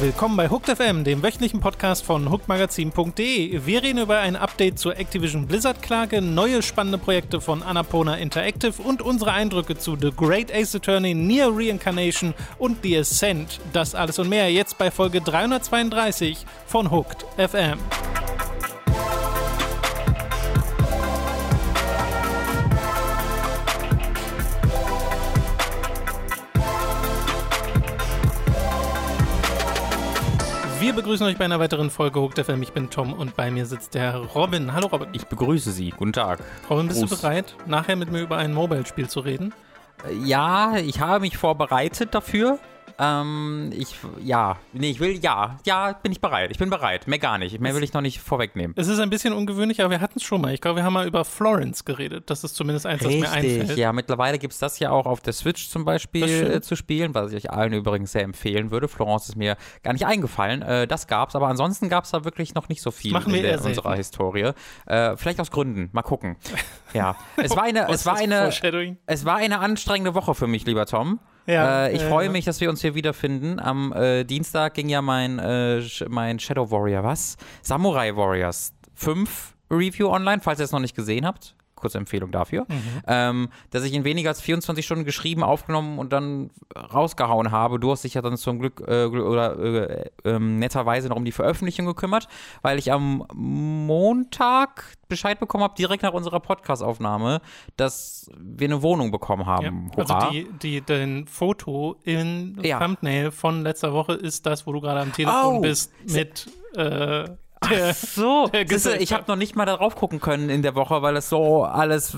Willkommen bei Hooked FM, dem wöchentlichen Podcast von hookmagazin.de. Wir reden über ein Update zur Activision Blizzard Klage, neue spannende Projekte von Annapurna Interactive und unsere Eindrücke zu The Great Ace Attorney, Near Reincarnation und The Ascent. Das alles und mehr jetzt bei Folge 332 von Hooked FM. Begrüßen euch bei einer weiteren Folge Hooked FM. Ich bin Tom und bei mir sitzt der Robin. Hallo Robin. Ich begrüße Sie. Guten Tag. Robin, bist Gruß. du bereit, nachher mit mir über ein Mobile-Spiel zu reden? Ja, ich habe mich vorbereitet dafür. Ähm, ich, ja, nee, ich will, ja, ja, bin ich bereit. Ich bin bereit. Mehr gar nicht. Mehr will ich noch nicht vorwegnehmen. Es ist ein bisschen ungewöhnlich, aber wir hatten es schon mal. Ich glaube, wir haben mal über Florence geredet. Das ist zumindest eins, was mir einfällt. ja, mittlerweile gibt es das ja auch auf der Switch zum Beispiel äh, zu spielen, was ich euch allen übrigens sehr empfehlen würde. Florence ist mir gar nicht eingefallen. Äh, das gab's, aber ansonsten gab es da wirklich noch nicht so viel machen in, der, unserer. Historie. Äh, vielleicht aus Gründen. Mal gucken. Ja, es war eine, es war eine, es war eine anstrengende Woche für mich, lieber Tom. Ja, äh, ich ja, freue ja. mich, dass wir uns hier wiederfinden. Am äh, Dienstag ging ja mein, äh, mein Shadow Warrior, was? Samurai Warriors 5 Review online, falls ihr es noch nicht gesehen habt. Kurze Empfehlung dafür. Mhm. Ähm, dass ich in weniger als 24 Stunden geschrieben, aufgenommen und dann rausgehauen habe. Du hast dich ja dann zum Glück äh, oder äh, ähm, netterweise noch um die Veröffentlichung gekümmert, weil ich am Montag Bescheid bekommen habe, direkt nach unserer Podcast-Aufnahme, dass wir eine Wohnung bekommen Ja. haben. Hurra. Also die, die, dein Foto im Ja. Thumbnail von letzter Woche ist das, wo du gerade am Telefon Oh. bist mit äh, der, so, der siehste, ich habe noch nicht mal darauf gucken können in der Woche, weil es so alles,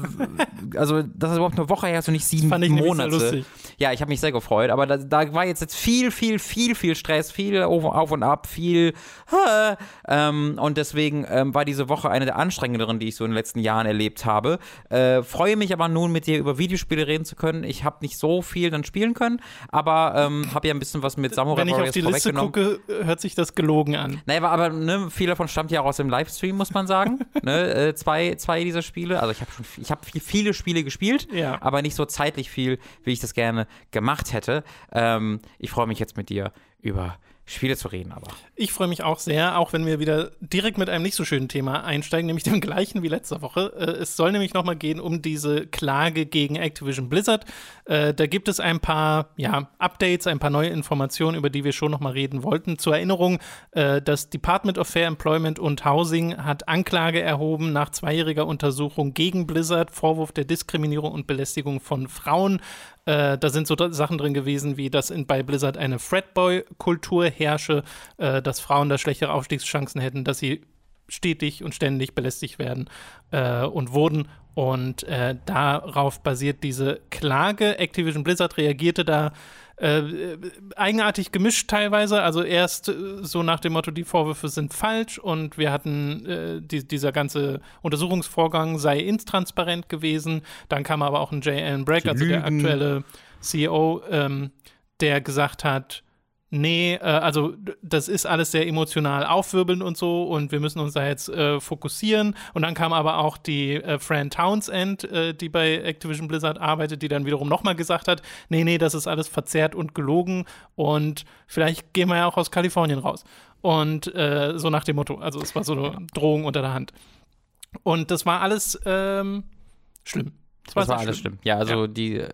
also das ist überhaupt eine Woche her, so nicht sieben fand ich nämlich sehr Monate. lustig. Ja, ich habe mich sehr gefreut, aber da, da war jetzt, jetzt viel, viel, viel, viel Stress, viel auf, und ab, viel äh, ähm, und deswegen ähm, war diese Woche eine der anstrengenderen, die ich so in den letzten Jahren erlebt habe. Äh, freue mich aber nun mit dir über Videospiele reden zu können. Ich habe nicht so viel dann spielen können, aber ähm, habe ja ein bisschen was mit Samurai Wenn ich auf die Liste gucke, hört sich das gelogen an. Naja, aber, ne, viel davon stammt ja auch aus dem Livestream, muss man sagen. ne, äh, zwei, zwei dieser Spiele. Also ich habe schon ich hab viel, viele Spiele gespielt, Ja. aber nicht so zeitlich viel, wie ich das gerne gemacht hätte. Ähm, ich freue mich jetzt mit dir über Spiele zu reden, aber. Ich freue mich auch sehr, auch wenn wir wieder direkt mit einem nicht so schönen Thema einsteigen, nämlich dem gleichen wie letzte Woche. Äh, es soll nämlich nochmal gehen um diese Klage gegen Activision Blizzard. Äh, da gibt es ein paar ja, Updates, ein paar neue Informationen, über die wir schon nochmal reden wollten. Zur Erinnerung, äh, das Department of Fair Employment und Housing hat Anklage erhoben nach zweijähriger Untersuchung gegen Blizzard, Vorwurf der Diskriminierung und Belästigung von Frauen. Äh, da sind so Sachen drin gewesen, wie dass in, bei Blizzard eine Fratboy-Kultur herrsche, äh, dass Frauen da schlechtere Aufstiegschancen hätten, dass sie stetig und ständig belästigt werden äh, und wurden. Und äh, darauf basiert diese Klage. Activision Blizzard reagierte da äh, eigenartig gemischt teilweise. Also erst äh, so nach dem Motto, die Vorwürfe sind falsch und wir hatten äh, die, dieser ganze Untersuchungsvorgang sei intransparent gewesen. Dann kam aber auch ein J. Allen Bragg, also der aktuelle CEO, ähm, der gesagt hat, Nee, äh, also das ist alles sehr emotional aufwirbelnd und so und wir müssen uns da jetzt äh, fokussieren. Und dann kam aber auch die äh, Fran Townsend, äh, die bei Activision Blizzard arbeitet, die dann wiederum nochmal gesagt hat, nee, nee, das ist alles verzerrt und gelogen und vielleicht gehen wir ja auch aus Kalifornien raus. Und äh, so nach dem Motto, also es war so eine Drohung unter der Hand. Und das war alles ähm, schlimm. Das war sehr alles schlimm. Ja, also die äh,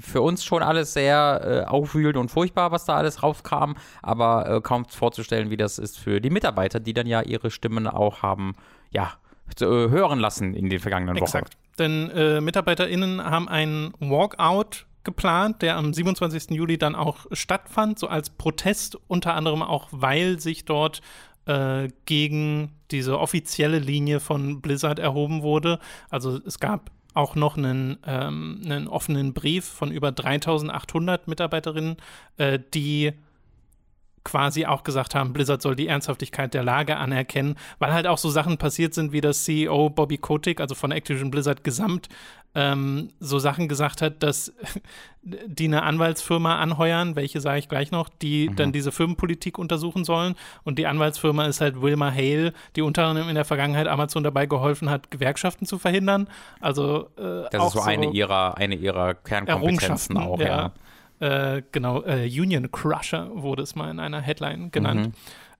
für uns schon alles sehr äh, aufwühlend und furchtbar, was da alles rauskam, aber äh, kaum vorzustellen, wie das ist für die Mitarbeiter, die dann ja ihre Stimmen auch haben, ja, äh, hören lassen in den vergangenen Wochen. Exakt. Denn äh, MitarbeiterInnen haben einen Walkout geplant, der am 27. Juli dann auch stattfand, so als Protest, unter anderem auch, weil sich dort äh, gegen diese offizielle Linie von Blizzard erhoben wurde. Also es gab auch noch einen, ähm, einen offenen Brief von über 3800 Mitarbeiterinnen, äh, die quasi auch gesagt haben, Blizzard soll die Ernsthaftigkeit der Lage anerkennen, weil halt auch so Sachen passiert sind, wie das CEO Bobby Kotick, also von Activision Blizzard gesamt, ähm, so Sachen gesagt hat, dass die eine Anwaltsfirma anheuern, welche sage ich gleich noch, die dann diese Firmenpolitik untersuchen sollen. Und die Anwaltsfirma ist halt Wilma Hale, die unter anderem in der Vergangenheit Amazon dabei geholfen hat, Gewerkschaften zu verhindern. Also äh, Das auch ist so, eine ihrer, eine ihrer Kernkompetenzen auch, ja. ja. Äh, genau, äh, Union Crusher wurde es mal in einer Headline genannt.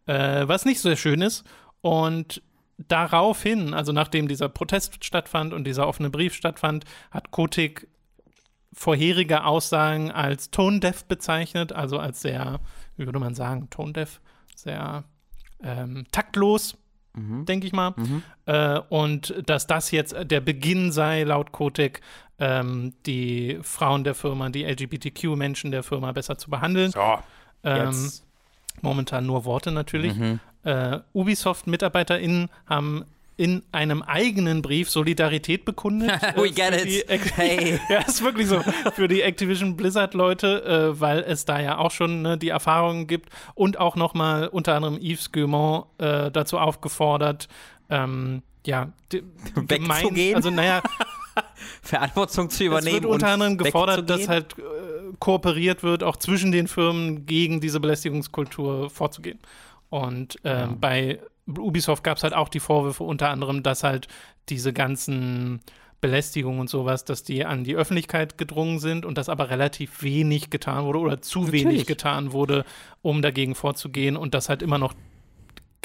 Mhm. Äh, was nicht so schön ist. Und daraufhin, also nachdem dieser Protest stattfand und dieser offene Brief stattfand, hat Kotik vorherige Aussagen als tone-deaf bezeichnet, also als sehr, wie würde man sagen, tone-deaf, sehr ähm, taktlos, mhm. denke ich mal. Mhm. Äh, und dass das jetzt der Beginn sei, laut Kotek, ähm, die Frauen der Firma, die LGBTQ-Menschen der Firma besser zu behandeln. So, ähm, momentan nur Worte natürlich. Mhm. Äh, Ubisoft-MitarbeiterInnen haben in einem eigenen Brief Solidarität bekundet. We get it. Hey. ja, ist wirklich so. Für die Activision Blizzard-Leute, äh, weil es da ja auch schon ne, die Erfahrungen gibt und auch nochmal unter anderem Yves Guillemot äh, dazu aufgefordert, ähm, ja, wegzugehen. Also, naja. Verantwortung zu übernehmen. Es wird unter anderem gefordert, dass halt äh, kooperiert wird, auch zwischen den Firmen gegen diese Belästigungskultur vorzugehen. Und ähm, ja. bei Ubisoft gab es halt auch die Vorwürfe, unter anderem, dass halt diese ganzen Belästigungen und sowas, dass die an die Öffentlichkeit gedrungen sind und dass aber relativ wenig getan wurde oder zu Natürlich. wenig getan wurde, um dagegen vorzugehen und dass halt immer noch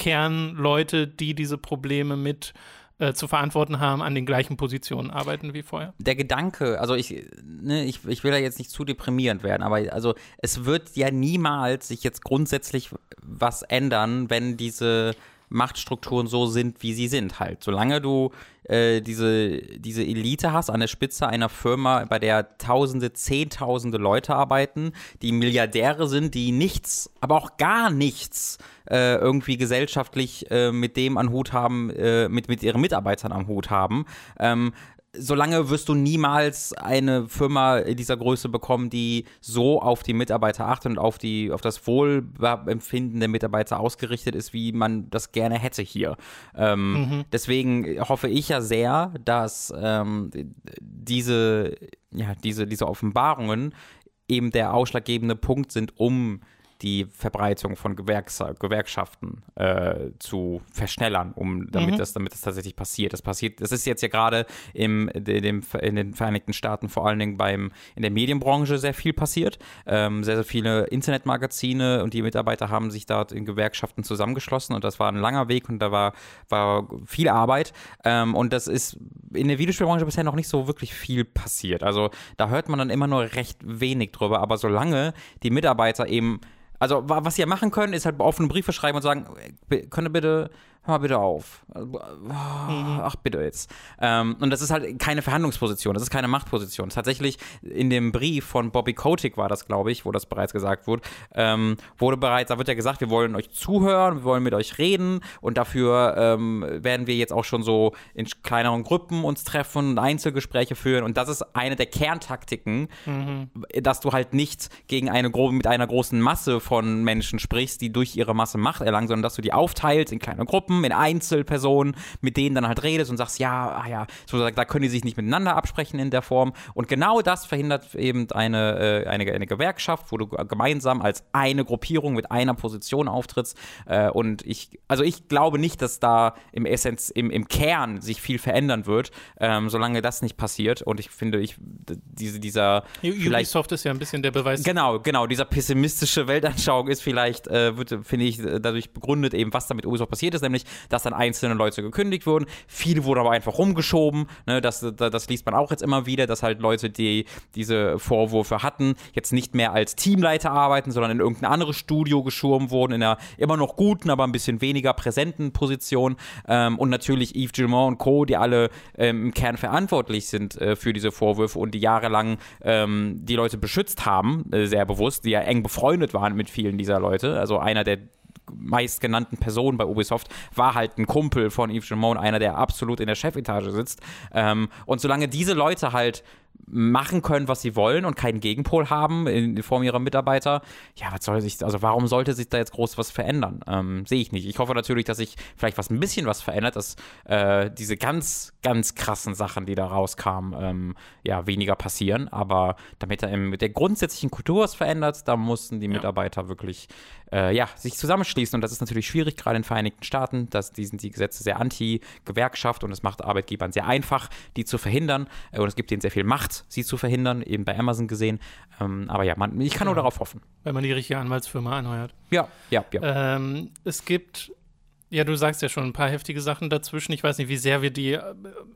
Kernleute, die diese Probleme mit äh, zu verantworten haben, an den gleichen Positionen arbeiten wie vorher. Der Gedanke, also ich, ne, ich, ich will da jetzt nicht zu deprimierend werden, aber also es wird ja niemals sich jetzt grundsätzlich was ändern, wenn diese Machtstrukturen so sind, wie sie sind halt. Solange du äh, diese, diese Elite hast an der Spitze einer Firma, bei der Tausende, Zehntausende Leute arbeiten, die Milliardäre sind, die nichts, aber auch gar nichts äh, irgendwie gesellschaftlich äh, mit dem an Hut haben, äh, mit, mit ihren Mitarbeitern am Hut haben, ähm, solange wirst du niemals eine Firma dieser Größe bekommen, die so auf die Mitarbeiter achtet und auf, die, auf das Wohlempfinden der Mitarbeiter ausgerichtet ist, wie man das gerne hätte hier. Ähm, mhm. Deswegen hoffe ich ja sehr, dass ähm, diese, ja, diese, diese Offenbarungen eben der ausschlaggebende Punkt sind, um die Verbreitung von Gewerks Gewerkschaften äh, zu verschnellern, um damit mhm. das damit das tatsächlich passiert. Das passiert, das ist jetzt ja gerade im dem, in den Vereinigten Staaten vor allen Dingen beim in der Medienbranche sehr viel passiert. Ähm, sehr sehr viele Internetmagazine und die Mitarbeiter haben sich dort in Gewerkschaften zusammengeschlossen und das war ein langer Weg und da war war viel Arbeit ähm, und das ist in der Videospielbranche bisher noch nicht so wirklich viel passiert. Also da hört man dann immer nur recht wenig drüber, aber solange die Mitarbeiter eben also, was sie ja machen können, ist halt offene Briefe schreiben und sagen, könnt ihr bitte hör mal bitte auf. Mhm. Ach, bitte jetzt. Ähm, und das ist halt keine Verhandlungsposition, das ist keine Machtposition. Tatsächlich in dem Brief von Bobby Kotick war das, glaube ich, wo das bereits gesagt wurde, ähm, wurde bereits, da wird ja gesagt, wir wollen euch zuhören, wir wollen mit euch reden und dafür ähm, werden wir jetzt auch schon so in kleineren Gruppen uns treffen und Einzelgespräche führen und das ist eine der Kerntaktiken, mhm. dass du halt nicht gegen eine mit einer großen Masse von Menschen sprichst, die durch ihre Masse Macht erlangen, sondern dass du die aufteilst in kleine Gruppen Gruppen, in Einzelpersonen, mit denen dann halt redest und sagst, ja, ah ja, so, da können die sich nicht miteinander absprechen in der Form. Und genau das verhindert eben eine, äh, eine, eine Gewerkschaft, wo du gemeinsam als eine Gruppierung mit einer Position auftrittst. Äh, und ich, also ich glaube nicht, dass da im Essenz, im, im Kern sich viel verändern wird, ähm, solange das nicht passiert. Und ich finde, ich, diese, dieser. Ubisoft ist ja ein bisschen der Beweis. Genau, genau, dieser pessimistische Weltanschauung ist vielleicht, äh, finde ich, dadurch begründet eben, was da mit Ubisoft passiert ist, nämlich nämlich, dass dann einzelne Leute gekündigt wurden. Viele wurden aber einfach rumgeschoben. Ne? Das, das, das liest man auch jetzt immer wieder, dass halt Leute, die diese Vorwürfe hatten, jetzt nicht mehr als Teamleiter arbeiten, sondern in irgendein anderes Studio geschoben wurden, in einer immer noch guten, aber ein bisschen weniger präsenten Position. Ähm, und natürlich Yves Gilmont und Co., die alle ähm, im Kern verantwortlich sind äh, für diese Vorwürfe und die jahrelang ähm, die Leute beschützt haben, äh, sehr bewusst, die ja eng befreundet waren mit vielen dieser Leute. Also einer der meistgenannten Personen bei Ubisoft war halt ein Kumpel von Yves Gilmon, einer, der absolut in der Chefetage sitzt. Ähm, und solange diese Leute halt machen können, was sie wollen und keinen Gegenpol haben in Form ihrer Mitarbeiter, ja, was soll sich, also warum sollte sich da jetzt groß was verändern? Ähm, Sehe ich nicht. Ich hoffe natürlich, dass sich vielleicht was ein bisschen was verändert, dass äh, diese ganz, ganz krassen Sachen, die da rauskamen, ähm, ja, weniger passieren. Aber damit da mit der grundsätzlichen Kultur was verändert, da mussten die Mitarbeiter ja. wirklich äh, ja, sich zusammenschließen. Und das ist natürlich schwierig, gerade in den Vereinigten Staaten. dass die sind die Gesetze sehr anti-Gewerkschaft und es macht Arbeitgebern sehr einfach, die zu verhindern. Äh, und es gibt ihnen sehr viel Macht gemacht, sie zu verhindern, eben bei Amazon gesehen. Ähm, aber ja, man, ich kann nur darauf hoffen. Wenn man die richtige Anwaltsfirma anheuert. Ja, ja, ja. Ähm, es gibt, ja, du sagst ja schon ein paar heftige Sachen dazwischen. Ich weiß nicht, wie sehr wir die äh,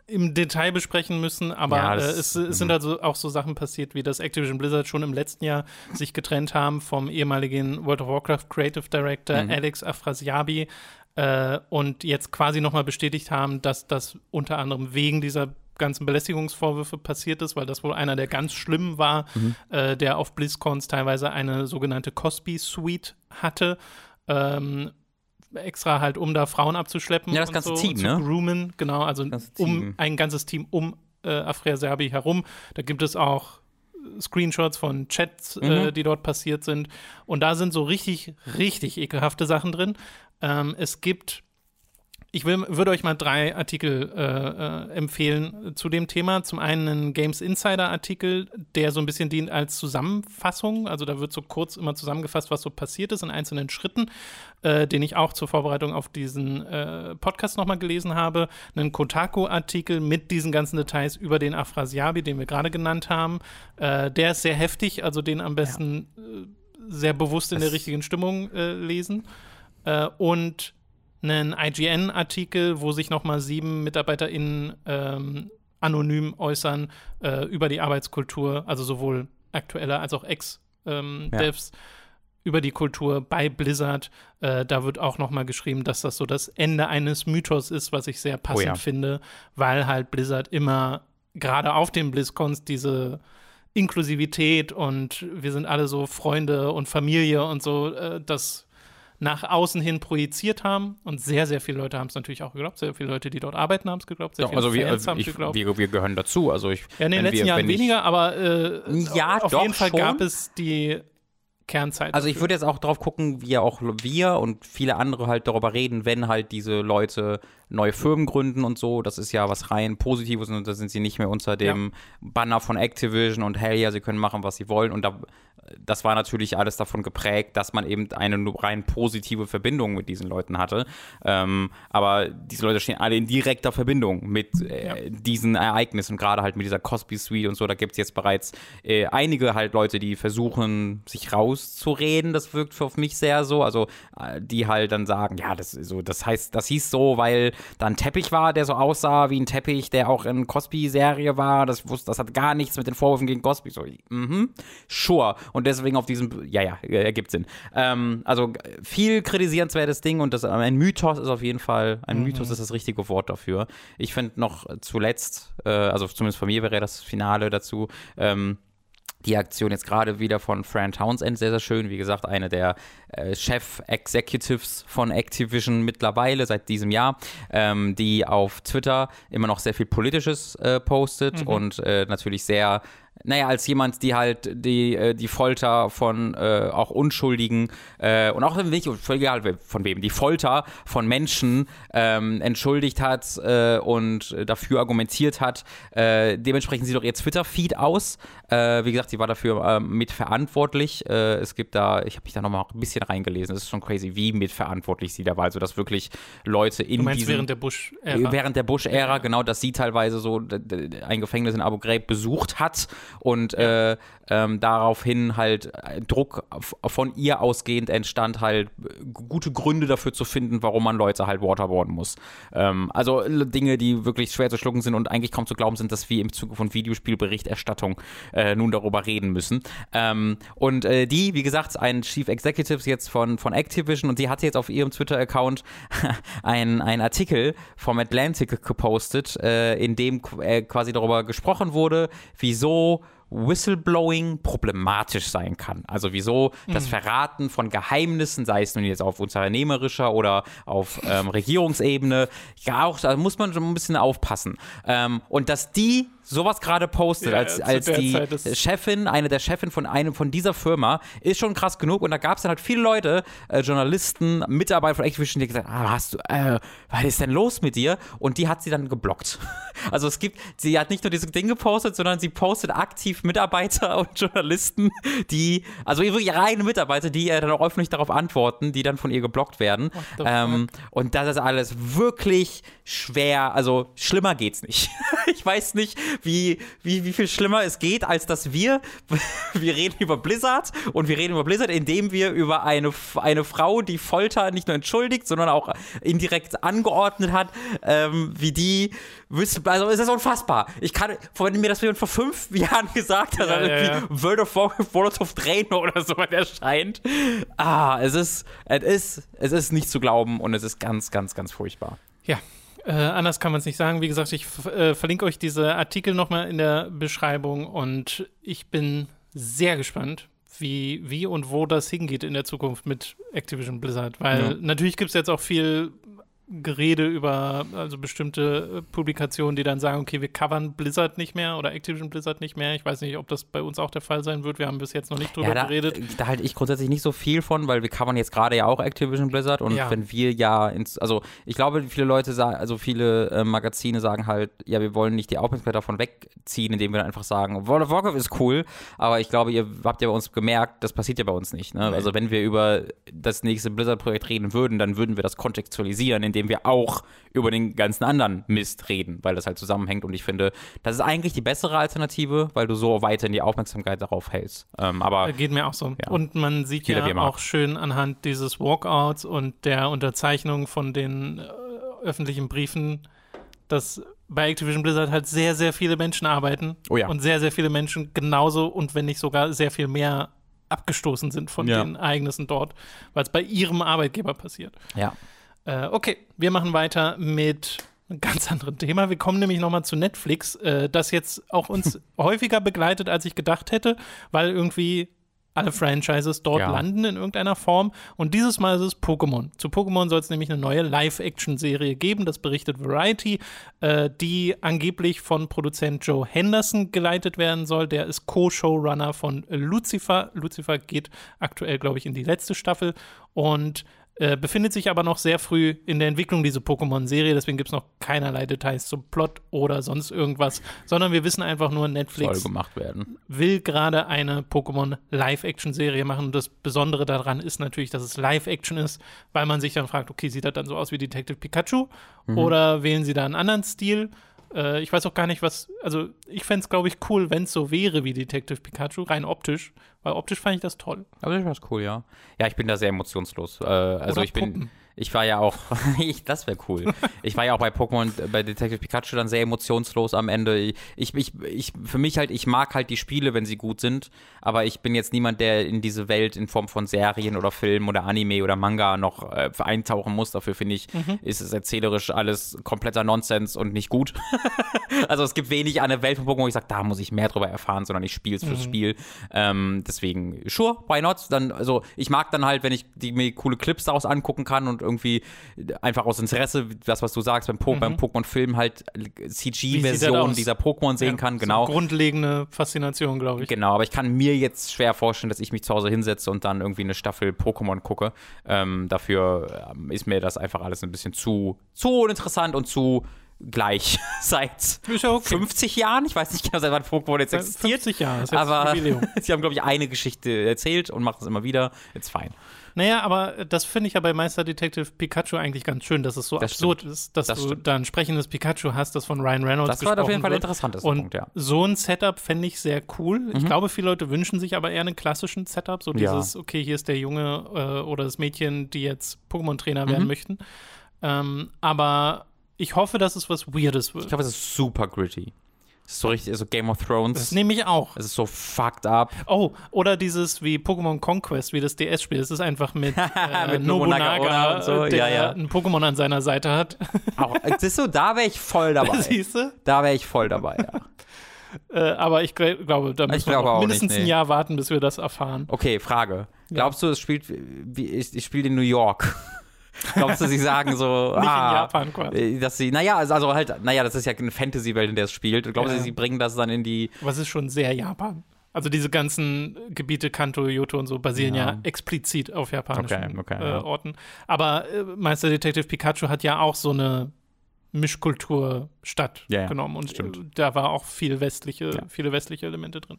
im Detail besprechen müssen, aber Ja, äh, das- es, es sind mhm. also auch so Sachen passiert, wie dass Activision Blizzard schon im letzten Jahr sich getrennt haben vom ehemaligen World of Warcraft Creative Director Mhm. Alex Afrasiabi äh, und jetzt quasi nochmal bestätigt haben, dass das unter anderem wegen dieser ganzen Belästigungsvorwürfe passiert ist, weil das wohl einer der ganz schlimmen war, Mhm. äh, der auf BlizzCons teilweise eine sogenannte Cosby Suite hatte. Ähm, extra halt, um da Frauen abzuschleppen. Ja, das und ganze so, Team, ne? groomen, genau, also um ein ganzes Team um äh, Afria Serbi herum. Da gibt es auch Screenshots von Chats, äh, Mhm. die dort passiert sind. Und da sind so richtig, richtig ekelhafte Sachen drin. Ähm, es gibt ich will, würde euch mal drei Artikel äh, äh, empfehlen zu dem Thema. Zum einen einen Games Insider Artikel, der so ein bisschen dient als Zusammenfassung. Also da wird so kurz immer zusammengefasst, was so passiert ist in einzelnen Schritten, äh, den ich auch zur Vorbereitung auf diesen äh, Podcast nochmal gelesen habe. Einen Kotaku-Artikel mit diesen ganzen Details über den Afrasiabi, den wir gerade genannt haben. Äh, der ist sehr heftig, also den am besten äh, sehr bewusst in der Das- richtigen Stimmung äh, lesen. Und einen IGN-Artikel, wo sich nochmal sieben MitarbeiterInnen ähm, anonym äußern äh, über die Arbeitskultur, also sowohl aktuelle als auch Ex-Devs, über die Kultur bei Blizzard. Äh, da wird auch nochmal geschrieben, dass das so das Ende eines Mythos ist, was ich sehr passend ja. finde, weil halt Blizzard immer gerade auf den BlizzCons diese Inklusivität und wir sind alle so Freunde und Familie und so, äh, das nach außen hin projiziert haben. Und sehr, sehr viele Leute haben es natürlich auch geglaubt. Sehr viele Leute, die dort arbeiten, haben es geglaubt. Sehr Doch, viele also wir, Fans haben es ich, geglaubt. wir, wir gehören dazu. Also ich, ja, in den letzten wir, Jahren weniger, aber äh, Ja, auf doch jeden Fall schon. gab es die Kernzeit. Also ich würde jetzt auch drauf gucken, wie ja auch wir und viele andere halt darüber reden, wenn halt diese Leute neue Firmen gründen und so. Das ist ja was rein Positives und da sind sie nicht mehr unter dem Banner von Activision und hey, ja, sie können machen, was sie wollen. Und da, das war natürlich alles davon geprägt, dass man eben eine rein positive Verbindung mit diesen Leuten hatte. Ähm, aber diese Leute stehen alle in direkter Verbindung mit äh, diesen Ereignissen, gerade halt mit dieser Cosby Suite und so. Da gibt es jetzt bereits äh, einige halt Leute, die versuchen, sich rauszureden. Das wirkt auf mich sehr so. Also, äh, die halt dann sagen, ja, das so, das heißt, das hieß so, weil da ein Teppich war, der so aussah wie ein Teppich, der auch in Cosby-Serie war. Das, wusste, das hat gar nichts mit den Vorwürfen gegen Cosby. So, mhm, sure. Und deswegen auf diesem, ja, ja, ergibt Sinn. Ähm, also viel kritisierenswertes Ding und das ein Mythos ist auf jeden Fall, ein Mythos ist das richtige Wort dafür. Ich finde noch zuletzt, äh, also zumindest von mir wäre das Finale dazu, ähm, die Aktion jetzt gerade wieder von Fran Townsend sehr, sehr schön. Wie gesagt, eine der äh, Chef-Executives von Activision mittlerweile seit diesem Jahr, ähm, die auf Twitter immer noch sehr viel Politisches äh, postet und äh, natürlich sehr naja, als jemand, die halt die, äh, die Folter von äh, auch Unschuldigen äh, und auch nicht, völlig egal von wem, die Folter von Menschen ähm, entschuldigt hat äh, und dafür argumentiert hat. Äh, dementsprechend sieht auch ihr Twitter-Feed aus. Äh, wie gesagt, sie war dafür äh, mitverantwortlich. Es gibt da, ich habe mich da nochmal ein bisschen reingelesen, es ist schon crazy, wie mitverantwortlich sie da war. Also, dass wirklich Leute in du meinst diesem während der Bush-Ära. Während der Bush-Ära, genau, dass sie teilweise so ein Gefängnis in Abu Ghraib besucht hat und äh, ähm, daraufhin halt äh, Druck von ihr ausgehend entstand, halt äh, gute Gründe dafür zu finden, warum man Leute halt waterboarden muss. Ähm, also Dinge, die wirklich schwer zu schlucken sind und eigentlich kaum zu glauben sind, dass wir im Zuge von Videospielberichterstattung äh, nun darüber reden müssen. Ähm, und äh, die, wie gesagt, ein Chief Executive jetzt von, von Activision und die hat jetzt auf ihrem Twitter-Account einen ein Artikel vom Atlantic gepostet, äh, in dem äh, quasi darüber gesprochen wurde, wieso Whistleblowing problematisch sein kann. Also wieso das Verraten von Geheimnissen, sei es nun jetzt auf unternehmerischer oder auf ähm, Regierungsebene, ja auch, da muss man schon ein bisschen aufpassen. Ähm, und dass die sowas gerade postet, Ja, als, als die Chefin, eine der Chefin von einem von dieser Firma, ist schon krass genug. Und da gab es dann halt viele Leute, äh, Journalisten, Mitarbeiter von Activision, die gesagt haben, ah, hast du, äh, was ist denn los mit dir? Und die hat sie dann geblockt. Also es gibt, sie hat nicht nur dieses Ding gepostet, sondern sie postet aktiv Mitarbeiter und Journalisten, die, also wirklich reine Mitarbeiter, die äh, dann auch öffentlich darauf antworten, die dann von ihr geblockt werden. Ähm, und das ist alles wirklich schwer, also schlimmer geht's nicht. ich weiß nicht, wie, wie, wie viel schlimmer es geht, als dass wir, wir reden über Blizzard und wir reden über Blizzard, indem wir über eine, eine Frau, die Folter nicht nur entschuldigt, sondern auch indirekt angeordnet hat, ähm, wie die, also es ist unfassbar. Ich kann, wenn mir das jemand vor fünf Jahren gesagt hat, ja, ja, irgendwie ja. World of Warcraft of Draenor oder so erscheint. Ah, es ist, es ist, es ist nicht zu glauben und es ist ganz, ganz, ganz furchtbar. Ja, äh, anders kann man es nicht sagen. Wie gesagt, ich äh, verlinke euch diese Artikel nochmal in der Beschreibung und ich bin sehr gespannt, wie, wie und wo das hingeht in der Zukunft mit Activision Blizzard. Weil ja. natürlich gibt es jetzt auch viel Gerede über also bestimmte äh, Publikationen, die dann sagen, okay, wir covern Blizzard nicht mehr oder Activision Blizzard nicht mehr. Ich weiß nicht, ob das bei uns auch der Fall sein wird. Wir haben bis jetzt noch nicht drüber ja, da, geredet. Da halte ich grundsätzlich nicht so viel von, weil wir covern jetzt gerade ja auch Activision Blizzard und ja. wenn wir ja ins, also ich glaube, viele Leute sagen, also viele äh, Magazine sagen halt, ja, wir wollen nicht die Aufmerksamkeit davon wegziehen, indem wir dann einfach sagen, World of Warcraft ist cool, aber ich glaube, ihr habt ja bei uns gemerkt, das passiert ja bei uns nicht. Ne? Also wenn wir über das nächste Blizzard-Projekt reden würden, dann würden wir das kontextualisieren, indem wir auch über den ganzen anderen Mist reden, weil das halt zusammenhängt. Und ich finde, das ist eigentlich die bessere Alternative, weil du so weiterhin die Aufmerksamkeit darauf hältst. Ähm, aber geht mir auch so. Ja. Und man sieht Jeder ja auch schön anhand dieses Walkouts und der Unterzeichnung von den äh, öffentlichen Briefen, dass bei Activision Blizzard halt sehr, sehr viele Menschen arbeiten. Oh ja. Und sehr, sehr viele Menschen genauso und wenn nicht sogar sehr viel mehr abgestoßen sind von ja. den Ereignissen dort, weil es bei ihrem Arbeitgeber passiert. Ja. Äh, okay, wir machen weiter mit einem ganz anderen Thema. Wir kommen nämlich nochmal zu Netflix, äh, das jetzt auch uns häufiger begleitet, als ich gedacht hätte, weil irgendwie alle Franchises dort ja. landen in irgendeiner Form. Und dieses Mal ist es Pokémon. Zu Pokémon soll es nämlich eine neue Live-Action-Serie geben, das berichtet Variety, äh, die angeblich von Produzent Joe Henderson geleitet werden soll. Der ist Co-Showrunner von Lucifer. Lucifer geht aktuell, glaube ich, in die letzte Staffel. Und äh, befindet sich aber noch sehr früh in der Entwicklung diese Pokémon-Serie, deswegen gibt es noch keinerlei Details zum Plot oder sonst irgendwas, sondern wir wissen einfach nur, Netflix Soll gemacht werden. will gerade eine Pokémon Live-Action-Serie machen. Und das Besondere daran ist natürlich, dass es Live-Action ist, weil man sich dann fragt, okay, sieht das dann so aus wie Detective Pikachu mhm. oder wählen sie da einen anderen Stil? Äh, ich weiß auch gar nicht, was. Also, ich fände es, glaube ich, cool, wenn es so wäre wie Detective Pikachu, rein optisch. Weil optisch fand ich das toll. Das war cool, ja. Ja, ich bin da sehr emotionslos. Äh, also, Oder ich bin. Puppen. Ich war ja auch, ich, das wäre cool. Ich war ja auch bei Pokémon, bei Detective Pikachu dann sehr emotionslos am Ende. Ich, ich, ich, für mich halt, ich mag halt die Spiele, wenn sie gut sind, aber ich bin jetzt niemand, der in diese Welt in Form von Serien oder Filmen oder Anime oder Manga noch äh, eintauchen muss. Dafür finde ich, mhm. ist es erzählerisch alles kompletter Nonsens und nicht gut. also es gibt wenig an der Welt von Pokémon, wo ich sage, da muss ich mehr drüber erfahren, sondern ich spiele es fürs mhm. Spiel. Ähm, deswegen, sure, why not? Dann, also ich mag dann halt, wenn ich die, mir coole Clips daraus angucken kann und irgendwie einfach aus Interesse, das, was du sagst, beim, po mhm. beim Pokémon-Film halt CG-Version dieser Pokémon sehen ja, kann, genau. So grundlegende Faszination, glaube ich. Genau, aber ich kann mir jetzt schwer vorstellen, dass ich mich zu Hause hinsetze und dann irgendwie eine Staffel Pokémon gucke. Ähm, dafür ähm, ist mir das einfach alles ein bisschen zu, zu uninteressant und zu gleich seit okay. 50 Jahren. Ich weiß nicht genau, seit wann Pokémon jetzt existiert. 50 Jahre, aber sie haben, glaube ich, eine Geschichte erzählt und machen es immer wieder. It's fine. Naja, aber das finde ich ja bei Meister Detective Pikachu eigentlich ganz schön, dass es so das absurd stimmt. ist, dass das du stimmt. da ein sprechendes Pikachu hast, das von Ryan Reynolds Das war auf jeden Fall ein interessantes Und Punkt, ja. so ein Setup fände ich sehr cool. Mhm. Ich glaube, viele Leute wünschen sich aber eher einen klassischen Setup, so dieses, ja. okay, hier ist der Junge äh, oder das Mädchen, die jetzt Pokémon-Trainer mhm. werden möchten. Ähm, aber ich hoffe, dass es was Weirdes wird. Ich glaube, es ist super gritty. So richtig, so Game of Thrones. Das nehme ich auch. Es ist so fucked up. Oh, oder dieses wie Pokémon Conquest, wie das DS-Spiel. Es ist einfach mit, äh, mit Nobunaga, so. der ja, ja. ein Pokémon an seiner Seite hat. auch, siehst du, da wäre ich voll dabei. Siehst du? Da wäre ich voll dabei, ja. Äh, aber ich glaube, da müssen wir auch mindestens nicht, nee. ein Jahr warten, bis wir das erfahren. Okay, Frage. Glaubst du, es spielt, wie, es spielt in New York? Glaubst du, sie sagen so, Nicht ah, in Japan quasi. Äh, dass sie, naja, also, also halt, naja, das ist ja eine Fantasy-Welt, in der es spielt. Glaubst du, ja. sie bringen das dann in die. Es ist schon sehr Japan. Also diese ganzen Gebiete, Kanto, Yoto und so, basieren ja, ja explizit auf japanischen okay, okay, äh, Orten. Aber äh, Meister Detective Pikachu hat ja auch so eine Mischkultur stattgenommen. Ja, und stimmt. äh, da war auch viel westliche, Ja. viele westliche Elemente drin.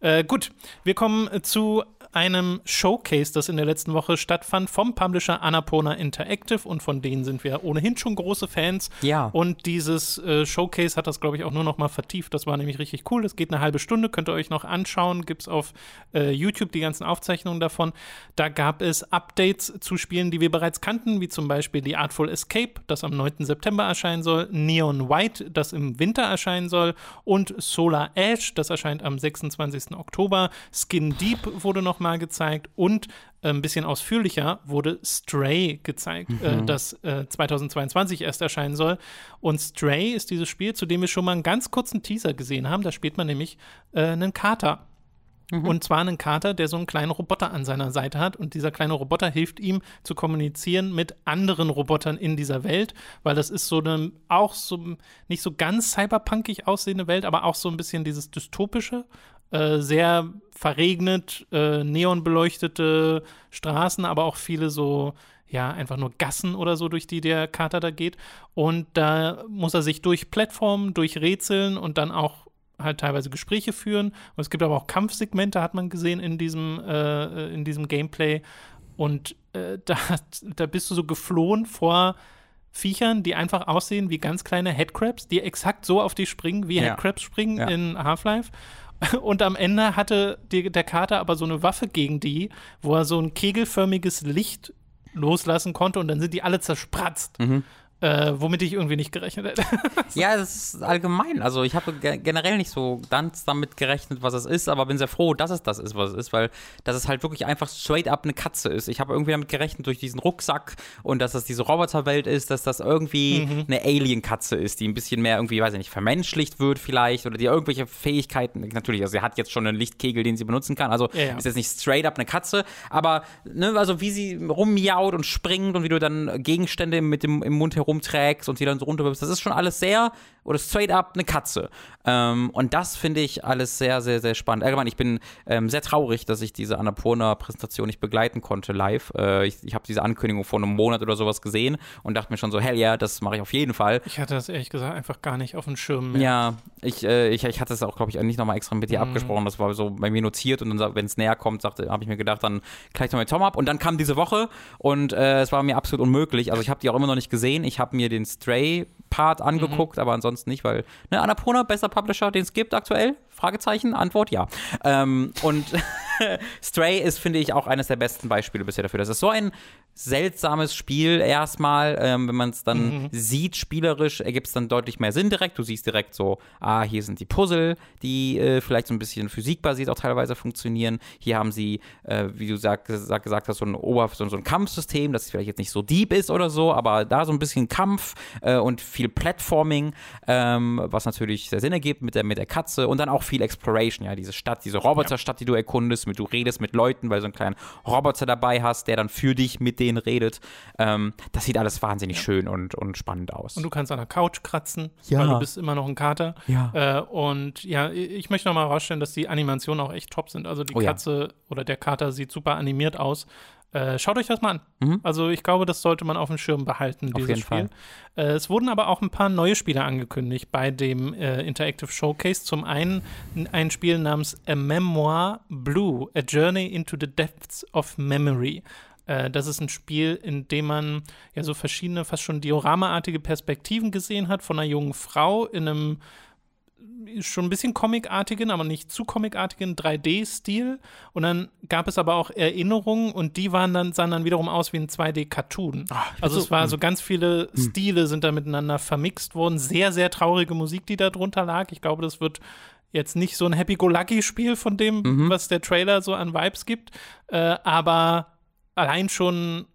Äh, gut, wir kommen zu einem Showcase, das in der letzten Woche stattfand, vom Publisher Annapurna Interactive und von denen sind wir ohnehin schon große Fans. Ja. Und dieses äh, Showcase hat das, glaube ich, auch nur noch mal vertieft. Das war nämlich richtig cool. Das geht eine halbe Stunde, könnt ihr euch noch anschauen. Gibt es auf äh, YouTube die ganzen Aufzeichnungen davon. Da gab es Updates zu Spielen, die wir bereits kannten, wie zum Beispiel die Artful Escape, das am 9. September erscheinen soll, Neon White, das im Winter erscheinen soll und Solar Ash, das erscheint am 26. Oktober. Skin Deep wurde noch mal gezeigt und äh, ein bisschen ausführlicher wurde Stray gezeigt, äh, das äh, 2022 erst erscheinen soll. Und Stray ist dieses Spiel, zu dem wir schon mal einen ganz kurzen Teaser gesehen haben. Da spielt man nämlich äh, einen Kater. Und zwar einen Kater, der so einen kleinen Roboter an seiner Seite hat. Und dieser kleine Roboter hilft ihm zu kommunizieren mit anderen Robotern in dieser Welt, weil das ist so eine, auch so nicht so ganz cyberpunkig aussehende Welt, aber auch so ein bisschen dieses dystopische. Äh, sehr verregnet, äh, neonbeleuchtete Straßen, aber auch viele so, ja, einfach nur Gassen oder so, durch die der Kater da geht. Und da muss er sich durch Plattformen, durch Rätseln und dann auch halt teilweise Gespräche führen. Und es gibt aber auch Kampfsegmente, hat man gesehen in diesem, äh, in diesem Gameplay. Und äh, da, da bist du so geflohen vor Viechern, die einfach aussehen wie ganz kleine Headcrabs, die exakt so auf dich springen, wie Ja. Headcrabs springen Ja. in Half-Life. Und am Ende hatte die, der Kater aber so eine Waffe gegen die, wo er so ein kegelförmiges Licht loslassen konnte und dann sind die alle zerspratzt. Mhm. Äh, womit ich irgendwie nicht gerechnet hätte. Ja, das ist allgemein. Also ich habe ge generell nicht so ganz damit gerechnet, was es ist, aber bin sehr froh, dass es das ist, was es ist, weil das es halt wirklich einfach straight up eine Katze ist. Ich habe irgendwie damit gerechnet durch diesen Rucksack und dass das diese Roboterwelt ist, dass das irgendwie Mhm. eine Alien-Katze ist, die ein bisschen mehr irgendwie, weiß ich nicht, vermenschlicht wird vielleicht oder die irgendwelche Fähigkeiten, natürlich, also sie hat jetzt schon einen Lichtkegel, den sie benutzen kann, also Ja, ja. ist jetzt nicht straight up eine Katze, aber ne, also wie sie rummiaut und springt und wie du dann Gegenstände mit dem im Mund herumträgst und sie dann so runterwirfst, das ist schon alles sehr oder straight up eine Katze. Ähm, und das finde ich alles sehr, sehr, sehr spannend. Allgemein, ich bin ähm, sehr traurig, dass ich diese Annapurna-Präsentation nicht begleiten konnte live. Äh, ich ich habe diese Ankündigung vor einem Monat oder sowas gesehen und dachte mir schon so, hell ja, das mache ich auf jeden Fall. Ich hatte das ehrlich gesagt einfach gar nicht auf dem Schirm mehr. Ja, ich, äh, ich, ich hatte es auch, glaube ich, nicht nochmal extra mit Mhm. dir abgesprochen. Das war so bei mir notiert und dann, wenn es näher kommt, sagte, habe ich mir gedacht, dann gleich noch mit Tom ab. Und dann kam diese Woche und äh, es war mir absolut unmöglich. Also ich habe die auch immer noch nicht gesehen. Ich habe mir den Stray-Part angeguckt, aber ansonsten nicht, weil, ne, Annapurna, bester Publisher, den es gibt aktuell? Fragezeichen, Antwort ja. Ähm, und Stray ist, finde ich, auch eines der besten Beispiele bisher dafür. Das ist so ein seltsames Spiel erstmal, ähm, wenn man es dann sieht, spielerisch, ergibt es dann deutlich mehr Sinn direkt. Du siehst direkt so, ah, hier sind die Puzzle, die äh, vielleicht so ein bisschen physikbasiert auch teilweise funktionieren. Hier haben sie, äh, wie du sag, sag, gesagt hast, so ein, Ober so, so ein Kampfsystem, das vielleicht jetzt nicht so deep ist oder so, aber da so ein bisschen Kampf äh, und viel Platforming, ähm, was natürlich sehr Sinn ergibt mit der, mit der Katze und dann auch viel Exploration, ja, diese Stadt, diese Roboterstadt, die du erkundest, mit du redest mit Leuten, weil du so einen kleinen Roboter dabei hast, der dann für dich mit denen redet. Ähm, das sieht alles wahnsinnig schön und, und spannend aus. Und du kannst an der Couch kratzen, Ja. weil du bist immer noch ein Kater. Ja. Äh, und ja, ich möchte noch mal herausstellen, dass die Animationen auch echt top sind. Also die Oh ja. Katze oder der Kater sieht super animiert aus. Äh, schaut euch das mal an. Mhm. Also ich glaube, das sollte man auf dem Schirm behalten, dieses jeden Spiel. Fall. Äh, es wurden aber auch ein paar neue Spiele angekündigt bei dem äh, Interactive Showcase. Zum einen ein Spiel namens A Memoir Blue, A Journey into the Depths of Memory. Äh, Das ist ein Spiel, in dem man ja so verschiedene, fast schon dioramaartige Perspektiven gesehen hat von einer jungen Frau in einem schon ein bisschen comicartigen, aber nicht zu comicartigen 3D-Stil. Und dann gab es aber auch Erinnerungen und die waren dann, sahen dann wiederum aus wie ein 2D-Cartoon. also es war so ganz viele Stile sind da miteinander vermixt worden. Sehr, sehr traurige Musik, die da drunter lag. Ich glaube, das wird jetzt nicht so ein Happy-Go-Lucky-Spiel von dem, was der Trailer so an Vibes gibt. Äh, aber allein schon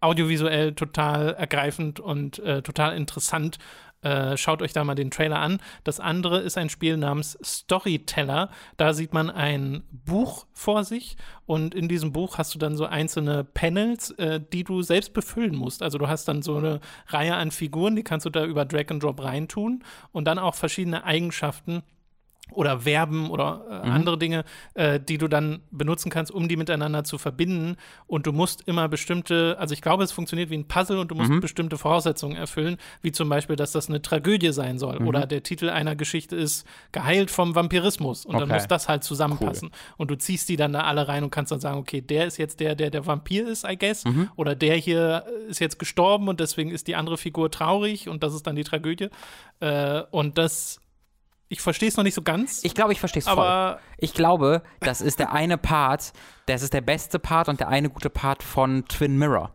audiovisuell total ergreifend und äh, total interessant. Äh, schaut euch da mal den Trailer an. Das andere ist ein Spiel namens Storyteller. Da sieht man ein Buch vor sich und in diesem Buch hast du dann so einzelne Panels, äh, die du selbst befüllen musst. Also du hast dann so eine Reihe an Figuren, die kannst du da über Drag and Drop reintun und dann auch verschiedene Eigenschaften oder Verben oder äh, Mhm. andere Dinge, äh, die du dann benutzen kannst, um die miteinander zu verbinden. Und du musst immer bestimmte, also ich glaube, es funktioniert wie ein Puzzle und du musst Mhm. bestimmte Voraussetzungen erfüllen, wie zum Beispiel, dass das eine Tragödie sein soll Mhm. oder der Titel einer Geschichte ist geheilt vom Vampirismus und dann Okay. muss das halt zusammenpassen. Und du ziehst die dann da alle rein und kannst dann sagen, okay, der ist jetzt der, der der Vampir ist, I guess, Mhm. oder der hier ist jetzt gestorben und deswegen ist die andere Figur traurig und das ist dann die Tragödie. Äh, und das, ich verstehe es noch nicht so ganz. Ich glaube, ich verstehe es voll. Ich glaube, das ist der eine Part, das ist der beste Part und der eine gute Part von Twin Mirror.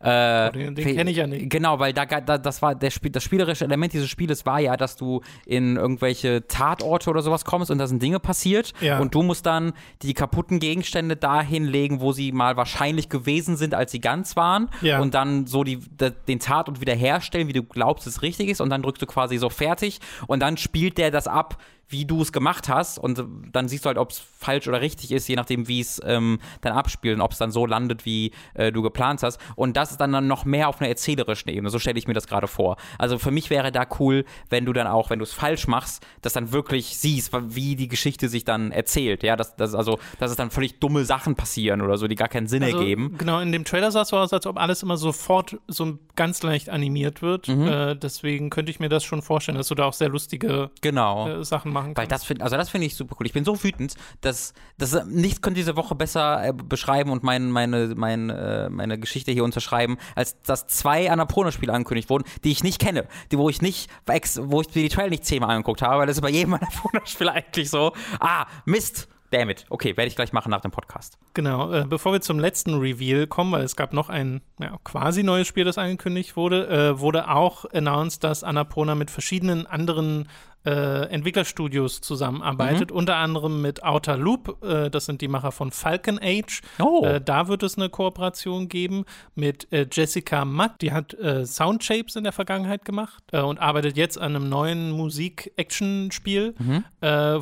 Äh, den- den kenn ich ja nicht. Genau, weil da, da das war der Spiel, das spielerische Element dieses Spieles war ja, dass du in irgendwelche Tatorte oder sowas kommst und da sind Dinge passiert Ja. und du musst dann die kaputten Gegenstände dahin legen, wo sie mal wahrscheinlich gewesen sind, als sie ganz waren Ja. und dann so die, de, den Tatort wiederherstellen, wie du glaubst, es richtig ist und dann drückst du quasi so fertig und dann spielt der das ab, wie du es gemacht hast und dann siehst du halt, ob es falsch oder richtig ist, je nachdem, wie es ähm, dann abspielt und ob es dann so landet, wie äh, du geplant hast. Und das ist dann, dann noch mehr auf einer erzählerischen Ebene. So stelle ich mir das gerade vor. Also für mich wäre da cool, wenn du dann auch, wenn du es falsch machst, das dann wirklich siehst, wie die Geschichte sich dann erzählt. Ja, dass, dass, also, dass es dann völlig dumme Sachen passieren oder so, die gar keinen Sinn also, ergeben. Genau, in dem Trailer sah es so aus, als ob alles immer sofort so ganz leicht animiert wird. Mhm. Äh, deswegen könnte ich mir das schon vorstellen, dass du da auch sehr lustige Genau. äh, Sachen machen Weil kannst. das finde also das finde ich super cool. Ich bin so wütend, dass, dass nichts könnte diese Woche besser äh, beschreiben und mein, meine, mein, äh, meine Geschichte hier unterschreiben, als dass zwei Annapurna-Spiele angekündigt wurden, die ich nicht kenne, die wo ich nicht wo ich mir die Trailer nicht zehnmal angeguckt habe, weil das ist bei jedem Annapurna-Spiel eigentlich so. Ah, Mist. Damn it. Okay, werde ich gleich machen nach dem Podcast. Genau, äh, bevor wir zum letzten Reveal kommen, weil es gab noch ein ja, quasi neues Spiel, das angekündigt wurde, äh, wurde auch announced, dass Annapurna mit verschiedenen anderen äh, Entwicklerstudios zusammenarbeitet, Mhm. unter anderem mit Outer Loop, äh, das sind die Macher von Falcon Age. Oh. Äh, da wird es eine Kooperation geben mit äh, Jessica Mack, die hat äh, Soundshapes in der Vergangenheit gemacht äh, und arbeitet jetzt an einem neuen Musik-Action-Spiel, Mhm.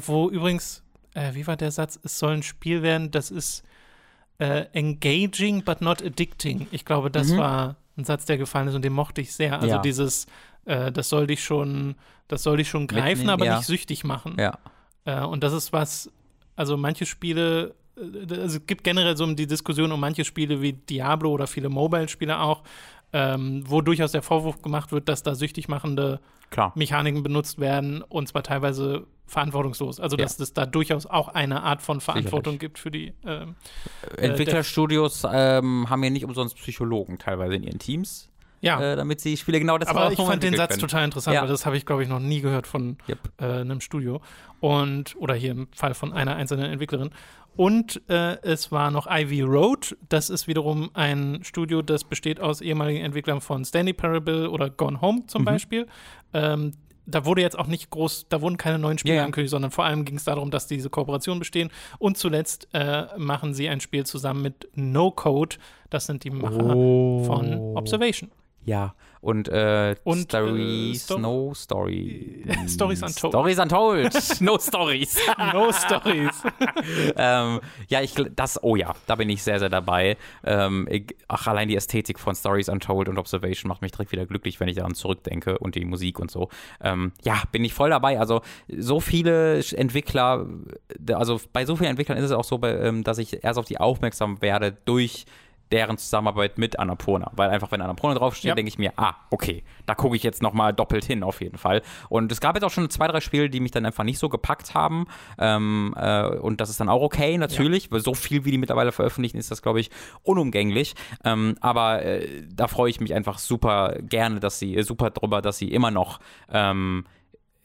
wo übrigens, äh, wie war der Satz, es soll ein Spiel werden, das ist äh, engaging but not addicting. Ich glaube, das war ein Satz, der gefallen ist und den mochte ich sehr. Also Mhm. Ja. dieses, äh, das soll dich schon, das soll dich schon greifen, Mitnehmen, aber ja. nicht süchtig machen. Ja. Äh, und das ist was, also manche Spiele, äh, also es gibt generell so die Diskussion um manche Spiele wie Diablo oder viele Mobile-Spiele auch, ähm, wo durchaus der Vorwurf gemacht wird, dass da süchtig machende Klar. Mechaniken benutzt werden und zwar teilweise verantwortungslos. Also dass es da durchaus auch eine Art von Verantwortung gibt für die. Ähm, Entwicklerstudios ähm, haben ja nicht umsonst Psychologen teilweise in ihren Teams, ja, äh, damit sie Spiele genau das aber ich auch fand den Satz können. total interessant, Ja. weil das habe ich, glaube ich, noch nie gehört von Yep. äh, einem Studio. Und, oder hier im Fall von einer einzelnen Entwicklerin. Und äh, es war noch Ivy Road. Das ist wiederum ein Studio, das besteht aus ehemaligen Entwicklern von Stanley Parable oder Gone Home zum Mhm. Beispiel. Ähm, da wurde jetzt auch nicht groß, da wurden keine neuen Spiele ja. angekündigt, sondern vor allem ging es darum, dass diese Kooperationen bestehen. Und zuletzt äh, machen sie ein Spiel zusammen mit No Code. Das sind die Macher Oh. von Observation. Ja, und, äh, Und, Stories, äh, Sto- no Story. Stories Untold. Stories Untold. no Stories. No Stories. ähm, ja, ich, das, oh ja, da bin ich sehr, sehr dabei. Ähm, ich, ach, allein die Ästhetik von Stories Untold und Observation macht mich direkt wieder glücklich, wenn ich daran zurückdenke und die Musik und so. Ähm, ja, bin ich voll dabei. Also, so viele Entwickler, d- also bei so vielen Entwicklern ist es auch so, ähm, dass ich erst auf die aufmerksam werde durch deren Zusammenarbeit mit Annapurna. Weil einfach, wenn Annapurna draufsteht, Ja. denke ich mir, ah, okay, da gucke ich jetzt nochmal doppelt hin, auf jeden Fall. Und es gab jetzt auch schon zwei, drei Spiele, die mich dann einfach nicht so gepackt haben. Ähm, äh, und das ist dann auch okay, natürlich, weil so viel, wie die mittlerweile veröffentlichen, ist das, glaube ich, unumgänglich. Ähm, aber äh, da freue ich mich einfach super gerne, dass sie, äh, super drüber, dass sie immer noch ähm,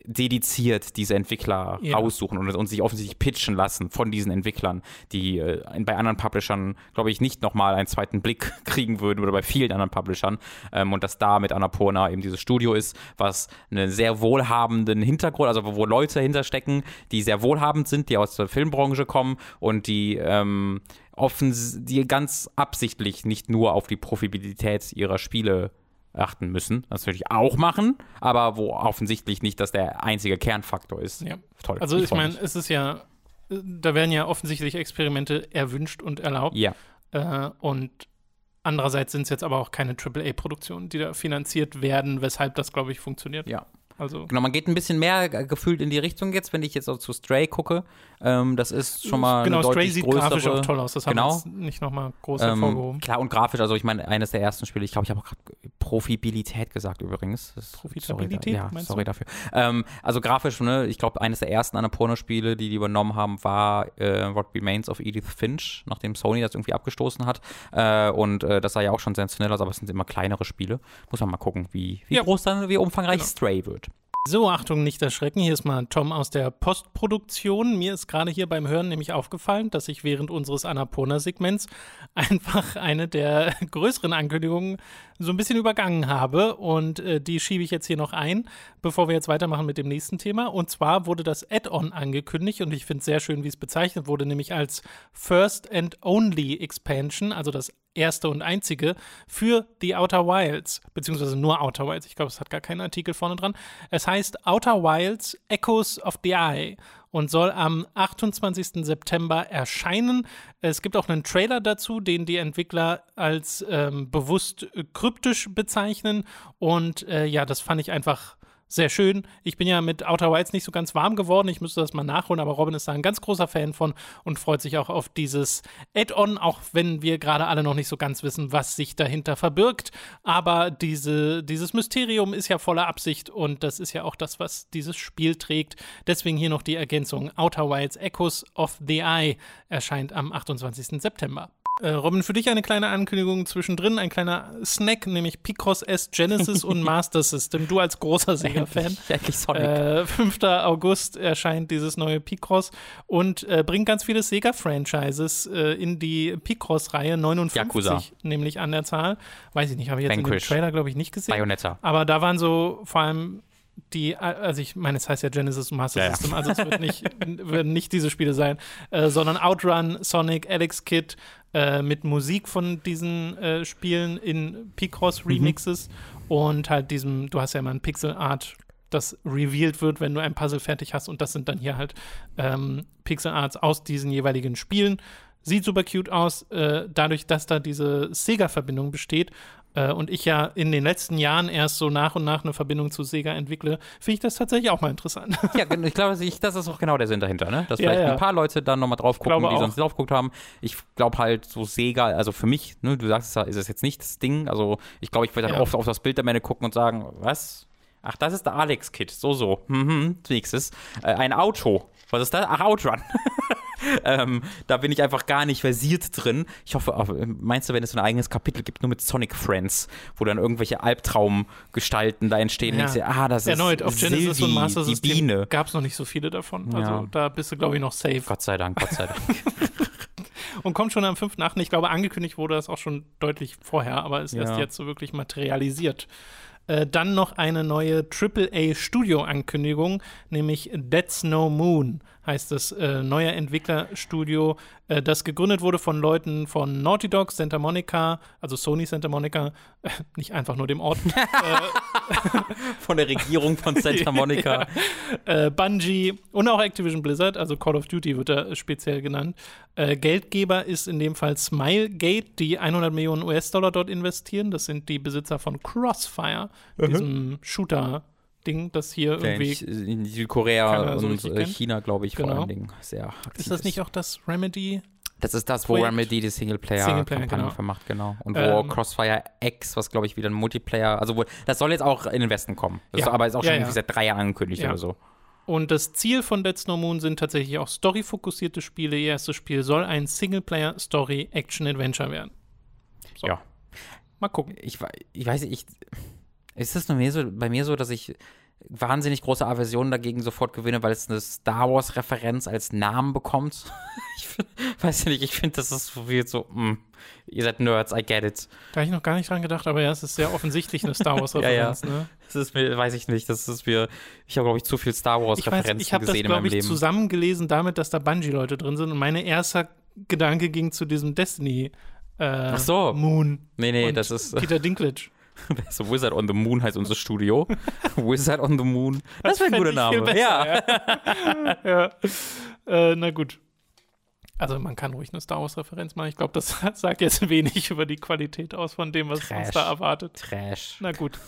dediziert diese Entwickler Ja. raussuchen und, und sich offensichtlich pitchen lassen von diesen Entwicklern, die äh, bei anderen Publishern, glaube ich, nicht nochmal einen zweiten Blick kriegen würden oder bei vielen anderen Publishern. Ähm, und dass da mit Annapurna eben dieses Studio ist, was einen sehr wohlhabenden Hintergrund, also wo Leute hinterstecken, die sehr wohlhabend sind, die aus der Filmbranche kommen und die ähm, offens die ganz absichtlich nicht nur auf die Profitabilität ihrer Spiele achten müssen, das natürlich auch machen, aber wo offensichtlich nicht das der einzige Kernfaktor ist. Ja. Toll. Also ich freu meine, es ist ja, da werden ja offensichtlich Experimente erwünscht und erlaubt. ja, Äh, und andererseits sind es jetzt aber auch keine AAA-Produktionen, die da finanziert werden, weshalb das, glaube ich, funktioniert. ja. Also Genau, man geht ein bisschen mehr gefühlt in die Richtung jetzt, wenn ich jetzt auch zu Stray gucke. Ähm, das ist schon mal genau, eine Stray deutlich sieht größere, grafisch auch toll aus. Das Genau. haben wir jetzt nicht nochmal groß Ähm, hervorgehoben. klar, und grafisch, also ich meine, eines der ersten Spiele, ich glaube, ich habe auch gerade Profibilität gesagt übrigens. Das, Profitabilität, Sorry, ja, sorry dafür. Ähm, also grafisch, ne, ich glaube, eines der ersten Annapurna-Spiele, die die übernommen haben, war äh, What Remains of Edith Finch, nachdem Sony das irgendwie abgestoßen hat. Äh, und äh, das sah ja auch schon sensationell aus, aber es sind immer kleinere Spiele. Muss man mal gucken, wie, wie Ja. groß dann, wie umfangreich Genau. Stray wird. So, Achtung, nicht erschrecken. Hier ist mal Tom aus der Postproduktion. Mir ist gerade hier beim Hören nämlich aufgefallen, dass ich während unseres Annapurna-Segments einfach eine der größeren Ankündigungen so ein bisschen übergangen habe. Und äh, die schiebe ich jetzt hier noch ein, bevor wir jetzt weitermachen mit dem nächsten Thema. Und zwar wurde das Add-on angekündigt und ich finde es sehr schön, wie es bezeichnet wurde, nämlich als First and Only Expansion, also das erste und einzige für The Outer Wilds, beziehungsweise nur Outer Wilds. Ich glaube, es hat gar keinen Artikel vorne dran. Es heißt Outer Wilds Echoes of the Eye und soll am 28. September erscheinen. Es gibt auch einen Trailer dazu, den die Entwickler als ähm, bewusst äh, kryptisch bezeichnen. Und äh, ja, das fand ich einfach sehr schön. Ich bin ja mit Outer Wilds nicht so ganz warm geworden. Ich müsste das mal nachholen, aber Robin ist da ein ganz großer Fan von und freut sich auch auf dieses Add-on, auch wenn wir gerade alle noch nicht so ganz wissen, was sich dahinter verbirgt. Aber diese, dieses Mysterium ist ja voller Absicht und das ist ja auch das, was dieses Spiel trägt. Deswegen hier noch die Ergänzung. Outer Wilds Echoes of the Eye erscheint am 28. September. Äh, Robin, für dich eine kleine Ankündigung zwischendrin, ein kleiner Snack, nämlich Picross S Genesis und Master System. Du als großer Sega-Fan. Endlich Sonic. Äh, 5. August erscheint dieses neue Picross und äh, bringt ganz viele Sega-Franchises äh, in die Picross-Reihe. 59 Yakuza. nämlich an der Zahl. Weiß ich nicht, habe ich jetzt in Vanquish. dem Trailer, glaube ich, nicht gesehen. Bayonetta. Aber da waren so vor allem die, also ich meine, es heißt ja Genesis Master Ja, ja. System, also es wird nicht, werden nicht diese Spiele sein, äh, sondern Outrun, Sonic, Alex Kidd äh, mit Musik von diesen äh, Spielen in Picross Mhm. Remixes und halt diesem, du hast ja immer ein Pixel Art, das revealed wird, wenn du ein Puzzle fertig hast und das sind dann hier halt ähm, Pixel Arts aus diesen jeweiligen Spielen. Sieht super cute aus, äh, dadurch, dass da diese Sega-Verbindung besteht äh, und ich ja in den letzten Jahren erst so nach und nach eine Verbindung zu Sega entwickle, finde ich das tatsächlich auch mal interessant. Ja, ich glaube, das ist auch genau der Sinn dahinter, ne? Dass Ja, vielleicht ja. ein paar Leute dann nochmal drauf gucken, die auch. sonst drauf geguckt haben. Ich glaube halt, so Sega, also für mich, ne, du sagst es ja, ist es jetzt nicht das Ding. Also ich glaube, ich werde dann Ja. oft auf das Bild am Ende gucken und sagen, was? Ach, das ist der Alex-Kit. So, so. Mhm, nächstes. Äh, ein Auto. Was ist das? Ach, Outrun. ähm, da bin ich einfach gar nicht versiert drin. Ich hoffe, äh, meinst du, wenn es so ein eigenes Kapitel gibt, nur mit Sonic Friends, wo dann irgendwelche Albtraumgestalten da entstehen, Ja. denkst ah, das ist Erneut, auf Genesis Sylvie, und Master die Biene. gab es noch nicht so viele davon. Also Ja. da bist du, glaube ich, noch safe. Gott sei Dank, Gott sei Dank. Und kommt schon am 5.8. Ich glaube, angekündigt wurde das auch schon deutlich vorher, aber ist erst Ja. jetzt so wirklich materialisiert. Äh, dann noch eine neue AAA-Studio-Ankündigung, nämlich Dead Snow Moon heißt das äh, neue Entwicklerstudio, äh, das gegründet wurde von Leuten von Naughty Dog, Santa Monica, also Sony Santa Monica, äh, nicht einfach nur dem Ort, Von der Regierung von Santa Monica. äh, Bungie und auch Activision Blizzard, also Call of Duty wird da speziell genannt. Äh, Geldgeber ist in dem Fall Smilegate, die 100 Millionen US-Dollar dort investieren. Das sind die Besitzer von Crossfire, diesem Shooter-Ding, das hier irgendwie. in in Südkorea so und äh. China, glaube ich, vor Genau. allen Dingen sehr aktiv Ist das nicht auch das Remedy? Das ist das, wo Projekt? Remedy die Singleplayer, Singleplayer-Kampagne genau. vermacht, genau. Und wo Ähm, Crossfire X, was glaube ich wieder ein Multiplayer, also wo, das soll jetzt auch in den Westen kommen. Das Ja. ist aber ist auch schon Ja, seit drei Jahren angekündigt oder so. Und das Ziel von Dead Snow Moon sind tatsächlich auch storyfokussierte Spiele. Ihr erstes Spiel soll ein Singleplayer-Story-Action-Adventure werden. So. Ja. Mal gucken. Ich, ich weiß nicht, ich, ist das nur mir so, bei mir so, dass ich wahnsinnig große Aversion dagegen sofort gewinne, weil es eine Star Wars-Referenz als Namen bekommt? ich find, weiß nicht, ich finde, das ist so viel so, mm, ihr seid Nerds, I get it. Da habe ich noch gar nicht dran gedacht, aber ja, es ist sehr offensichtlich eine Star Wars-Referenz. Ne? Das ist mir, weiß ich nicht, das ist mir, ich habe, glaube ich, zu viel Star Ich Wars-Referenzen ich habe das, gesehen in meinem glaube ich, Leben. zusammengelesen damit, dass da Bungie-Leute drin sind. Und mein erster Gedanke ging zu diesem Destiny äh, Ach so. Moon. Nee, nee, das ist Peter Dinklage. so Wizard on the Moon heißt unser Studio. Wizard on the Moon. Das, wäre ein guter Name. besser, ja. ja. Äh, na gut. Also man kann ruhig eine Star Wars-Referenz machen. Ich glaube, das sagt jetzt wenig über die Qualität aus von dem, was Trash. uns da erwartet. Trash. Na gut.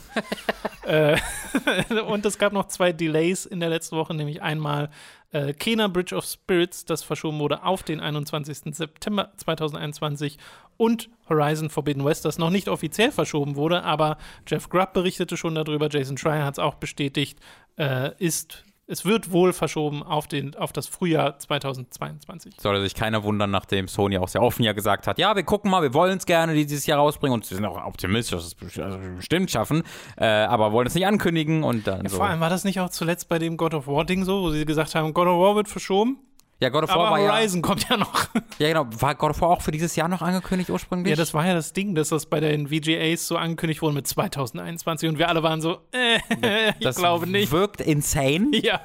äh, und es gab noch zwei Delays in der letzten Woche, nämlich einmal äh, Kena Bridge of Spirits, das verschoben wurde auf den 21. September 2021 und Horizon Forbidden West, das noch nicht offiziell verschoben wurde, aber Jeff Grubb berichtete schon darüber, Jason Schreier hat es auch bestätigt, äh, ist es wird wohl verschoben auf, den, auf das Frühjahr 2022. Sollte sich keiner wundern, nachdem Sony auch sehr offen ja gesagt hat, ja, wir gucken mal, wir wollen es gerne dieses Jahr rausbringen und sie sind auch optimistisch, dass es also bestimmt schaffen, äh, aber wollen es nicht ankündigen und dann Ja, so. Vor allem war das nicht auch zuletzt bei dem God of War Ding so, wo sie gesagt haben, God of War wird verschoben, Ja, God of War aber war ja, Horizon kommt ja noch. ja, genau, war God of War auch für dieses Jahr noch angekündigt ursprünglich? Ja, das war ja das Ding, dass das bei den VGAs so angekündigt wurde mit 2021 und wir alle waren so, äh, ich das glaube nicht. wirkt insane. Ja,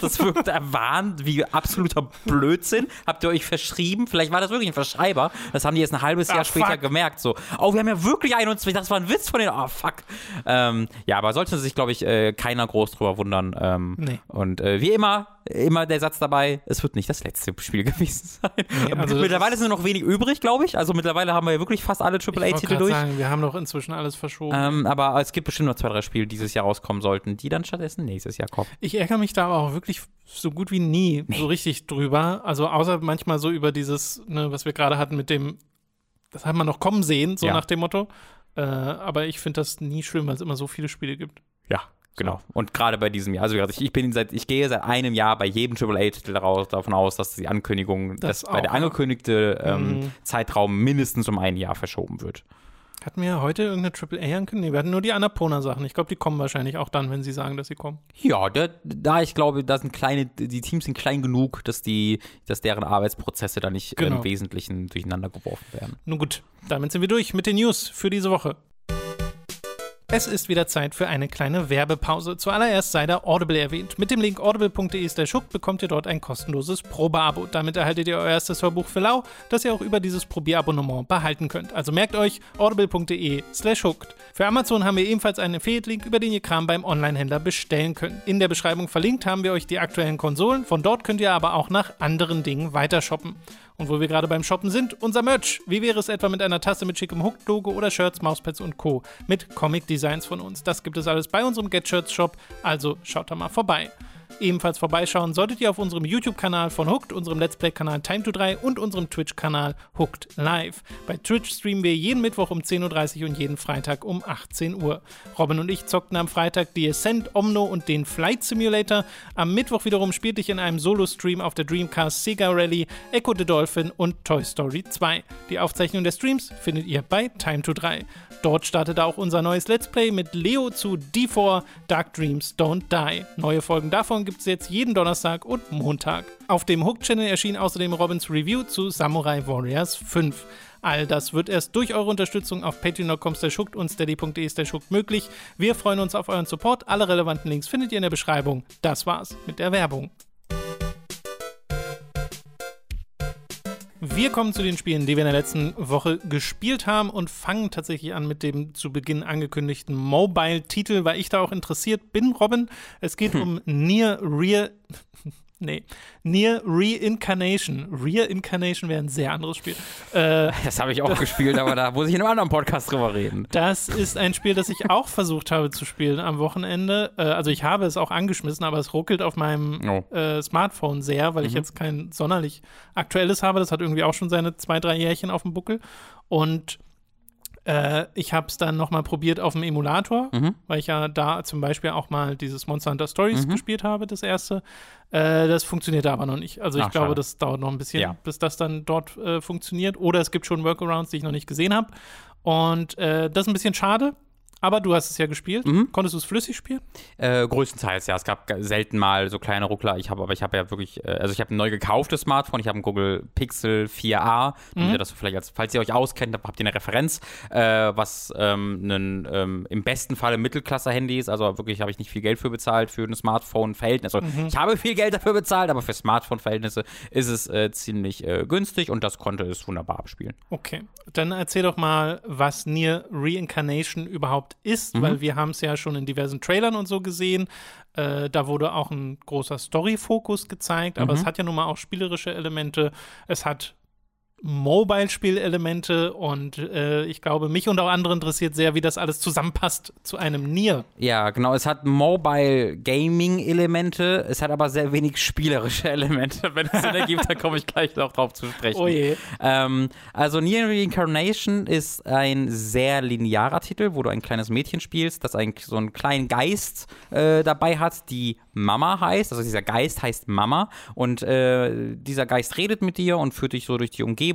Das wirkt erwarnt wie absoluter Blödsinn. Habt ihr euch verschrieben? Vielleicht war das wirklich ein Verschreiber. Das haben die jetzt ein halbes Jahr Ah, später fuck. gemerkt. So, oh, wir haben ja wirklich 21. Das war ein Witz von denen. Oh, fuck. Ähm, ja, aber sollte sich, glaube ich, äh, keiner groß drüber wundern. Ähm, Nee. Und äh, wie immer, immer der Satz dabei, es wird nicht das letzte Spiel gewesen sein. also das mittlerweile sind nur noch wenig übrig, glaube ich. Also mittlerweile haben wir ja wirklich fast alle AAA-Titel durch. sagen, wir haben doch inzwischen alles verschoben. Ähm, aber es gibt bestimmt noch zwei, drei Spiele, die dieses Jahr rauskommen sollten, die dann stattdessen nächstes Jahr kommen. Ich ärgere mich da aber auch wirklich so gut wie nie so richtig drüber. Also außer manchmal so über dieses, ne, was wir gerade hatten mit dem, das hat man noch kommen sehen, so Ja. nach dem Motto. Äh, aber ich finde das nie schlimm, weil es immer so viele Spiele gibt. Ja, genau. Und gerade bei diesem Jahr, also ich, bin seit, ich gehe seit einem Jahr bei jedem AAA-Titel davon aus, dass die Ankündigung, Das dass bei der auch, ja. angekündigte ähm, Mhm. Zeitraum mindestens um ein Jahr verschoben wird. Hatten wir heute irgendeine AAA ankündigung? Nee, wir hatten nur die Annapurna-Sachen. Ich glaube, die kommen wahrscheinlich auch dann, wenn sie sagen, dass sie kommen. Ja, da, da ich glaube, da sind kleine, die Teams sind klein genug, dass die, dass deren Arbeitsprozesse da nicht Genau. im Wesentlichen durcheinander geworfen werden. Nun gut, damit sind wir durch mit den News für diese Woche. Es ist wieder Zeit für eine kleine Werbepause. Zuallererst sei da Audible erwähnt. Mit dem Link audible.de slash hook bekommt ihr dort ein kostenloses Probeabo. Damit erhaltet ihr euer erstes Hörbuch für lau, das ihr auch über dieses Probierabonnement behalten könnt. Also merkt euch audible.de slash hooked. Für Amazon haben wir ebenfalls einen Affiliate-Link, über den ihr Kram beim Online-Händler bestellen könnt. In der Beschreibung verlinkt haben wir euch die aktuellen Konsolen. Von dort könnt ihr aber auch nach anderen Dingen weiter shoppen. Und wo wir gerade beim Shoppen sind, unser Merch. Wie wäre es etwa mit einer Tasse mit schickem Hooked-Logo oder Shirts, Mauspads und Co. mit Comic-Designs von uns? Das gibt es alles bei unserem Get Shirts Shop, also schaut da mal vorbei. Ebenfalls vorbeischauen solltet ihr auf unserem YouTube-Kanal von Hooked, unserem Let's Play-Kanal Time to 3 und unserem Twitch-Kanal Hooked Live. Bei Twitch streamen wir jeden Mittwoch um 10.30 Uhr und jeden Freitag um 18 Uhr. Robin und ich zockten am Freitag die Ascent, Omno und den Flight Simulator. Am Mittwoch wiederum spielte ich in einem Solo-Stream auf der Dreamcast Sega Rally, Echo the Dolphin und Toy Story 2. Die Aufzeichnung der Streams findet ihr bei Time to 3. Dort startete auch unser neues Let's Play mit Leo zu D4 Dark Dreams Don't Die. Neue Folgen davon gibt es jetzt jeden Donnerstag und Montag. Auf dem Hook Channel erschien außerdem Robins Review zu Samurai Warriors 5. All das wird erst durch eure Unterstützung auf patreon.com und steady.de möglich. Wir freuen uns auf euren Support. Alle relevanten Links findet ihr in der Beschreibung. Das war's mit der Werbung. Wir kommen zu den Spielen, die wir in der letzten Woche gespielt haben und fangen tatsächlich an mit dem zu Beginn angekündigten Mobile-Titel, weil ich da auch interessiert bin, Robin. Es geht um Near Real. Nee, Near Reincarnation. Reincarnation wäre ein sehr anderes Spiel. Äh, Das habe ich auch gespielt, aber da muss ich in einem anderen Podcast drüber reden. das ist ein Spiel, das ich auch versucht habe zu spielen am Wochenende. Äh, also ich habe es auch angeschmissen, aber es ruckelt auf meinem Oh. äh, Smartphone sehr, weil ich jetzt kein sonderlich aktuelles habe. Das hat irgendwie auch schon seine zwei, drei Jährchen auf dem Buckel. Und äh, ich habe es dann nochmal probiert auf dem Emulator, Mhm. weil ich ja da zum Beispiel auch mal dieses Monster Hunter Stories gespielt habe, das erste. Äh, das funktioniert aber noch nicht. Also ich Ach, glaube, schade. das dauert noch ein bisschen, Ja. bis das dann dort äh, funktioniert. Oder es gibt schon Workarounds, die ich noch nicht gesehen habe. Und äh, das ist ein bisschen schade. Aber du hast es ja gespielt. Mhm. Konntest du es flüssig spielen? Äh, größtenteils, ja. Es gab ga- selten mal so kleine Ruckler. Ich habe, aber ich habe ja wirklich, äh, also ich habe ein neu gekauftes Smartphone. Ich habe ein Google Pixel 4a. Damit ihr das vielleicht als, falls ihr euch auskennt, habt ihr eine Referenz, äh, was ähm, ein ähm, im besten Fall ein Mittelklasse-Handy ist. Also wirklich habe ich nicht viel Geld für bezahlt für ein Smartphone-Verhältnis. Also ich habe viel Geld dafür bezahlt, aber für Smartphone-Verhältnisse ist es äh, ziemlich äh, günstig und das konnte es wunderbar abspielen. Okay. Dann erzähl doch mal, was Nier Reincarnation überhaupt überhaupt ist, Mhm. weil wir haben es ja schon in diversen Trailern und so gesehen. Äh, da wurde auch ein großer Story-Fokus gezeigt, aber Mhm. es hat ja nun mal auch spielerische Elemente. Es hat Mobile-Spielelemente und äh, ich glaube, mich und auch andere interessiert sehr, wie das alles zusammenpasst zu einem Nier. Ja, genau. Es hat Mobile Gaming Elemente, es hat aber sehr wenig spielerische Elemente. Wenn es Sinn ergibt, dann komme ich gleich noch drauf zu sprechen. Oh je. Ähm, also Nier Reincarnation ist ein sehr linearer Titel, wo du ein kleines Mädchen spielst, das einen, so einen kleinen Geist äh, dabei hat, die Mama heißt. Also dieser Geist heißt Mama und äh, dieser Geist redet mit dir und führt dich so durch die Umgebung.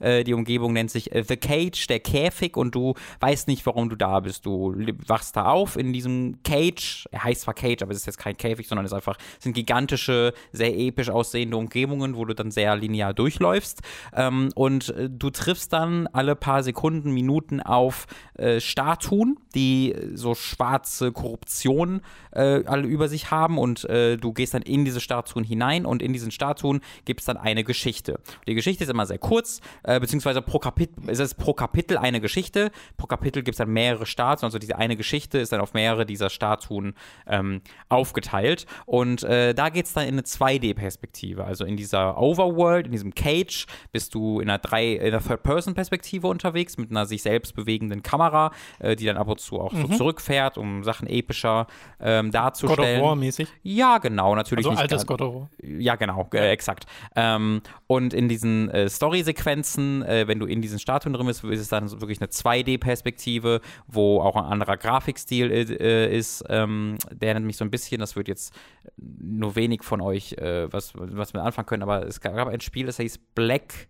Äh, die Umgebung nennt sich äh, The Cage, der Käfig und du weißt nicht, warum du da bist. Du wachst da auf in diesem Cage. Er heißt zwar Cage, aber es ist jetzt kein Käfig, sondern es einfach sind gigantische, sehr episch aussehende Umgebungen, wo du dann sehr linear durchläufst. Ähm, und äh, du triffst dann alle paar Sekunden, Minuten auf äh, Statuen, die so schwarze Korruption alle über sich haben und du gehst dann in diese Statuen hinein und in diesen Statuen gibt es dann eine Geschichte. Die Geschichte ist immer sehr kurz, äh, beziehungsweise pro Kapitel, es ist pro Kapitel eine Geschichte. Pro Kapitel gibt es dann mehrere Statuen, also diese eine Geschichte ist dann auf mehrere dieser Statuen ähm, aufgeteilt. Und äh, da geht es dann in eine 2D-Perspektive. Also in dieser Overworld, in diesem Cage, bist du in einer, drei- in einer Third-Person-Perspektive unterwegs mit einer sich selbst bewegenden Kamera, äh, die dann ab und zu auch so zurückfährt, um Sachen epischer ähm, God of darzustellen. War mäßig. Ja, genau, natürlich Also altes God of War. ja, genau, äh, exakt. Ähm, und in diesen äh, Story-Sequenzen, äh, wenn du in diesen Statuen drin bist, ist es dann wirklich eine 2D-Perspektive, wo auch ein anderer Grafikstil äh, ist. Ähm, der nennt mich so ein bisschen, das wird jetzt nur wenig von euch äh, was, was mit anfangen können, aber es gab ein Spiel, das hieß Black,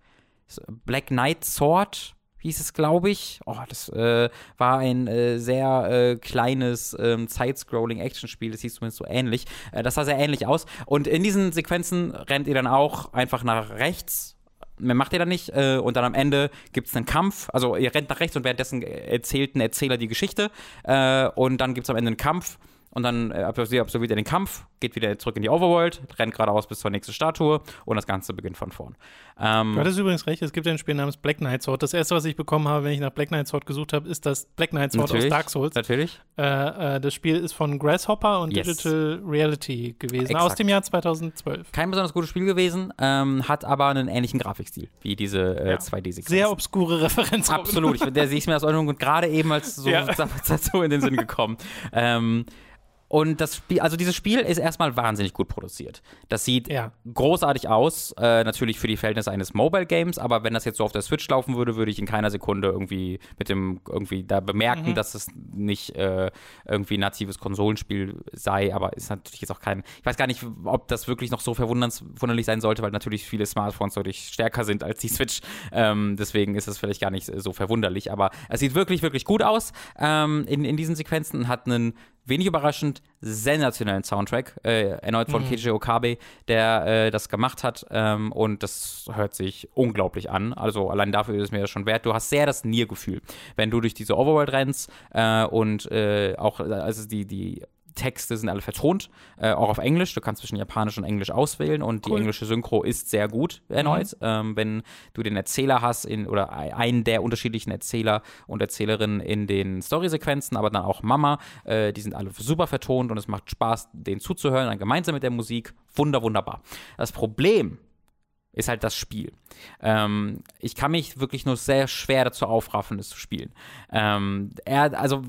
Black Knight Sword hieß es, glaube ich. Oh, das äh, war ein äh, sehr äh, kleines ähm, Side-Scrolling-Action-Spiel. Das hieß zumindest so ähnlich. Äh, das sah sehr ähnlich aus. Und in diesen Sequenzen rennt ihr dann auch einfach nach rechts. Mehr macht ihr dann nicht. Äh, und dann am Ende gibt es einen Kampf. Also ihr rennt nach rechts und währenddessen erzählt ein Erzähler die Geschichte. Äh, und dann gibt es am Ende einen Kampf. Und dann äh, absolviert er den Kampf, geht wieder zurück in die Overworld, rennt geradeaus bis zur nächsten Statue und das Ganze beginnt von vorn. Ähm, Du hattest übrigens recht, es gibt ein Spiel namens Black Knight Sword. Das erste, was ich bekommen habe, wenn ich nach Black Knight Sword gesucht habe, ist das Black Knight Sword aus Dark Souls. Natürlich. Äh, äh, das Spiel ist von Grasshopper und Yes. Digital Reality gewesen, Exakt. aus dem Jahr 2012. Kein besonders gutes Spiel gewesen, ähm, hat aber einen ähnlichen Grafikstil wie diese äh, Ja. 2D-Sequenz. Sehr obskure Referenz. Absolut. Ich, der sehe ich mir aus Ordnung und gerade eben als so Ja. dazu in den Sinn gekommen. Ähm, und das Spiel, also dieses Spiel ist erstmal wahnsinnig gut produziert. Das sieht Ja. großartig aus, äh, natürlich für die Verhältnisse eines Mobile Games, aber wenn das jetzt so auf der Switch laufen würde, würde ich in keiner Sekunde irgendwie mit dem irgendwie da bemerken, dass es nicht äh, irgendwie ein natives Konsolenspiel sei, aber ist natürlich jetzt auch kein, ich weiß gar nicht, ob das wirklich noch so verwunderlich sein sollte, weil natürlich viele Smartphones deutlich stärker sind als die Switch. Ähm, deswegen ist es vielleicht gar nicht so verwunderlich, aber es sieht wirklich, wirklich gut aus ähm, in, in diesen Sequenzen und hat einen wenig überraschend sensationellen Soundtrack, äh, erneut von Keiji Okabe, der äh, das gemacht hat ähm, und das hört sich unglaublich an. Also allein dafür ist es mir das schon wert. Du hast sehr das Nier-Gefühl, wenn du durch diese Overworld rennst äh, und äh, auch also die, die Texte sind alle vertont, äh, auch auf Englisch. Du kannst zwischen Japanisch und Englisch auswählen und die Cool. englische Synchro ist sehr gut erneut. Ähm, wenn du den Erzähler hast in, oder einen der unterschiedlichen Erzähler und Erzählerinnen in den Storysequenzen, aber dann auch Mama, äh, die sind alle super vertont und es macht Spaß, denen zuzuhören, dann gemeinsam mit der Musik. Wunder, wunderbar. Das Problem ist halt das Spiel. Ähm, ich kann mich wirklich nur sehr schwer dazu aufraffen, es zu spielen. Ähm, er, also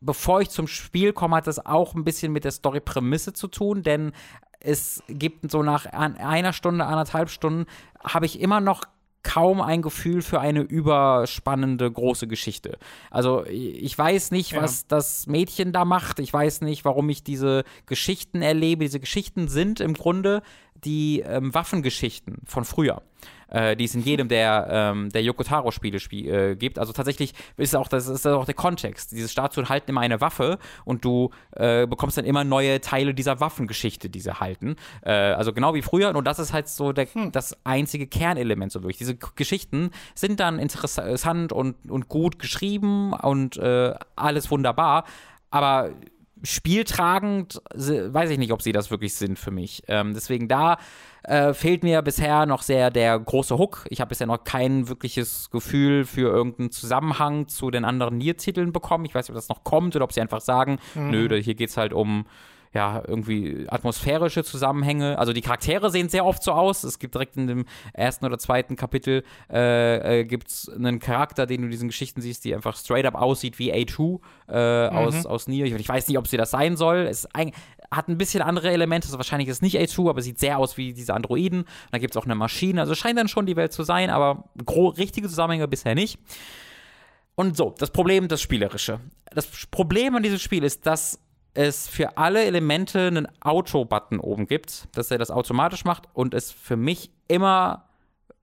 bevor ich zum Spiel komme, hat das auch ein bisschen mit der Story-Prämisse zu tun, denn es gibt so nach einer Stunde, anderthalb Stunden, habe ich immer noch kaum ein Gefühl für eine überspannende große Geschichte. Also ich weiß nicht, Ja. was das Mädchen da macht. Ich weiß nicht, warum ich diese Geschichten erlebe. Diese Geschichten sind im Grunde die ähm, Waffengeschichten von früher, äh, die es in jedem der, ähm, der Yokotaro-Spiele spie äh, gibt. Also tatsächlich ist auch das ist auch der Kontext. Diese Statuen halten immer eine Waffe und du äh, bekommst dann immer neue Teile dieser Waffengeschichte, die sie halten. Äh, also genau wie früher. Und das ist halt so der, das einzige Kernelement so wirklich. Diese Geschichten sind dann interessant und, und gut geschrieben und äh, alles wunderbar. Aber spieltragend, weiß ich nicht, ob sie das wirklich sind für mich. Ähm, deswegen da äh, fehlt mir bisher noch sehr der große Hook. Ich habe bisher noch kein wirkliches Gefühl für irgendeinen Zusammenhang zu den anderen Nier-Titeln bekommen. Ich weiß nicht, ob das noch kommt oder ob sie einfach sagen, mhm. nö, hier geht es halt um ja, irgendwie atmosphärische Zusammenhänge. Also die Charaktere sehen sehr oft so aus. Es gibt direkt in dem ersten oder zweiten Kapitel äh, äh, gibt's einen Charakter, den du in diesen Geschichten siehst, die einfach straight up aussieht wie A2 äh, mhm. aus, aus Nier. Ich, ich, weiß nicht, ob sie das sein soll. Es ein, hat ein bisschen andere Elemente. Also wahrscheinlich ist es nicht A2, aber sieht sehr aus wie diese Androiden. Und da gibt es auch eine Maschine. Also scheint dann schon die Welt zu sein, aber richtige Zusammenhänge bisher nicht. Und so, das Problem, das Spielerische. Das Problem an diesem Spiel ist, dass es für alle Elemente einen Auto-Button oben gibt, dass er das automatisch macht und es für mich immer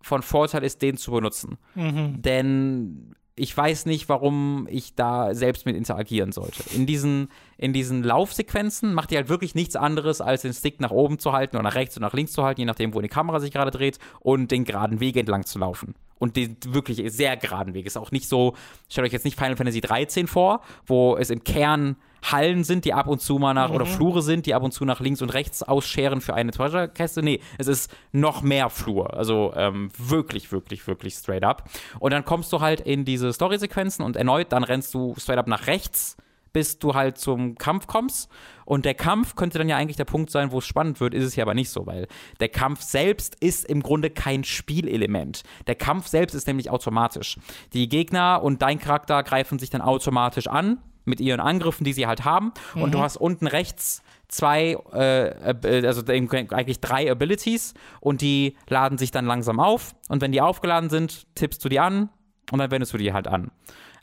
von Vorteil ist, den zu benutzen. Mhm. Denn ich weiß nicht, warum ich da selbst mit interagieren sollte. In diesen, in diesen Laufsequenzen macht ihr halt wirklich nichts anderes, als den Stick nach oben zu halten oder nach rechts und nach links zu halten, je nachdem, wo die Kamera sich gerade dreht, und den geraden Weg entlang zu laufen und den wirklich sehr geraden Weg. Ist auch nicht so, stellt euch jetzt nicht Final Fantasy 13 vor, wo es im Kern Hallen sind, die ab und zu mal nach, mhm. oder Flure sind, die ab und zu nach links und rechts ausscheren für eine Treasure-Käste. Nee, es ist noch mehr Flur. Also ähm, wirklich, wirklich, wirklich straight up. Und dann kommst du halt in diese Story-Sequenzen und erneut, dann rennst du straight up nach rechts bis du halt zum Kampf kommst. Und der Kampf könnte dann ja eigentlich der Punkt sein, wo es spannend wird, ist es ja aber nicht so, weil der Kampf selbst ist im Grunde kein Spielelement. Der Kampf selbst ist nämlich automatisch. Die Gegner und dein Charakter greifen sich dann automatisch an mit ihren Angriffen, die sie halt haben. Mhm. Und du mhm. hast unten rechts zwei, äh, also eigentlich drei Abilities und die laden sich dann langsam auf. Und wenn die aufgeladen sind, tippst du die an und dann wendest du die halt an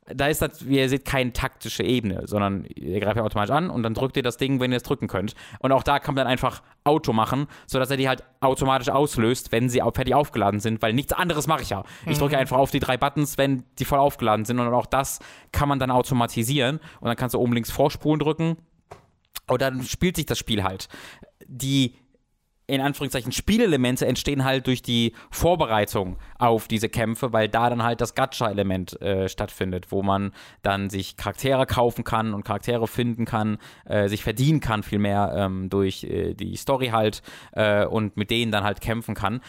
da ist das, wie ihr seht, keine taktische Ebene, sondern ihr greift ja automatisch an und dann drückt ihr das Ding, wenn ihr es drücken könnt. Und auch da kann man dann einfach Auto machen, sodass er die halt automatisch auslöst, wenn sie fertig aufgeladen sind, weil nichts anderes mache ich ja. Ich drücke mhm. einfach auf die drei Buttons, wenn die voll aufgeladen sind und auch das kann man dann automatisieren und dann kannst du oben links vorspulen drücken und dann spielt sich das Spiel halt. Die in Anführungszeichen Spielelemente entstehen halt durch die Vorbereitung auf diese Kämpfe, weil da dann halt das Gacha-Element äh, stattfindet, wo man dann sich Charaktere kaufen kann und Charaktere finden kann, äh, sich verdienen kann vielmehr ähm, durch äh, die Story halt äh, und mit denen dann halt kämpfen kann.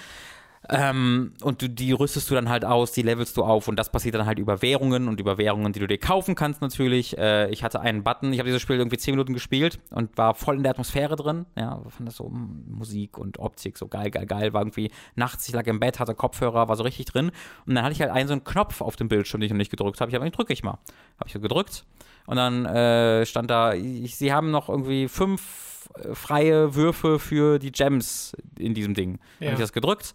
Ähm, und du, die rüstest du dann halt aus, die levelst du auf und das passiert dann halt über Währungen und über Währungen, die du dir kaufen kannst natürlich. Äh, ich hatte einen Button, ich habe dieses Spiel irgendwie 10 Minuten gespielt und war voll in der Atmosphäre drin. Ja, fand das so hm, Musik und Optik so geil, geil, geil. War irgendwie nachts, ich lag im Bett, hatte Kopfhörer, war so richtig drin. Und dann hatte ich halt einen so einen Knopf auf dem Bildschirm, den ich noch nicht gedrückt habe. Ich habe, drücke ich mal. Habe ich so gedrückt und dann äh, stand da, ich, sie haben noch irgendwie fünf äh, freie Würfe für die Gems in diesem Ding. Ja. Habe ich das gedrückt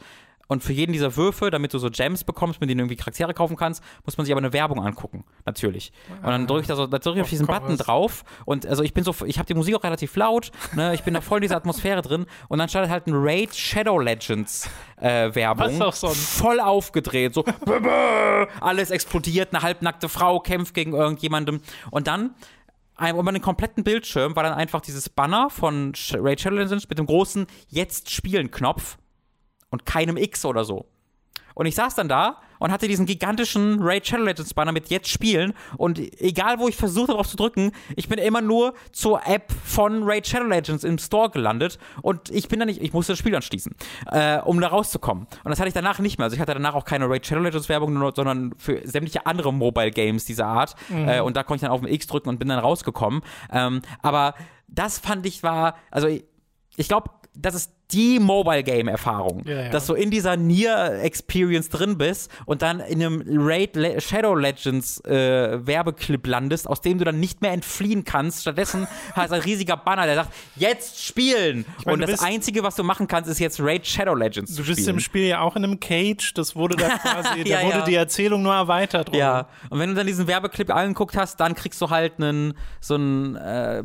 und für jeden dieser Würfe, damit du so Gems bekommst, mit denen du irgendwie Charaktere kaufen kannst, muss man sich aber eine Werbung angucken, natürlich. Und dann drücke ich da so, da drücke ich auf diesen Button drauf und also ich bin so, ich habe die Musik auch relativ laut, ne? ich bin da voll in dieser Atmosphäre drin und dann startet halt ein Raid Shadow Legends äh, Werbung. Was auch sonst. Voll aufgedreht, so alles explodiert, eine halbnackte Frau kämpft gegen irgendjemandem und dann über den kompletten Bildschirm war dann einfach dieses Banner von Raid Shadow Legends mit dem großen Jetzt spielen Knopf und keinem X oder so. Und ich saß dann da und hatte diesen gigantischen Raid Shadow Legends Banner mit jetzt spielen und egal wo ich versucht habe, darauf zu drücken, ich bin immer nur zur App von Raid Shadow Legends im Store gelandet und ich bin da nicht, ich musste das Spiel anschließen, äh, um da rauszukommen. Und das hatte ich danach nicht mehr. Also ich hatte danach auch keine Raid Shadow Legends Werbung, sondern für sämtliche andere Mobile Games dieser Art. Mhm. Äh, und da konnte ich dann auf den X drücken und bin dann rausgekommen. Ähm, aber das fand ich war, also ich, ich glaube, das ist die Mobile Game Erfahrung, ja, ja. dass du in dieser Nier Experience drin bist und dann in einem Raid Le Shadow Legends äh, Werbeclip landest, aus dem du dann nicht mehr entfliehen kannst. Stattdessen hast du ein riesiger Banner, der sagt, jetzt spielen. Ich mein, und das einzige, was du machen kannst, ist jetzt Raid Shadow Legends Du bist im Spiel ja auch in einem Cage, das wurde da quasi, ja, da wurde die Erzählung nur erweitert. Rum. Ja. Und wenn du dann diesen Werbeclip angeguckt hast, dann kriegst du halt einen so einen äh,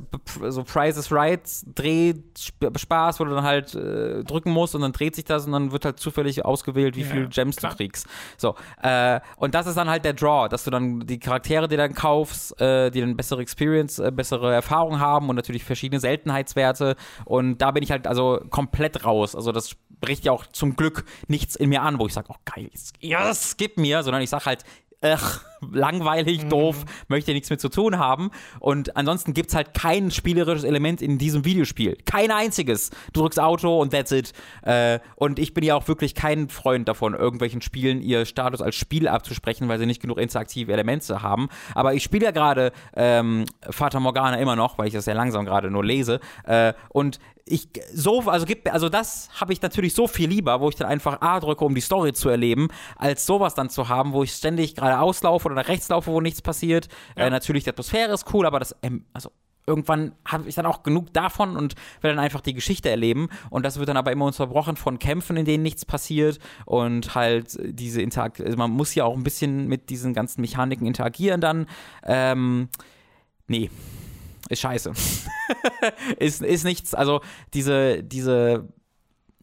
so Prizes Rights Drehspaß, wo du dann halt äh, äh, drücken musst und dann dreht sich das und dann wird halt zufällig ausgewählt, wie ja, viel Gems klar. du kriegst. So, äh, und das ist dann halt der Draw, dass du dann die Charaktere, die dann kaufst, äh, die dann bessere Experience, äh, bessere Erfahrung haben und natürlich verschiedene Seltenheitswerte und da bin ich halt also komplett raus. Also das spricht ja auch zum Glück nichts in mir an, wo ich sage, oh geil, ja, das gib mir, sondern ich sage halt, ach, langweilig, Mhm. doof, möchte nichts mit zu tun haben. Und ansonsten gibt es halt kein spielerisches Element in diesem Videospiel. Kein einziges. Du drückst Auto und that's it. Äh, und ich bin ja auch wirklich kein Freund davon, irgendwelchen Spielen ihr Status als Spiel abzusprechen, weil sie nicht genug interaktive Elemente haben. Aber ich spiele ja gerade ähm, Fata Morgana immer noch, weil ich das sehr langsam gerade nur lese. Äh, und ich so, also gibt, also das habe ich natürlich so viel lieber, wo ich dann einfach A drücke, um die Story zu erleben, als sowas dann zu haben, wo ich ständig gerade auslaufe oder nach rechts laufe, wo nichts passiert. Ja. Äh, natürlich, die Atmosphäre ist cool, aber das, ähm, also irgendwann habe ich dann auch genug davon und will dann einfach die Geschichte erleben. Und das wird dann aber immer unterbrochen von Kämpfen, in denen nichts passiert und halt diese Interaktion. Also man muss ja auch ein bisschen mit diesen ganzen Mechaniken interagieren dann. Ähm, nee. Ist scheiße. ist, ist nichts, also diese, diese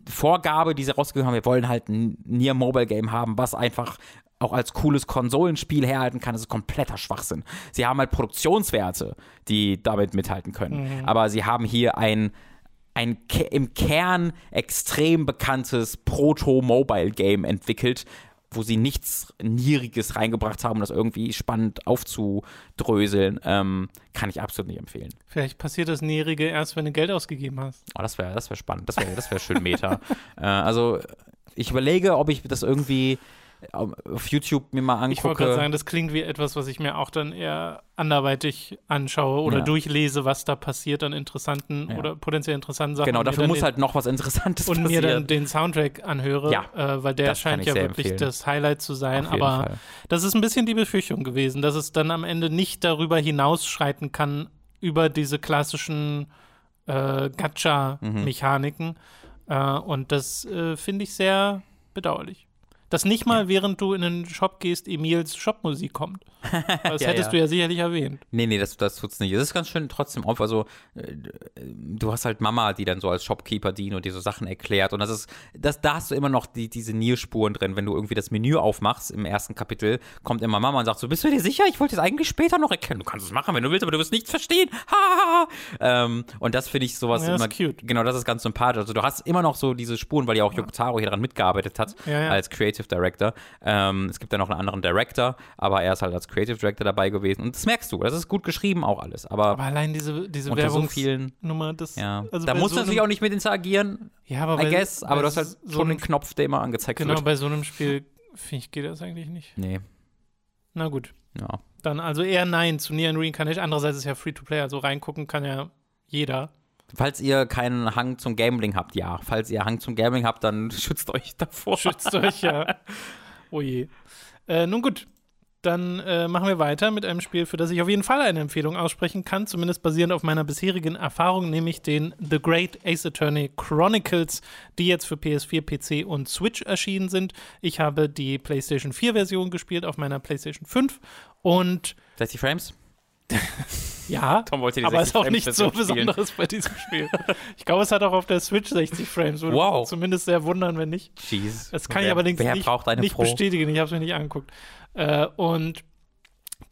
Vorgabe, die sie rausgegeben haben, wir wollen halt ein Nier Mobile Game haben, was einfach auch als cooles Konsolenspiel herhalten kann, das ist kompletter Schwachsinn. Sie haben halt Produktionswerte, die damit mithalten können. Aber sie haben hier ein, ein im Kern extrem bekanntes Proto-Mobile-Game entwickelt, wo sie nichts Nieriges reingebracht haben, um das irgendwie spannend aufzudröseln. Ähm, kann ich absolut nicht empfehlen. Vielleicht passiert das Näherige erst, wenn du Geld ausgegeben hast. Oh, das wäre das wär spannend. Das wäre das wär schön Meta. äh, also, ich überlege, ob ich das irgendwie auf YouTube mir mal Ich wollte gerade angucke. sagen, das klingt wie etwas, was ich mir auch dann eher anderweitig anschaue oder Ja. durchlese, was da passiert an interessanten Ja. oder potenziell interessanten Sachen. Genau, und mir dafür muss den, halt noch was Interessantes und mir passieren. dann den Soundtrack anhöre, Ja, äh, weil der scheint ja wirklich empfehlen. das Highlight zu sein. Aber Fall. das ist ein bisschen die Befürchtung gewesen, dass es dann am Ende nicht darüber hinausschreiten kann, über diese klassischen äh, Gacha-Mechaniken. Mhm. Äh, und das äh, finde ich sehr bedauerlich. Dass nicht mal, während du in den Shop gehst, Emils Shopmusik kommt. Das Ja, hättest ja. du ja sicherlich erwähnt. Nee, nee, das, das tut's nicht. Es ist ganz schön trotzdem auf. Also, äh, du hast halt Mama, die dann so als Shopkeeper dient und dir so Sachen erklärt. Und das ist, das, da hast du immer noch die, diese Nierspuren drin. Wenn du irgendwie das Menü aufmachst im ersten Kapitel, kommt immer Mama und sagt so: Bist du dir sicher? Ich wollte es eigentlich später noch erklären. Du kannst es machen, wenn du willst, aber du wirst nichts verstehen. Ha, ha, ha. ähm, und das finde ich sowas Ja, ist immer. cute. Genau, das ist ganz sympathisch. Also, du hast immer noch so diese Spuren, weil ja auch Yokotaro hier dran mitgearbeitet hat, Ja, ja. als Creative Director. Ähm, es gibt ja noch einen anderen Director, aber er ist halt als Creative Director dabei gewesen. Und das merkst du, das ist gut geschrieben auch alles. Aber, Aber allein diese, diese so Werbungsnummer, vielen, das. ja. also da musst so du natürlich auch nicht mit interagieren, Ja, aber I bei, guess, aber bei du hast halt so schon einem, den Knopf, der immer angezeigt Genau, wird. bei so einem Spiel, finde ich, geht das eigentlich nicht. Nee, Na gut. ja. Dann also eher nein zu and Reincarnation. Andererseits ist ja Free-to-Play, also reingucken kann ja jeder. Falls ihr keinen Hang zum Gambling habt, ja. Falls ihr Hang zum Gambling habt, dann schützt euch davor. Schützt euch ja. Oh je. Äh, nun gut, dann äh, machen wir weiter mit einem Spiel, für das ich auf jeden Fall eine Empfehlung aussprechen kann, zumindest basierend auf meiner bisherigen Erfahrung, nämlich den The Great Ace Attorney Chronicles, die jetzt für PS4, PC und Switch erschienen sind. Ich habe die PlayStation 4-Version gespielt auf meiner PlayStation 5 und 60 Frames? Ja, Tom wollte die aber 60 ist auch Frames nichts so spielen. Besonderes bei diesem Spiel. Ich glaube, es hat auch auf der Switch 60 Frames. Würde Wow. zumindest sehr wundern, wenn nicht. Jeez. Das kann wer, ich allerdings nicht, nicht bestätigen. Ich habe es mir nicht angeguckt. Äh, und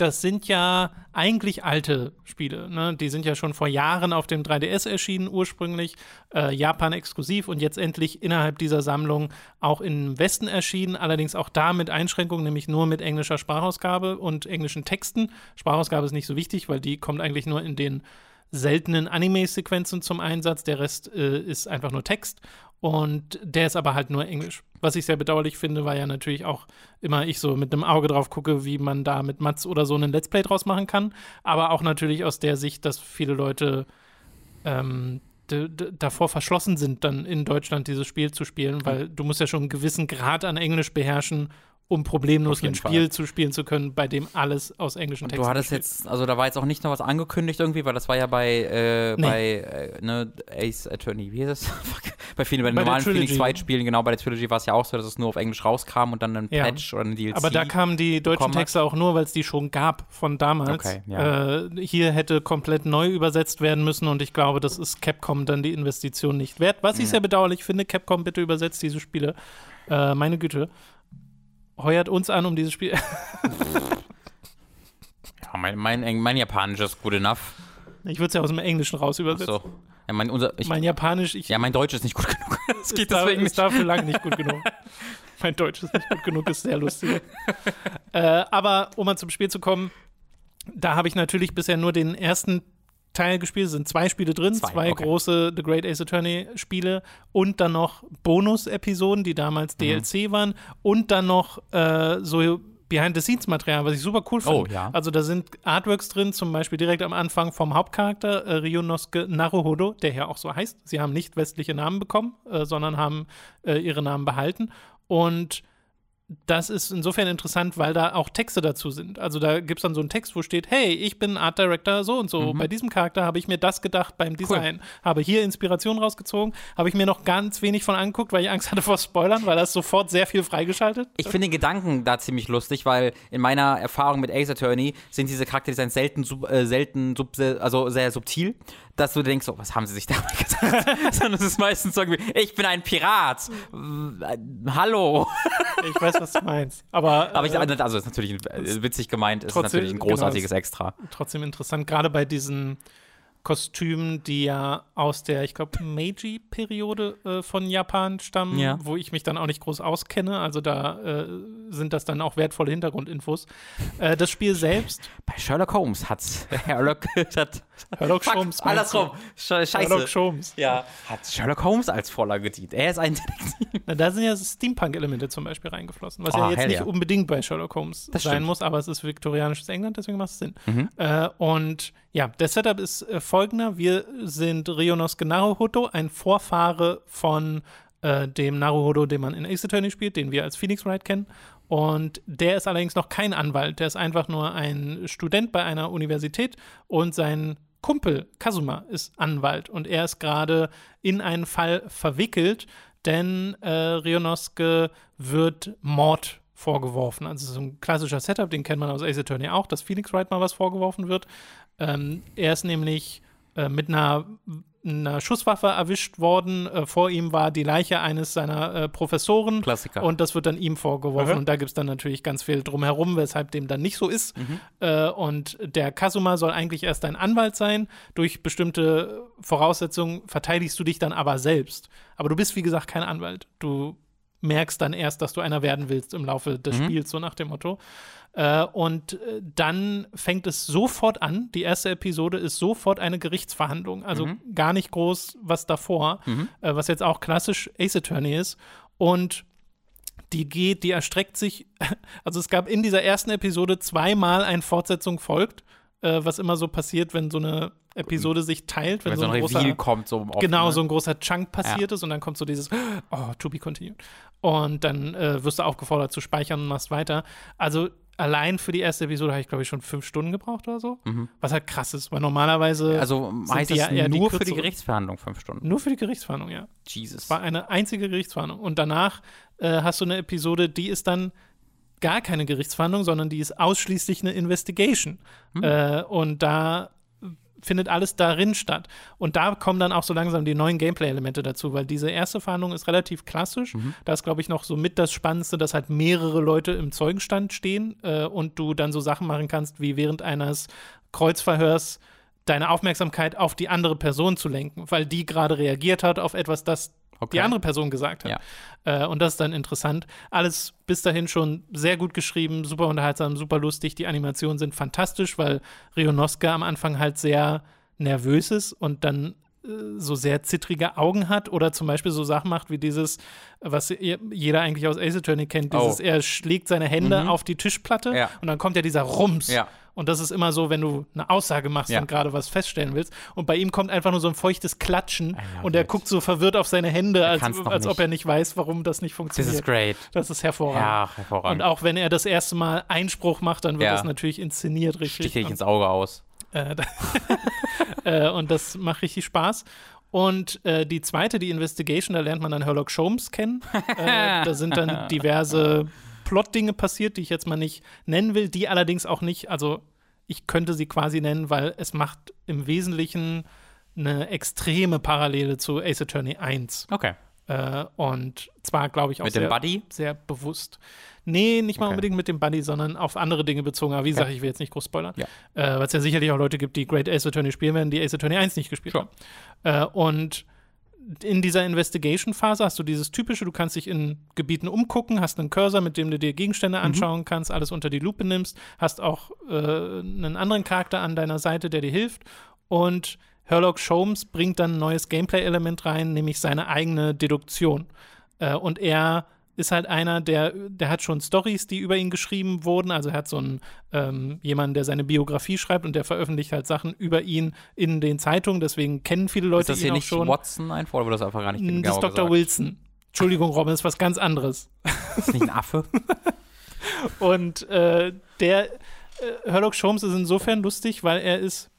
das sind ja eigentlich alte Spiele. Ne? Die sind ja schon vor Jahren auf dem 3DS erschienen, ursprünglich äh, Japan exklusiv und jetzt endlich innerhalb dieser Sammlung auch im Westen erschienen. Allerdings auch da mit Einschränkungen, nämlich nur mit englischer Sprachausgabe und englischen Texten. Sprachausgabe ist nicht so wichtig, weil die kommt eigentlich nur in den seltenen Anime-Sequenzen zum Einsatz. Der Rest äh, ist einfach nur Text. Und der ist aber halt nur Englisch. Was ich sehr bedauerlich finde, weil ja natürlich auch immer ich so mit einem Auge drauf gucke, wie man da mit Mats oder so einen Let's Play draus machen kann. Aber auch natürlich aus der Sicht, dass viele Leute ähm, davor verschlossen sind, dann in Deutschland dieses Spiel zu spielen, weil du musst ja schon einen gewissen Grad an Englisch beherrschen, um problemlos ein Spiel zu spielen zu können, bei dem alles aus englischen Texten Du hattest jetzt, also da war jetzt auch nicht noch was angekündigt irgendwie, weil das war ja bei, äh, Nee. bei äh, ne, Ace Attorney, wie hieß es? Fuck. bei vielen, bei den Bei normalen Phoenix. White Spielen, genau, bei der Trilogy war es ja auch so, dass es nur auf Englisch rauskam und dann ein Ja. Patch oder ein DLC. Aber da kamen die deutschen. Texte auch nur, weil es die schon gab von damals. Okay, ja. äh, hier hätte komplett neu übersetzt werden müssen und ich glaube, das ist Capcom dann die Investition nicht wert. Was ich sehr bedauerlich finde, Capcom, bitte übersetzt diese Spiele. Äh, meine Güte. Heuert uns an, um dieses Spiel. ja, mein, mein, mein Japanisch ist good enough. ich würde es ja aus dem Englischen raus übersetzen. So. Ja, mein, unser, ich, Mein Japanisch, ich ja, mein Deutsch ist nicht gut genug. Das ist, da, ist dafür lange nicht gut genug. mein Deutsch ist nicht gut genug, ist sehr lustig. äh, aber um mal zum Spiel zu kommen, da habe ich natürlich bisher nur den ersten Teil gespielt. Es sind zwei Spiele drin, zwei, zwei okay. große The Great Ace Attorney Spiele und dann noch Bonus-Episoden, die damals mhm. DLC waren und dann noch äh, so Behind-the-Scenes-Material, was ich super cool finde. Oh, ja. Also da sind Artworks drin, zum Beispiel direkt am Anfang vom Hauptcharakter äh, Ryonosuke Naruhodo, der ja auch so heißt. Sie haben nicht westliche Namen bekommen, äh, sondern haben äh, ihre Namen behalten. Und das ist insofern interessant, weil da auch Texte dazu sind. Also da gibt es dann so einen Text, wo steht, hey, ich bin Art Director so und so. Mhm. Bei diesem Charakter habe ich mir das gedacht beim Design. Cool. Habe hier Inspiration rausgezogen. Habe ich mir noch ganz wenig von angeguckt, weil ich Angst hatte vor Spoilern, weil das sofort sehr viel freigeschaltet. Ich finde den Gedanken da ziemlich lustig, weil in meiner Erfahrung mit Ace Attorney sind diese Charakterdesigns selten, äh, selten sub, also sehr subtil dass du denkst, oh, was haben sie sich dabei gesagt? Sondern es ist meistens so irgendwie, ich bin ein Pirat. Hallo. Ich weiß, was du meinst. Aber, Aber ich, äh, also ist natürlich witzig gemeint, ist trotzdem, natürlich ein großartiges genau, Extra. Trotzdem interessant, gerade bei diesen Kostümen, die ja aus der, ich glaube, Meiji-Periode äh, von Japan stammen, ja. wo ich mich dann auch nicht groß auskenne. Also da äh, sind das dann auch wertvolle Hintergrundinfos. Äh, das Spiel selbst. Bei Sherlock Holmes hat Sherlock, hat, Sherlock fuck, Holmes. Andersrum. Scheiße. Sherlock Holmes. Ja. Hat Sherlock Holmes als Vorlage gedient. Er ist ein Detektiv. Na, da sind ja Steampunk-Elemente zum Beispiel reingeflossen, was oh, ja jetzt nicht ja. unbedingt bei Sherlock Holmes das sein stimmt. muss, aber es ist viktorianisches England, deswegen macht es Sinn. Mhm. Äh, und ja, der Setup ist äh, folgender. Wir sind Rionosuke Naruhodo, ein Vorfahre von äh, dem Naruhodo, den man in Ace Attorney spielt, den wir als Phoenix Wright kennen. Und der ist allerdings noch kein Anwalt. Der ist einfach nur ein Student bei einer Universität und sein Kumpel Kazuma ist Anwalt und er ist gerade in einen Fall verwickelt, denn äh, Rionosuke wird Mord vorgeworfen. Also so ein klassischer Setup, den kennt man aus Ace Attorney auch, dass Phoenix Wright mal was vorgeworfen wird. Ähm, er ist nämlich äh, mit einer, einer, Schusswaffe erwischt worden. Äh, vor ihm war die Leiche eines seiner äh, Professoren. Klassiker. Und das wird dann ihm vorgeworfen. Mhm. Und da gibt es dann natürlich ganz viel drumherum, weshalb dem dann nicht so ist. Mhm. Äh, und der Kasuma soll eigentlich erst ein Anwalt sein. Durch bestimmte Voraussetzungen verteidigst du dich dann aber selbst. Aber du bist, wie gesagt, kein Anwalt. Du merkst dann erst, dass du einer werden willst im Laufe des mhm. Spiels, so nach dem Motto. Äh, und äh, dann fängt es sofort an. Die erste Episode ist sofort eine Gerichtsverhandlung. Also mhm. gar nicht groß was davor, mhm. äh, was jetzt auch klassisch Ace Attorney ist. Und die geht, die erstreckt sich. Also es gab in dieser ersten Episode zweimal ein Fortsetzung folgt, äh, was immer so passiert, wenn so eine Episode sich teilt, wenn, wenn so ein, ein großer kommt, so oft, genau ne? so ein großer Chunk passiert ja. ist und dann kommt so dieses oh to be continued und dann äh, wirst du aufgefordert zu speichern und machst weiter. Also allein für die erste Episode habe ich, glaube ich, schon fünf Stunden gebraucht oder so. Mhm. Was halt krass ist, weil normalerweise. Also heißt das ja nur die für die Gerichtsverhandlung fünf Stunden? Nur für die Gerichtsverhandlung, ja. Jesus. Es war eine einzige Gerichtsverhandlung. Und danach äh, hast du eine Episode, die ist dann gar keine Gerichtsverhandlung, sondern die ist ausschließlich eine Investigation. Mhm. Äh, und da findet alles darin statt. Und da kommen dann auch so langsam die neuen Gameplay-Elemente dazu, weil diese erste Verhandlung ist relativ klassisch. Mhm. Da ist, glaube ich, noch so mit das Spannendste, dass halt mehrere Leute im Zeugenstand stehen äh, und du dann so Sachen machen kannst, wie während eines Kreuzverhörs deine Aufmerksamkeit auf die andere Person zu lenken, weil die gerade reagiert hat auf etwas, das okay. die andere Person gesagt hat. Ja. Äh, und das ist dann interessant. Alles bis dahin schon sehr gut geschrieben, super unterhaltsam, super lustig. Die Animationen sind fantastisch, weil Rionoska am Anfang halt sehr nervös ist und dann äh, so sehr zittrige Augen hat oder zum Beispiel so Sachen macht wie dieses, was jeder eigentlich aus Ace Attorney kennt, dieses, oh. er schlägt seine Hände mhm. auf die Tischplatte ja. und dann kommt ja dieser Rums. Ja. Und das ist immer so, wenn du eine Aussage machst ja. und gerade was feststellen willst. Und bei ihm kommt einfach nur so ein feuchtes Klatschen und er guckt so verwirrt auf seine Hände, als, als ob er nicht weiß, warum das nicht funktioniert. Das ist great. Das ist hervorragend. Ja, hervorragend. Und auch wenn er das erste Mal Einspruch macht, dann wird ja. das natürlich inszeniert richtig. Stiche ich ins Auge aus. Äh, äh, und das macht richtig Spaß. Und äh, die zweite, die Investigation, da lernt man dann Herlock Sholmes kennen. Äh, da sind dann diverse Plot-Dinge passiert, die ich jetzt mal nicht nennen will, die allerdings auch nicht, also ich könnte sie quasi nennen, weil es macht im Wesentlichen eine extreme Parallele zu Ace Attorney 1. Okay. Äh, und zwar, glaube ich, auch mit sehr, dem Buddy? sehr bewusst. Nee, nicht mal okay. unbedingt mit dem Buddy, sondern auf andere Dinge bezogen. Aber wie gesagt, ich will jetzt nicht groß spoilern. Ja. Äh, Weil es ja sicherlich auch Leute gibt, die Great Ace Attorney spielen werden, die Ace Attorney 1 nicht gespielt sure. haben. Äh, und in dieser Investigation-Phase hast du dieses typische, du kannst dich in Gebieten umgucken, hast einen Cursor, mit dem du dir Gegenstände Mhm. anschauen kannst, alles unter die Lupe nimmst, hast auch äh, einen anderen Charakter an deiner Seite, der dir hilft und Herlock Sholmes bringt dann ein neues Gameplay-Element rein, nämlich seine eigene Deduktion. Äh, und er ist halt einer, der, der hat schon Stories, die über ihn geschrieben wurden. Also er hat so einen ähm, jemanden, der seine Biografie schreibt und der veröffentlicht halt Sachen über ihn in den Zeitungen. Deswegen kennen viele Leute Ist das ihn hier nicht schon. Watson einfach oder wurde das einfach gar nicht das genau ist Dr. gesagt? Wilson. Entschuldigung, Robin, das ist was ganz anderes. Ist das nicht ein Affe? Und äh, der äh, Herlock Sholmes ist insofern lustig, weil er ist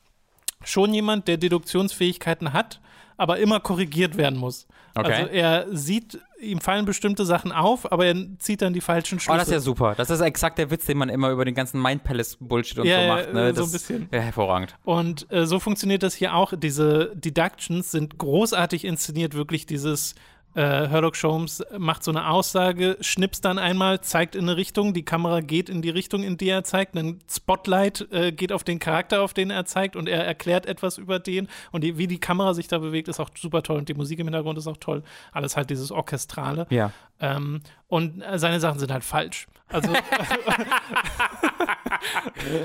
schon jemand, der Deduktionsfähigkeiten hat, aber immer korrigiert werden muss. Okay. Also er sieht, ihm fallen bestimmte Sachen auf, aber er zieht dann die falschen Schlüsse. Oh, das ist ja super. Das ist exakt der Witz, den man immer über den ganzen Mind Palace Bullshit und Ja, so macht. Ne? so ein bisschen. Ja, hervorragend. Und äh, so funktioniert das hier auch. Diese Deductions sind großartig inszeniert, wirklich dieses äh, Herlock Sholmes macht so eine Aussage, schnipst dann einmal, zeigt in eine Richtung, die Kamera geht in die Richtung, in die er zeigt, ein Spotlight äh, geht auf den Charakter, auf den er zeigt und er erklärt etwas über den und die, wie die Kamera sich da bewegt, ist auch super toll und die Musik im Hintergrund ist auch toll. Alles halt dieses Orchestrale. Ja. Ähm, und seine Sachen sind halt falsch. Also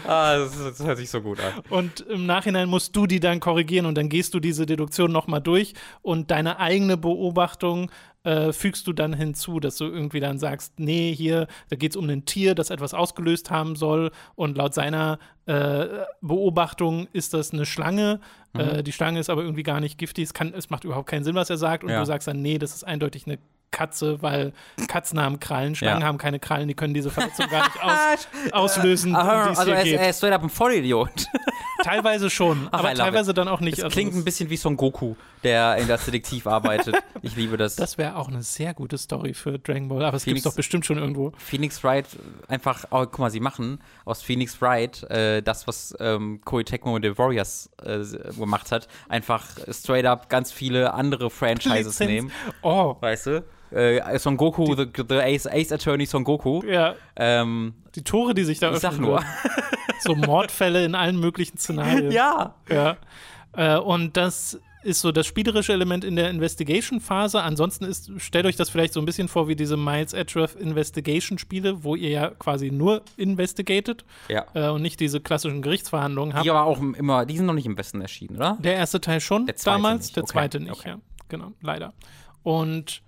Ah, das, das hört sich so gut an. Und im Nachhinein musst du die dann korrigieren und dann gehst du diese Deduktion nochmal durch und deine eigene Beobachtung äh, fügst du dann hinzu, dass du irgendwie dann sagst, nee, hier, da geht es um ein Tier, das etwas ausgelöst haben soll und laut seiner äh, Beobachtung ist das eine Schlange. Mhm. Äh, die Schlange ist aber irgendwie gar nicht giftig, es, kann, es macht überhaupt keinen Sinn, was er sagt und Ja. du sagst dann, nee, das ist eindeutig eine Katze, weil Katzen haben Krallen, Schlangen Ja. haben keine Krallen, die können diese Verletzung gar nicht aus, auslösen, um also hier er ist, er ist straight up ein Vollidiot. Teilweise schon, Ach, aber teilweise dann auch nicht. Das Also klingt ein bisschen wie Son Goku, der in das Detektiv arbeitet. Ich liebe das. Das wäre auch eine sehr gute Story für Dragon Ball, aber es gibt es doch bestimmt schon irgendwo. Phoenix Wright einfach, oh, guck mal, sie machen aus Phoenix Wright äh, das, was ähm, Koei Tecmo mit den Warriors äh, gemacht hat, einfach straight up ganz viele andere Franchises Lizenz. nehmen, Oh, weißt du? Äh, Son Goku, the, the Ace, Ace Attorney Son Goku. ja, Ähm, die Tore, die sich da ich sag öffnen. nur. So Mordfälle in allen möglichen Szenarien. ja. ja. Äh, und das ist so das spielerische Element in der Investigation-Phase. Ansonsten ist, stellt euch das vielleicht so ein bisschen vor wie diese Miles Edgeworth Investigation-Spiele, wo ihr ja quasi nur investigated Ja. äh, und nicht diese klassischen Gerichtsverhandlungen habt. Die aber auch immer, die sind noch nicht im Westen erschienen, oder? Der erste Teil schon Der damals, nicht. der Okay, zweite nicht, okay. ja. Genau, leider. Und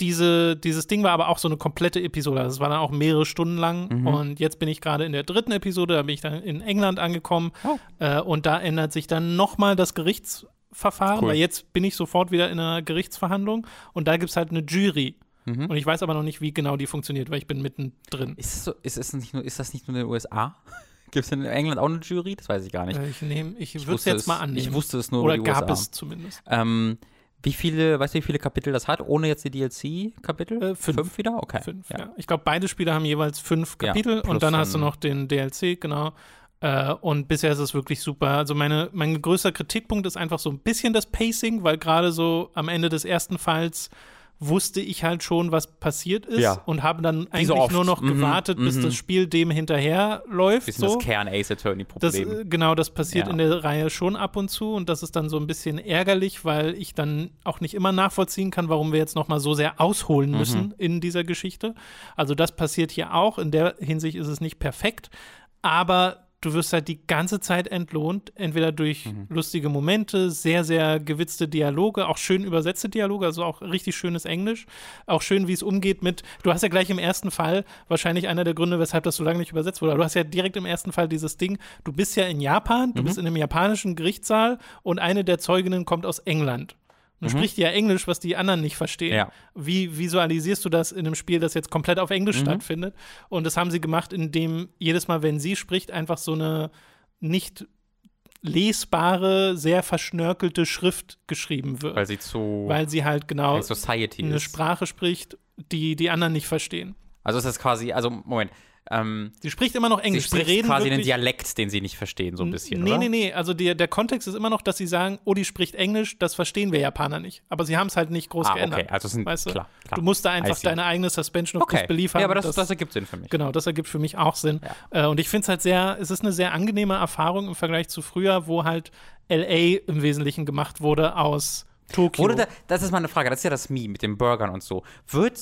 diese, dieses Ding war aber auch so eine komplette Episode. Das war dann auch mehrere Stunden lang. Mhm. Und jetzt bin ich gerade in der dritten Episode, da bin ich dann in England angekommen. Oh. Äh, und da ändert sich dann nochmal das Gerichtsverfahren, Cool. weil jetzt bin ich sofort wieder in einer Gerichtsverhandlung und da gibt es halt eine Jury. Mhm. Und ich weiß aber noch nicht, wie genau die funktioniert, weil ich bin mittendrin. Ist, es so, ist, es nicht nur, ist das nicht nur in den USA? Gibt es in England auch eine Jury? Das weiß ich gar nicht. Äh, Ich ich Ich würde es jetzt mal annehmen. Ich wusste es nur Oder gab USA. es zumindest. Ähm, wie viele, weißt du, wie viele Kapitel das hat, ohne jetzt die DLC-Kapitel? Äh, fünf. wieder? Okay. Fünf, ja. ja. Ich glaube, beide Spiele haben jeweils fünf Ja, Kapitel plus und dann hast du noch den DLC, genau. Äh, und bisher ist es wirklich super. Also meine, mein größter Kritikpunkt ist einfach so ein bisschen das Pacing, weil gerade so am Ende des ersten Falls wusste ich halt schon, was passiert ist Ja. und habe dann eigentlich so nur noch Mhm, gewartet, bis mhm. das Spiel dem hinterherläuft. Bisschen so. das Kern-Ace Das, Attorney-Problem. äh, genau, das passiert Ja. in der Reihe schon ab und zu und das ist dann so ein bisschen ärgerlich, weil ich dann auch nicht immer nachvollziehen kann, warum wir jetzt noch mal so sehr ausholen müssen in dieser Geschichte. Also das passiert hier auch. In der Hinsicht ist es nicht perfekt, aber du wirst halt die ganze Zeit entlohnt, entweder durch lustige Momente, sehr, sehr gewitzte Dialoge, auch schön übersetzte Dialoge, also auch richtig schönes Englisch, auch schön, wie es umgeht mit, du hast ja gleich im ersten Fall wahrscheinlich einer der Gründe, weshalb das so lange nicht übersetzt wurde, aber du hast ja direkt im ersten Fall dieses Ding, du bist ja in Japan, du bist in einem japanischen Gerichtssaal und eine der Zeuginnen kommt aus England. Und spricht ja Englisch, was die anderen nicht verstehen. Ja. Wie visualisierst du das in einem Spiel, das jetzt komplett auf Englisch stattfindet? Und das haben sie gemacht, indem jedes Mal, wenn sie spricht, einfach so eine nicht lesbare, sehr verschnörkelte Schrift geschrieben wird. weil sie zu weil sie halt genau eine ist. Sprache spricht, die die anderen nicht verstehen. Also ist das quasi, also Moment, ähm, Sie spricht immer noch sie Englisch. spricht reden quasi einen wirklich, Dialekt, den sie nicht verstehen, so ein bisschen, Nee, oder? nee, nee. Also die, der Kontext ist immer noch, dass sie sagen, oh, die spricht Englisch, das verstehen wir Japaner nicht. Aber sie haben es halt nicht groß Ah, geändert. okay, also sind, weißt du? klar, klar. Du musst da einfach deine eigene Suspension of Okay, Disbelief haben. ja, aber das, dass- das ergibt Sinn für mich. Genau, das ergibt für mich auch Sinn. Äh, und ich finde es halt sehr, es ist eine sehr angenehme Erfahrung im Vergleich zu früher, wo halt LA im Wesentlichen gemacht wurde aus Tokio. Wurde da, das ist mal eine Frage, das ist ja das Meme mit den Burgern und so. Wird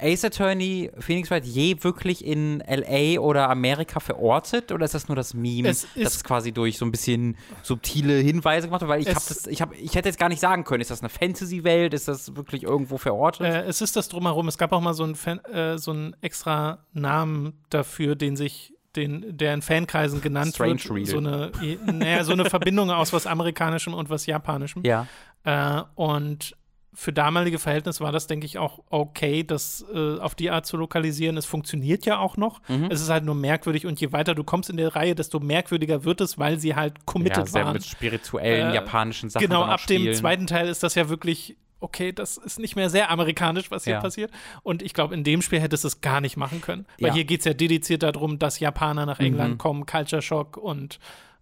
Ace Attorney Phoenix Wright je wirklich in LA oder Amerika verortet oder ist das nur das Meme, Es das quasi durch so ein bisschen subtile Hinweise gemacht wird? Weil ich habe das, ich habe, ich hätte jetzt gar nicht sagen können, ist das eine Fantasy-Welt, ist das wirklich irgendwo verortet? Äh, es ist das drumherum. Es gab auch mal so einen, Fan, äh, so einen extra Namen dafür, den sich den, der in Fankreisen genannt Strange wird. Reel. So eine, naja, so eine Verbindung aus was Amerikanischem und was Japanischem. ja. Äh, und für damalige Verhältnisse war das, denke ich, auch okay, das äh, auf die Art zu lokalisieren. Es funktioniert ja auch noch. Mhm. Es ist halt nur merkwürdig und je weiter du kommst in der Reihe, desto merkwürdiger wird es, weil sie halt Ja, committed sehr waren. mit spirituellen Äh, japanischen Sachen. Genau, ab dem spielen. zweiten Teil ist das ja wirklich, okay, das ist nicht mehr sehr amerikanisch, was hier Ja. passiert. Und ich glaube, in dem Spiel hättest du es gar nicht machen können. Weil Ja. Mhm. hier geht es ja dediziert darum, dass Japaner nach England kommen, Culture Shock und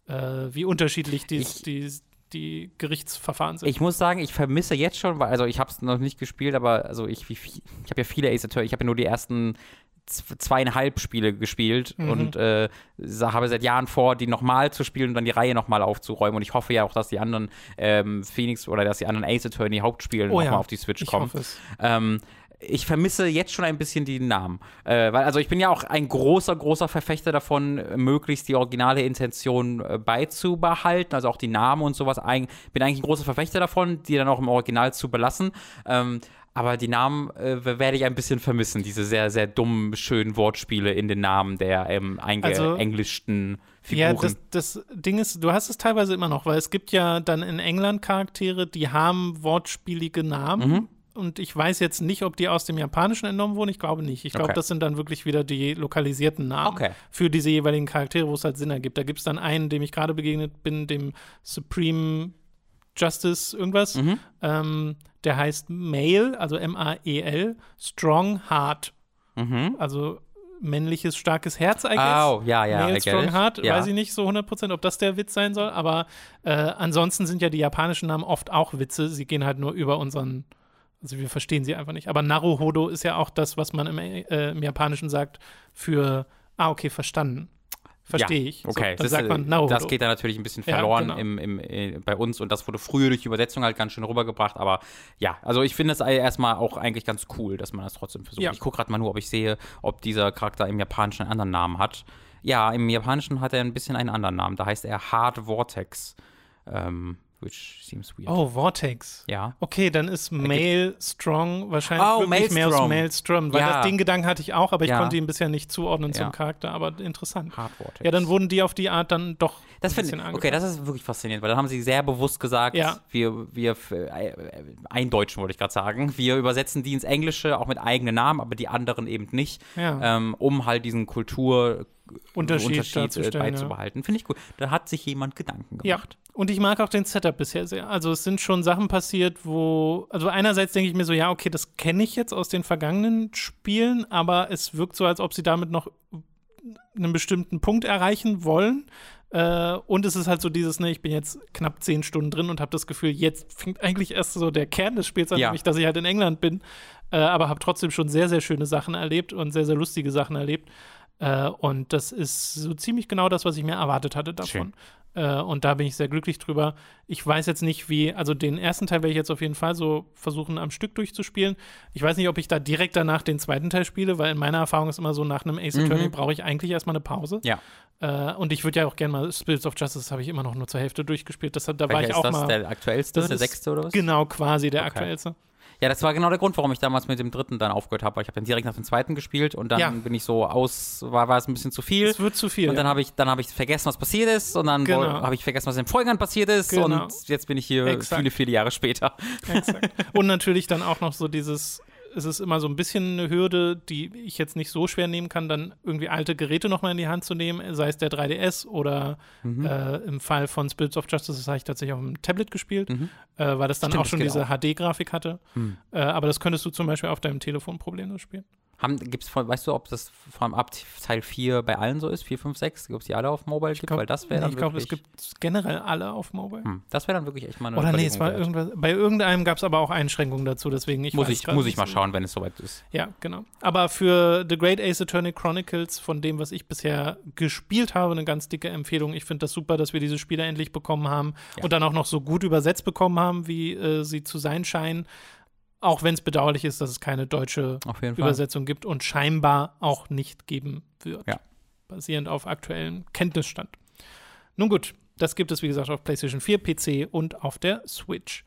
äh, wie unterschiedlich die, Ich- die, die Gerichtsverfahren sind. Ich muss sagen, ich vermisse jetzt schon, weil, also ich habe es noch nicht gespielt, aber also ich, viel- ich habe ja viele Ace Attorney, ich habe ja nur die ersten zweieinhalb Spiele gespielt Mhm. und äh, habe seit Jahren vor, die nochmal zu spielen und dann die Reihe nochmal aufzuräumen. Und ich hoffe ja auch, dass die anderen ähm, Phoenix oder dass die anderen Ace Attorney Hauptspiele Oh nochmal ja, auf die Switch ich kommen. hoffe es. Ähm, ich vermisse jetzt schon ein bisschen die Namen. Äh, weil, also ich bin ja auch ein großer, großer Verfechter davon, möglichst die originale Intention äh, beizubehalten, also auch die Namen und sowas. Eig bin eigentlich ein großer Verfechter davon, die dann auch im Original zu belassen. Ähm, aber die Namen äh, werde ich ein bisschen vermissen, diese sehr, sehr dummen, schönen Wortspiele in den Namen der ähm, Also- eingeenglischten Ja, Figuren. das, das Ding ist, du hast es teilweise immer noch, weil es gibt ja dann in England Charaktere, die haben wortspielige Namen. Mhm. Und ich weiß jetzt nicht, ob die aus dem Japanischen entnommen wurden. Ich glaube nicht. Ich glaube, Okay. das sind dann wirklich wieder die lokalisierten Namen Okay. für diese jeweiligen Charaktere, wo es halt Sinn ergibt. Da gibt es dann einen, dem ich gerade begegnet bin, dem Supreme Justice irgendwas. Mhm. Ähm, der heißt Male, also M-A-E-L, Strong Heart. Mhm. Also männliches, starkes Herz, guess. Oh, ja, ja, Male Strong. Heart, Ja. weiß ich nicht so 100%, ob das der Witz sein soll, aber äh, ansonsten sind ja die japanischen Namen oft auch Witze, sie gehen halt nur über unseren, also wir verstehen sie einfach nicht. Aber Naruhodo ist ja auch das, was man im, äh, im Japanischen sagt für, ah, okay, verstanden. Verstehe ja, ich. Okay, so, das, sagt man Naruhodo. das geht dann natürlich ein bisschen Ja, verloren genau. im, im, äh, bei uns und das wurde früher durch die Übersetzung halt ganz schön rübergebracht, aber ja, also ich finde es erstmal auch eigentlich ganz cool, dass man das trotzdem versucht. Ja. Ich gucke gerade mal nur, ob ich sehe, ob dieser Charakter im Japanischen einen anderen Namen hat. Ja, im Japanischen hat er ein bisschen einen anderen Namen, da heißt er Hard Vortex, ähm, which seems weird. Oh, Vortex. Ja. Okay, dann ist Male Strong wahrscheinlich Oh, wirklich mehr aus Maelstrom. Maelstrom, weil Ja. das den Gedanken hatte ich auch, aber ich Ja. konnte ihn bisher nicht zuordnen zum Ja. Charakter, aber interessant. Hard Vortex. Ja, dann wurden die auf die Art dann doch Das ein bisschen finde okay, das ist wirklich faszinierend, weil dann haben sie sehr bewusst gesagt, Ja. wir, wir äh, eindeutschen wollte ich gerade sagen, wir übersetzen die ins Englische auch mit eigenen Namen, aber die anderen eben nicht, ähm, um halt diesen Kultur Unterschied äh, darzustellen, ja. beizubehalten. Finde ich gut. Da hat sich jemand Gedanken Ja, gemacht. und ich mag auch den Setup bisher sehr. Also es sind schon Sachen passiert, wo, also einerseits denke ich mir so, ja, okay, das kenne ich jetzt aus den vergangenen Spielen, aber es wirkt so, als ob sie damit noch einen bestimmten Punkt erreichen wollen. Äh, und es ist halt so dieses, ne, ich bin jetzt knapp zehn Stunden drin und habe das Gefühl, jetzt fängt eigentlich erst so der Kern des Spiels an, Ja. nämlich, dass ich halt in England bin, äh, aber habe trotzdem schon sehr, sehr schöne Sachen erlebt und sehr, sehr lustige Sachen erlebt. Äh, und das ist so ziemlich genau das, was ich mir erwartet hatte davon. Äh, und da bin ich sehr glücklich drüber. Ich weiß jetzt nicht, wie, also den ersten Teil werde ich jetzt auf jeden Fall so versuchen, am Stück durchzuspielen. Ich weiß nicht, ob ich da direkt danach den zweiten Teil spiele, weil in meiner Erfahrung ist immer so, nach einem Ace Attorney brauche ich eigentlich erstmal eine Pause. Ja. Äh, und ich würde ja auch gerne mal Spirits of Justice habe ich immer noch nur zur Hälfte durchgespielt. Das, da war Welcher ich ist auch das? mal. Der aktuellste, das der sechste oder was? Genau, quasi der Okay. aktuellste. Ja, das war genau der Grund, warum ich damals mit dem dritten dann aufgehört habe, weil ich habe dann direkt nach dem zweiten gespielt und dann Ja. bin ich so aus, war, war es ein bisschen zu viel. Es wird zu viel. Und dann ja. habe ich, dann habe ich vergessen, was passiert ist, und dann Genau. habe ich vergessen, was in den Folgern passiert ist, Genau. und jetzt bin ich hier Exakt. viele, viele Jahre später. Exakt. Und natürlich dann auch noch so dieses, es ist immer so ein bisschen eine Hürde, die ich jetzt nicht so schwer nehmen kann, dann irgendwie alte Geräte nochmal in die Hand zu nehmen, sei es der 3DS oder Mhm. äh, im Fall von Spirits of Justice, das habe ich tatsächlich auf dem Tablet gespielt, äh, weil das dann Mhm. Stimmt, auch schon diese HD-Grafik hatte. Hm. Äh, aber das könntest du zum Beispiel auf deinem Telefon problemlos spielen. Haben, gibt's von, weißt du, ob das von ab Teil 4 bei allen so ist? 4, 5, 6? Ob es die alle auf Mobile gibt? glaub, Weil das wäre dann ich glaube, es gibt generell alle auf Mobile. Hm, das wäre dann wirklich echt mal eine Oder nee, es war wert. irgendwas. Bei irgendeinem gab es aber auch Einschränkungen dazu, deswegen ich muss ich, muss ich mal so- schauen, wenn es soweit ist. Ja, genau. Aber für The Great Ace Attorney Chronicles, von dem, was ich bisher gespielt habe, eine ganz dicke Empfehlung. Ich finde das super, dass wir diese Spiele endlich bekommen haben Ja. und dann auch noch so gut übersetzt bekommen haben, wie äh, sie zu sein scheinen. Auch wenn es bedauerlich ist, dass es keine deutsche. Übersetzung gibt und scheinbar auch nicht geben wird. Ja. Basierend auf aktuellem Kenntnisstand. Nun gut, das gibt es, wie gesagt, auf PlayStation 4, PC und auf der Switch.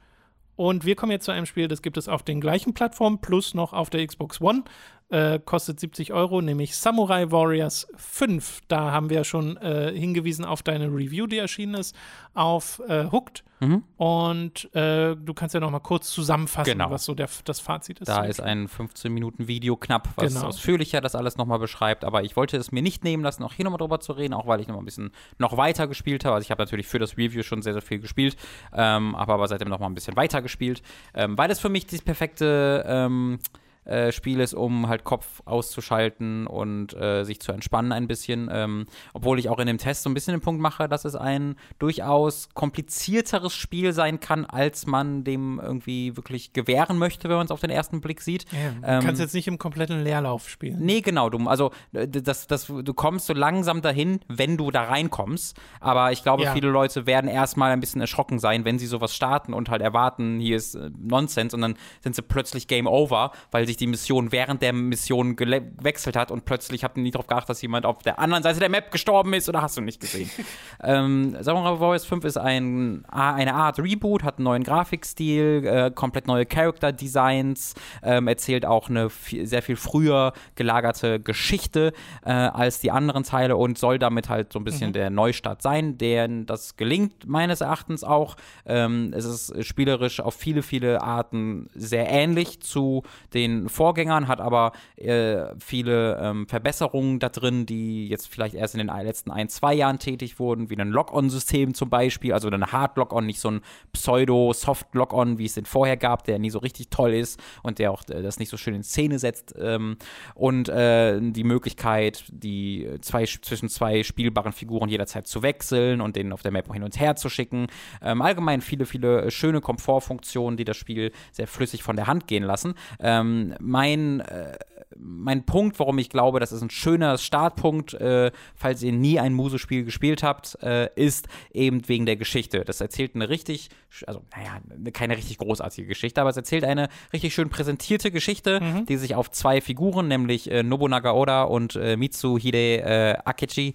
Und wir kommen jetzt zu einem Spiel, das gibt es auf den gleichen Plattformen plus noch auf der Xbox One. Äh, kostet 70 Euro, nämlich Samurai Warriors 5. Da haben wir ja schon äh, hingewiesen auf deine Review, die erschienen ist, auf äh, Hooked. Mhm. Und äh, du kannst ja noch mal kurz zusammenfassen, Genau. was so der, das Fazit ist. Da ist ein 15-Minuten-Video knapp, was Genau. ausführlicher das alles nochmal beschreibt. Aber ich wollte es mir nicht nehmen lassen, auch hier nochmal drüber zu reden, auch weil ich nochmal ein bisschen noch weiter gespielt habe. Also ich habe natürlich für das Review schon sehr, sehr viel gespielt, ähm, habe aber seitdem nochmal ein bisschen weiter gespielt, ähm, weil es für mich das perfekte ähm, äh, Spiel ist, um halt Kopf auszuschalten und äh, sich zu entspannen ein bisschen. Ähm, obwohl ich auch in dem Test so ein bisschen den Punkt mache, dass es ein durchaus komplizierteres Spiel sein kann, als man dem irgendwie wirklich gewähren möchte, wenn man es auf den ersten Blick sieht. Ja, du Ähm, kannst jetzt nicht im kompletten Leerlauf spielen. Nee, genau, du, also das, das, du kommst so langsam dahin, wenn du da reinkommst. Aber ich glaube, Ja. viele Leute werden erstmal ein bisschen erschrocken sein, wenn sie sowas starten und halt erwarten, hier ist äh, Nonsens und dann sind sie plötzlich Game Over, weil sich die Mission während der Mission gewechselt hat und plötzlich habt ihr nie darauf geachtet, dass jemand auf der anderen Seite der Map gestorben ist oder hast du nicht gesehen. ähm, Samurai Warriors 5 ist ein, eine Art Reboot, hat einen neuen Grafikstil, äh, komplett neue Character Designs, ähm, erzählt auch eine viel, sehr viel früher gelagerte Geschichte äh, als die anderen Teile und soll damit halt so ein bisschen der Neustart sein, der das gelingt meines Erachtens auch. Ähm, es ist spielerisch auf viele, viele Arten sehr ähnlich zu den Vorgängern, hat aber äh, viele ähm, Verbesserungen da drin, die jetzt vielleicht erst in den letzten ein, zwei Jahren tätig wurden, wie ein Lock-on-System zum Beispiel, also ein Hard-Lock-on, nicht so ein Pseudo-Soft-Lock-on, wie es den vorher gab, der nie so richtig toll ist und der auch äh, das nicht so schön in Szene setzt. Ähm, und äh, die Möglichkeit, die zwei, zwischen zwei spielbaren Figuren jederzeit zu wechseln und den auf der Map hin und her zu schicken. Ähm, allgemein viele, viele schöne Komfortfunktionen, die das Spiel sehr flüssig von der Hand gehen lassen. Ähm, mein, äh, mein Punkt, warum ich glaube, das ist ein schöner Startpunkt, äh, falls ihr nie ein Musespiel gespielt habt, äh, ist eben wegen der Geschichte. Das erzählt eine richtig, also naja, keine richtig großartige Geschichte, aber es erzählt eine richtig schön präsentierte Geschichte, die sich auf zwei Figuren, nämlich äh, Nobunaga Oda und äh, Mitsuhide äh, Akechi,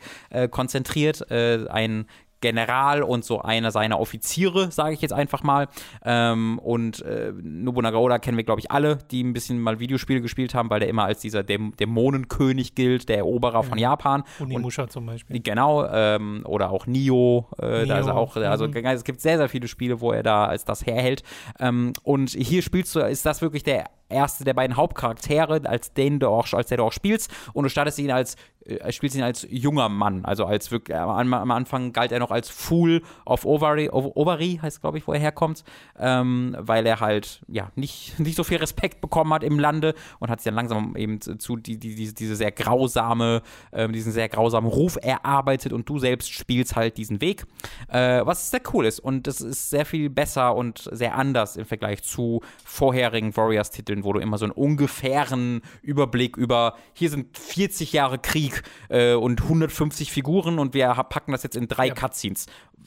konzentriert. Ein General und so einer seiner Offiziere, sage ich jetzt einfach mal. Ähm, und äh, Nobunaga Oda kennen wir, glaube ich, alle, die ein bisschen mal Videospiele gespielt haben, weil der immer als dieser Däm Dämonenkönig gilt, der Eroberer von Japan. Unimusha zum Beispiel. Genau, ähm, oder auch Nio, äh, da ist er auch, also mhm. es gibt sehr, sehr viele Spiele, wo er da als das herhält. Ähm, und hier spielst du, ist das wirklich der erste der beiden Hauptcharaktere, als den du auch, als der du auch spielst, und du startest ihn als, äh, spielst ihn als junger Mann, also als wirklich, am, am Anfang galt er noch als Fool of Ovary, of Ovary heißt glaube ich, wo er herkommt, ähm, weil er halt, ja, nicht, nicht so viel Respekt bekommen hat im Lande und hat sich dann langsam eben zu die, die, diese, diese sehr grausame, ähm, diesen sehr grausamen Ruf erarbeitet und du selbst spielst halt diesen Weg, äh, was sehr cool ist und das ist sehr viel besser und sehr anders im Vergleich zu vorherigen Warriors-Titeln, wo du immer so einen ungefähren Überblick über, hier sind 40 Jahre Krieg äh, und 150 Figuren und wir packen das jetzt in drei Ja. Cutscenes.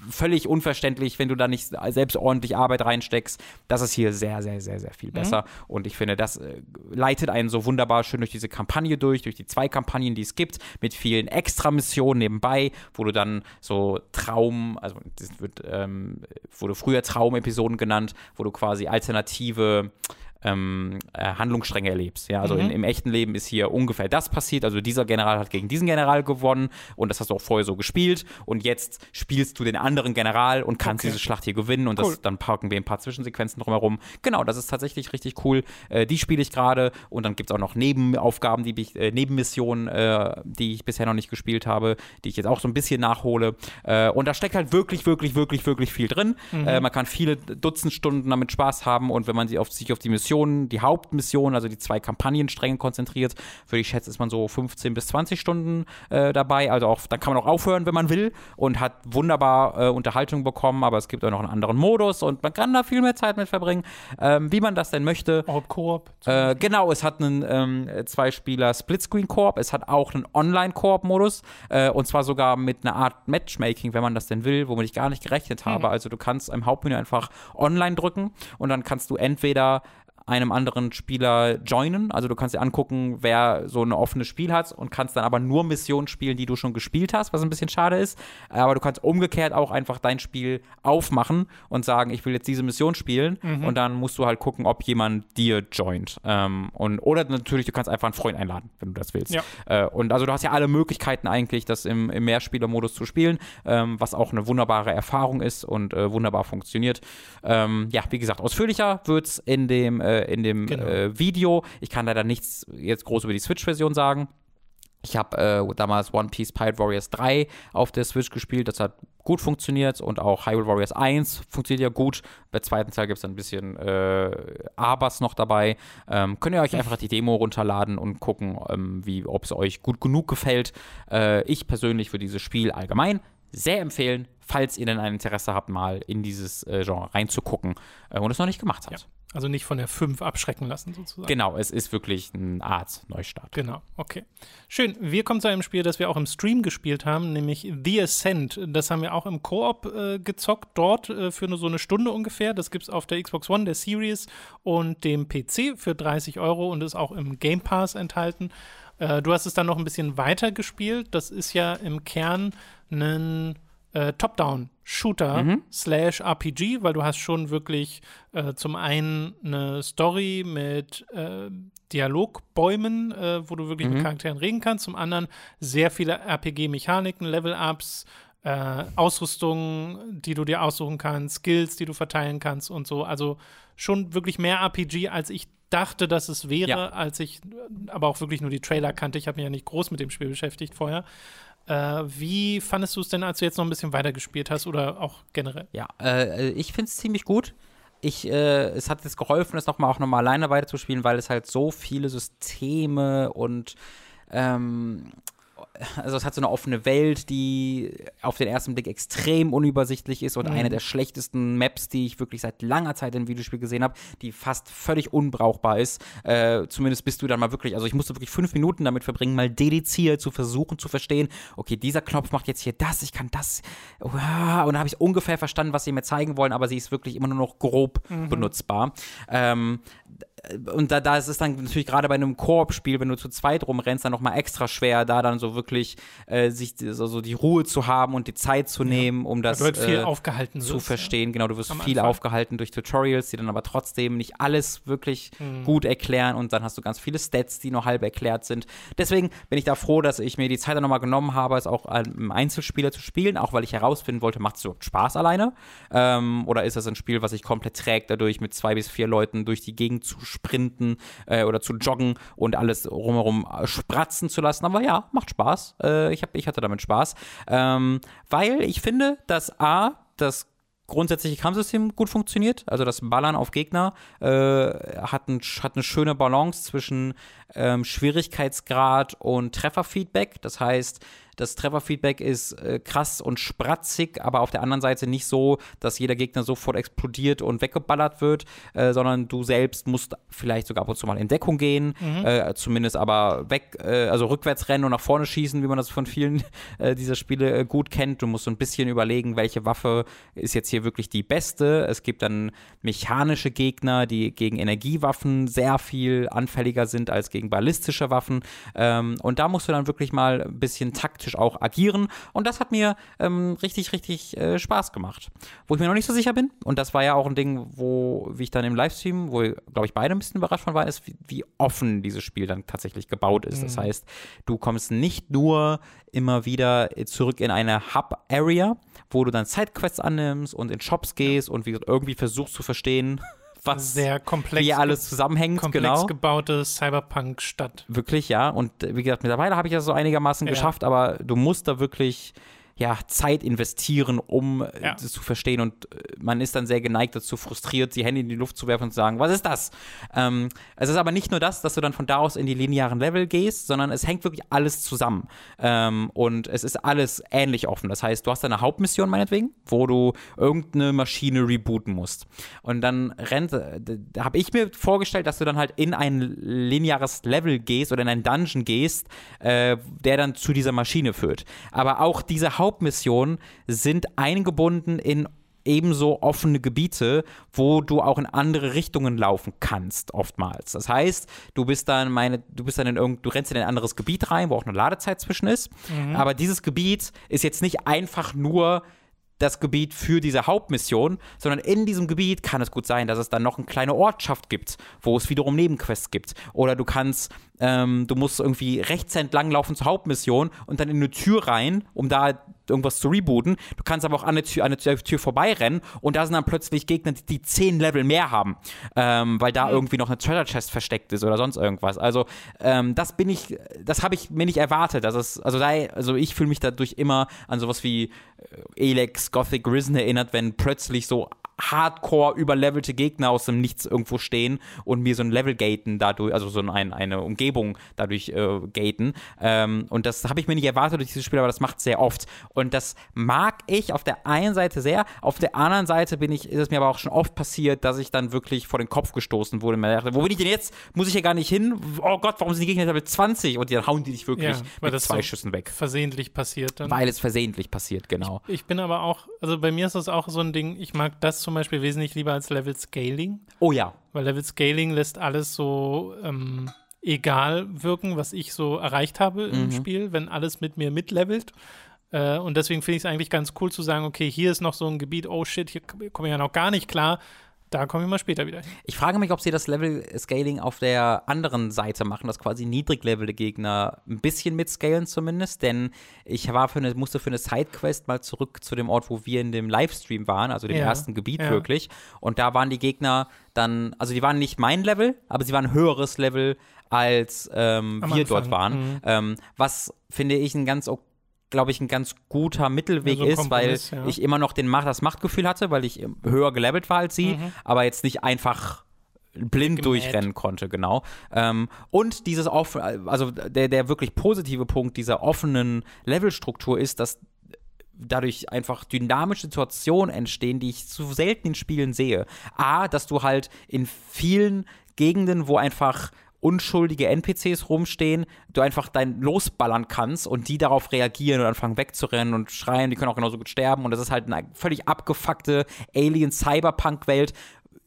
Völlig unverständlich, wenn du da nicht selbst ordentlich Arbeit reinsteckst. Das ist hier sehr, sehr, sehr, sehr viel besser. Und ich finde, das äh, leitet einen so wunderbar schön durch diese Kampagne durch, durch die zwei Kampagnen, die es gibt, mit vielen Extra-Missionen nebenbei, wo du dann so Traum, also das wird, ähm, wurde früher Traumepisoden genannt, wo du quasi alternative ähm, äh, Handlungsstränge erlebst. Ja, also in, im echten Leben ist hier ungefähr das passiert. Also dieser General hat gegen diesen General gewonnen und das hast du auch vorher so gespielt und jetzt spielst du den anderen General und kannst Okay. diese Schlacht hier gewinnen und Cool. das, dann packen wir ein paar Zwischensequenzen drumherum. Genau, das ist tatsächlich richtig cool. Äh, die spiele ich gerade und dann gibt es auch noch Nebenaufgaben, die ich, äh, Nebenmissionen, äh, die ich bisher noch nicht gespielt habe, die ich jetzt auch so ein bisschen nachhole. Äh, und da steckt halt wirklich, wirklich, wirklich, wirklich viel drin. Äh, man kann viele Dutzend Stunden damit Spaß haben und wenn man sie auf, sich auf die Mission Missionen, die Hauptmission, also die zwei Kampagnenstränge konzentriert. Würde ich schätzen, ist man so 15 bis 20 Stunden äh, dabei. Also auch, da kann man auch aufhören, wenn man will und hat wunderbar äh, Unterhaltung bekommen, aber es gibt auch noch einen anderen Modus und man kann da viel mehr Zeit mit verbringen, ähm, wie man das denn möchte. Auch Koop. Äh, genau, es hat einen ähm, Zwei-Spieler Splitscreen-Koop, es hat auch einen Online-Koop-Modus äh, und zwar sogar mit einer Art Matchmaking, wenn man das denn will, womit ich gar nicht gerechnet habe. Also du kannst im Hauptmenü einfach online drücken und dann kannst du entweder einem anderen Spieler joinen. Also du kannst dir angucken, wer so ein offenes Spiel hat und kannst dann aber nur Missionen spielen, die du schon gespielt hast, was ein bisschen schade ist. Aber du kannst umgekehrt auch einfach dein Spiel aufmachen und sagen, ich will jetzt diese Mission spielen und dann musst du halt gucken, ob jemand dir joint. Ähm, und, oder natürlich, du kannst einfach einen Freund einladen, wenn du das willst. Ja. Äh, und also du hast ja alle Möglichkeiten eigentlich, das im, im Mehrspielermodus zu spielen, ähm, was auch eine wunderbare Erfahrung ist und äh, wunderbar funktioniert. Ähm, ja, wie gesagt, ausführlicher wird es in dem, äh, in dem Genau. äh, Video. Ich kann leider nichts jetzt groß über die Switch-Version sagen. Ich habe äh, damals One Piece Pirate Warriors 3 auf der Switch gespielt. Das hat gut funktioniert und auch Hyrule Warriors 1 funktioniert ja gut. Bei zweiten Teil gibt es ein bisschen äh, Abers noch dabei. Ähm, könnt ihr euch einfach die Demo runterladen und gucken, ähm, wie, ob es euch gut genug gefällt. Äh, ich persönlich würde dieses Spiel allgemein sehr empfehlen, falls ihr denn ein Interesse habt, mal in dieses äh, Genre reinzugucken äh, und es noch nicht gemacht habt. Ja. Also nicht von der 5 abschrecken lassen, sozusagen. Genau, es ist wirklich eine Art Neustart. Genau, okay. Schön. Wir kommen zu einem Spiel, das wir auch im Stream gespielt haben, nämlich The Ascent. Das haben wir auch im Koop äh, gezockt, dort äh, für nur so eine Stunde ungefähr. Das gibt es auf der Xbox One, der Series und dem PC für 30 Euro und ist auch im Game Pass enthalten. Äh, du hast es dann noch ein bisschen weiter gespielt. Das ist ja im Kern ein äh, Top-Down-Shooter slash RPG, weil du hast schon wirklich äh, zum einen eine Story mit äh, Dialogbäumen, äh, wo du wirklich mit Charakteren reden kannst, zum anderen sehr viele RPG-Mechaniken, Level-Ups, äh, Ausrüstung, die du dir aussuchen kannst, Skills, die du verteilen kannst und so. Also schon wirklich mehr RPG, als ich dachte, dass es wäre, Ja. als ich aber auch wirklich nur die Trailer kannte. Ich habe mich ja nicht groß mit dem Spiel beschäftigt vorher. Äh, wie fandest du es denn, als du jetzt noch ein bisschen weiter gespielt hast oder auch generell? Ja, äh, ich finde es ziemlich gut. Ich, äh, es hat jetzt geholfen, es nochmal auch nochmal alleine weiterzuspielen, weil es halt so viele Systeme und ähm, also es hat so eine offene Welt, die auf den ersten Blick extrem unübersichtlich ist und eine der schlechtesten Maps, die ich wirklich seit langer Zeit im Videospiel gesehen habe, die fast völlig unbrauchbar ist. Äh, zumindest bist du dann mal wirklich, also ich musste wirklich fünf Minuten damit verbringen, mal dediziert zu versuchen zu verstehen, okay, dieser Knopf macht jetzt hier das, ich kann das. Und dann habe ich ungefähr verstanden, was sie mir zeigen wollen, aber sie ist wirklich immer nur noch grob benutzbar. Ähm, und da, da ist es dann natürlich gerade bei einem Koop-Spiel, wenn du zu zweit rumrennst, dann nochmal extra schwer, da dann so wirklich äh, sich die- so, so die Ruhe zu haben und die Zeit zu nehmen, um das halt äh, zu wirst, verstehen. Genau, du wirst Am viel Anfang. aufgehalten durch Tutorials, die dann aber trotzdem nicht alles wirklich Mhm. gut erklären und dann hast du ganz viele Stats, die nur halb erklärt sind. Deswegen bin ich da froh, dass ich mir die Zeit dann nochmal genommen habe, es auch im Einzelspieler zu spielen, auch weil ich herausfinden wollte, macht es überhaupt Spaß alleine? Ähm, oder ist das ein Spiel, was sich komplett trägt, dadurch mit zwei bis vier Leuten durch die Gegend zu sprinten äh, oder zu joggen und alles rumherum äh, spratzen zu lassen? Aber ja, macht Spaß. Äh, ich, hab, ich hatte damit Spaß. Ähm, weil ich finde, dass A, das grundsätzliche Kampfsystem gut funktioniert. Also das Ballern auf Gegner äh, hat, ein, hat eine schöne Balance zwischen ähm, Schwierigkeitsgrad und Trefferfeedback. Das heißt, das Trefferfeedback ist äh, krass und spratzig, aber auf der anderen Seite nicht so, dass jeder Gegner sofort explodiert und weggeballert wird, äh, sondern du selbst musst vielleicht sogar ab und zu mal in Deckung gehen, äh, zumindest aber weg, äh, also rückwärts rennen und nach vorne schießen, wie man das von vielen äh, dieser Spiele äh, gut kennt. Du musst so ein bisschen überlegen, welche Waffe ist jetzt hier wirklich die beste. Es gibt dann mechanische Gegner, die gegen Energiewaffen sehr viel anfälliger sind als gegen ballistische Waffen. Ähm, und da musst du dann wirklich mal ein bisschen taktisch auch agieren. Und das hat mir ähm, richtig, richtig äh, Spaß gemacht. Wo ich mir noch nicht so sicher bin, und das war ja auch ein Ding, wo, wie ich dann im Livestream, wo, glaube ich, beide ein bisschen überrascht von waren, ist, wie, wie offen dieses Spiel dann tatsächlich gebaut ist. Das heißt, du kommst nicht nur immer wieder zurück in eine Hub-Area, wo du dann Sidequests annimmst und in Shops gehst und wie irgendwie versuchst zu verstehen, was Sehr komplex, wie alles zusammenhängt. komplex genau. gebaute Cyberpunk-Stadt. Wirklich, ja. Und wie gesagt, mittlerweile habe ich das so einigermaßen Ja. geschafft, aber du musst da wirklich ja, Zeit investieren, um äh, Ja. das zu verstehen. Und äh, man ist dann sehr geneigt dazu, frustriert, die Hände in die Luft zu werfen und zu sagen, was ist das? Ähm, es ist aber nicht nur das, dass du dann von da aus in die linearen Level gehst, sondern es hängt wirklich alles zusammen. Ähm, und es ist alles ähnlich offen. Das heißt, du hast eine Hauptmission meinetwegen, wo du irgendeine Maschine rebooten musst. Und dann rennt, äh, da habe ich mir vorgestellt, dass du dann halt in ein lineares Level gehst oder in einen Dungeon gehst, äh, der dann zu dieser Maschine führt. Aber auch diese Hauptmissionen sind eingebunden in ebenso offene Gebiete, wo du auch in andere Richtungen laufen kannst, oftmals. Das heißt, du bist dann meine, du bist dann in irgend, du rennst in ein anderes Gebiet rein, wo auch eine Ladezeit zwischen ist. Aber dieses Gebiet ist jetzt nicht einfach nur das Gebiet für diese Hauptmission, sondern in diesem Gebiet kann es gut sein, dass es dann noch eine kleine Ortschaft gibt, wo es wiederum Nebenquests gibt. Oder du kannst, ähm, du musst irgendwie rechts entlang laufen zur Hauptmission und dann in eine Tür rein, um da irgendwas zu rebooten. Du kannst aber auch an der Tür, an der Tür, Tür vorbeirennen und da sind dann plötzlich Gegner, die, die zehn Level mehr haben, ähm, weil da irgendwie noch eine Treasure Chest versteckt ist oder sonst irgendwas. Also ähm, das bin ich, das habe ich mir nicht erwartet. Das ist, also, da, also ich fühle mich dadurch immer an sowas wie äh, Elex, Gothic Risen erinnert, wenn plötzlich so hardcore überlevelte Gegner aus dem Nichts irgendwo stehen und mir so ein Level gaten dadurch, also so ein, eine Umgebung dadurch äh, gaten. Ähm, und das habe ich mir nicht erwartet durch dieses Spiel, aber das macht sehr oft. Und das mag ich auf der einen Seite sehr, auf der anderen Seite bin ich, ist es mir aber auch schon oft passiert, dass ich dann wirklich vor den Kopf gestoßen wurde. mir dachte, wo bin ich denn jetzt? Muss ich hier gar nicht hin? Oh Gott, warum sind die Gegner Level 20? Und dann hauen die dich wirklich Ja, mit zwei so Schüssen weg. Versehentlich passiert dann. Weil es versehentlich passiert, genau. Ich bin aber auch, also bei mir ist das auch so ein Ding, ich mag das zum Beispiel wesentlich lieber als Level Scaling, Oh ja. weil Level Scaling lässt alles so ähm, egal wirken, was ich so erreicht habe im Mhm. Spiel, wenn alles mit mir mitlevelt. Äh, und deswegen finde ich es eigentlich ganz cool zu sagen, okay, hier ist noch so ein Gebiet, oh shit, hier komme ich ja noch gar nicht klar. Da komme ich mal später wieder. Ich frage mich, ob sie das Level-Scaling auf der anderen Seite machen, dass quasi niedriglevelige Gegner ein bisschen mitscalen zumindest, denn ich war für eine, musste für eine Sidequest mal zurück zu dem Ort, wo wir in dem Livestream waren, also dem Ja, ersten Gebiet ja. wirklich. Und da waren die Gegner dann, also die waren nicht mein Level, aber sie waren ein höheres Level, als ähm, wir Anfang, dort waren. mhm. Ähm, was finde ich ein ganz glaube ich, ein ganz guter Mittelweg so ist, weil ja. ich immer noch den Macht, das Machtgefühl hatte, weil ich höher gelevelt war als sie, Mhm. aber jetzt nicht einfach blind Gemäht. durchrennen konnte, genau. Ähm, und dieses offen, also der, der wirklich positive Punkt dieser offenen Levelstruktur ist, dass dadurch einfach dynamische Situationen entstehen, die ich zu selten in Spielen sehe. A, dass du halt in vielen Gegenden, wo einfach unschuldige NPCs rumstehen, du einfach dein losballern kannst und die darauf reagieren und anfangen wegzurennen und schreien, die können auch genauso gut sterben und das ist halt eine völlig abgefuckte Alien-Cyberpunk-Welt,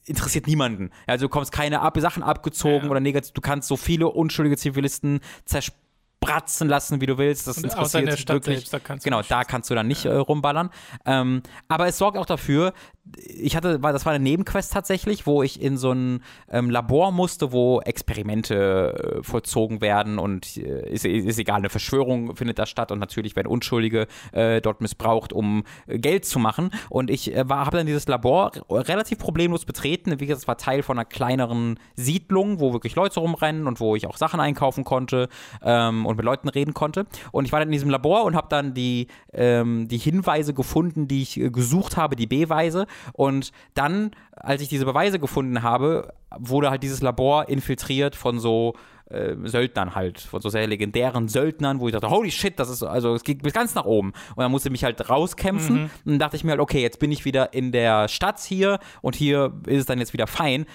interessiert niemanden. Also du kommst keine ab Sachen abgezogen Ja. oder negativ, du kannst so viele unschuldige Zivilisten zerspratzen lassen, wie du willst. Das Und interessiert außer in der sich Stadt wirklich. selbst, da kannst genau, da kannst du dann nicht äh, rumballern. Ähm, aber es sorgt auch dafür, ich hatte, das war eine Nebenquest tatsächlich, wo ich in so ein ähm, Labor musste, wo Experimente äh, vollzogen werden und äh, ist, ist egal, eine Verschwörung findet da statt und natürlich werden Unschuldige äh, dort missbraucht, um äh, Geld zu machen. Und ich äh, habe dann dieses Labor relativ problemlos betreten. Wie gesagt, es war Teil von einer kleineren Siedlung, wo wirklich Leute rumrennen und wo ich auch Sachen einkaufen konnte ähm, und mit Leuten reden konnte. Und ich war dann in diesem Labor und habe dann die, ähm, die Hinweise gefunden, die ich äh, gesucht habe, die B-Weise. Und dann, als ich diese Beweise gefunden habe, wurde halt dieses Labor infiltriert von so äh, Söldnern halt, von so sehr legendären Söldnern, wo ich dachte, holy shit, das ist, also es geht bis ganz nach oben. Und dann musste ich mich halt rauskämpfen. Und dann dachte ich mir halt, okay, jetzt bin ich wieder in der Stadt hier und hier ist es dann jetzt wieder fein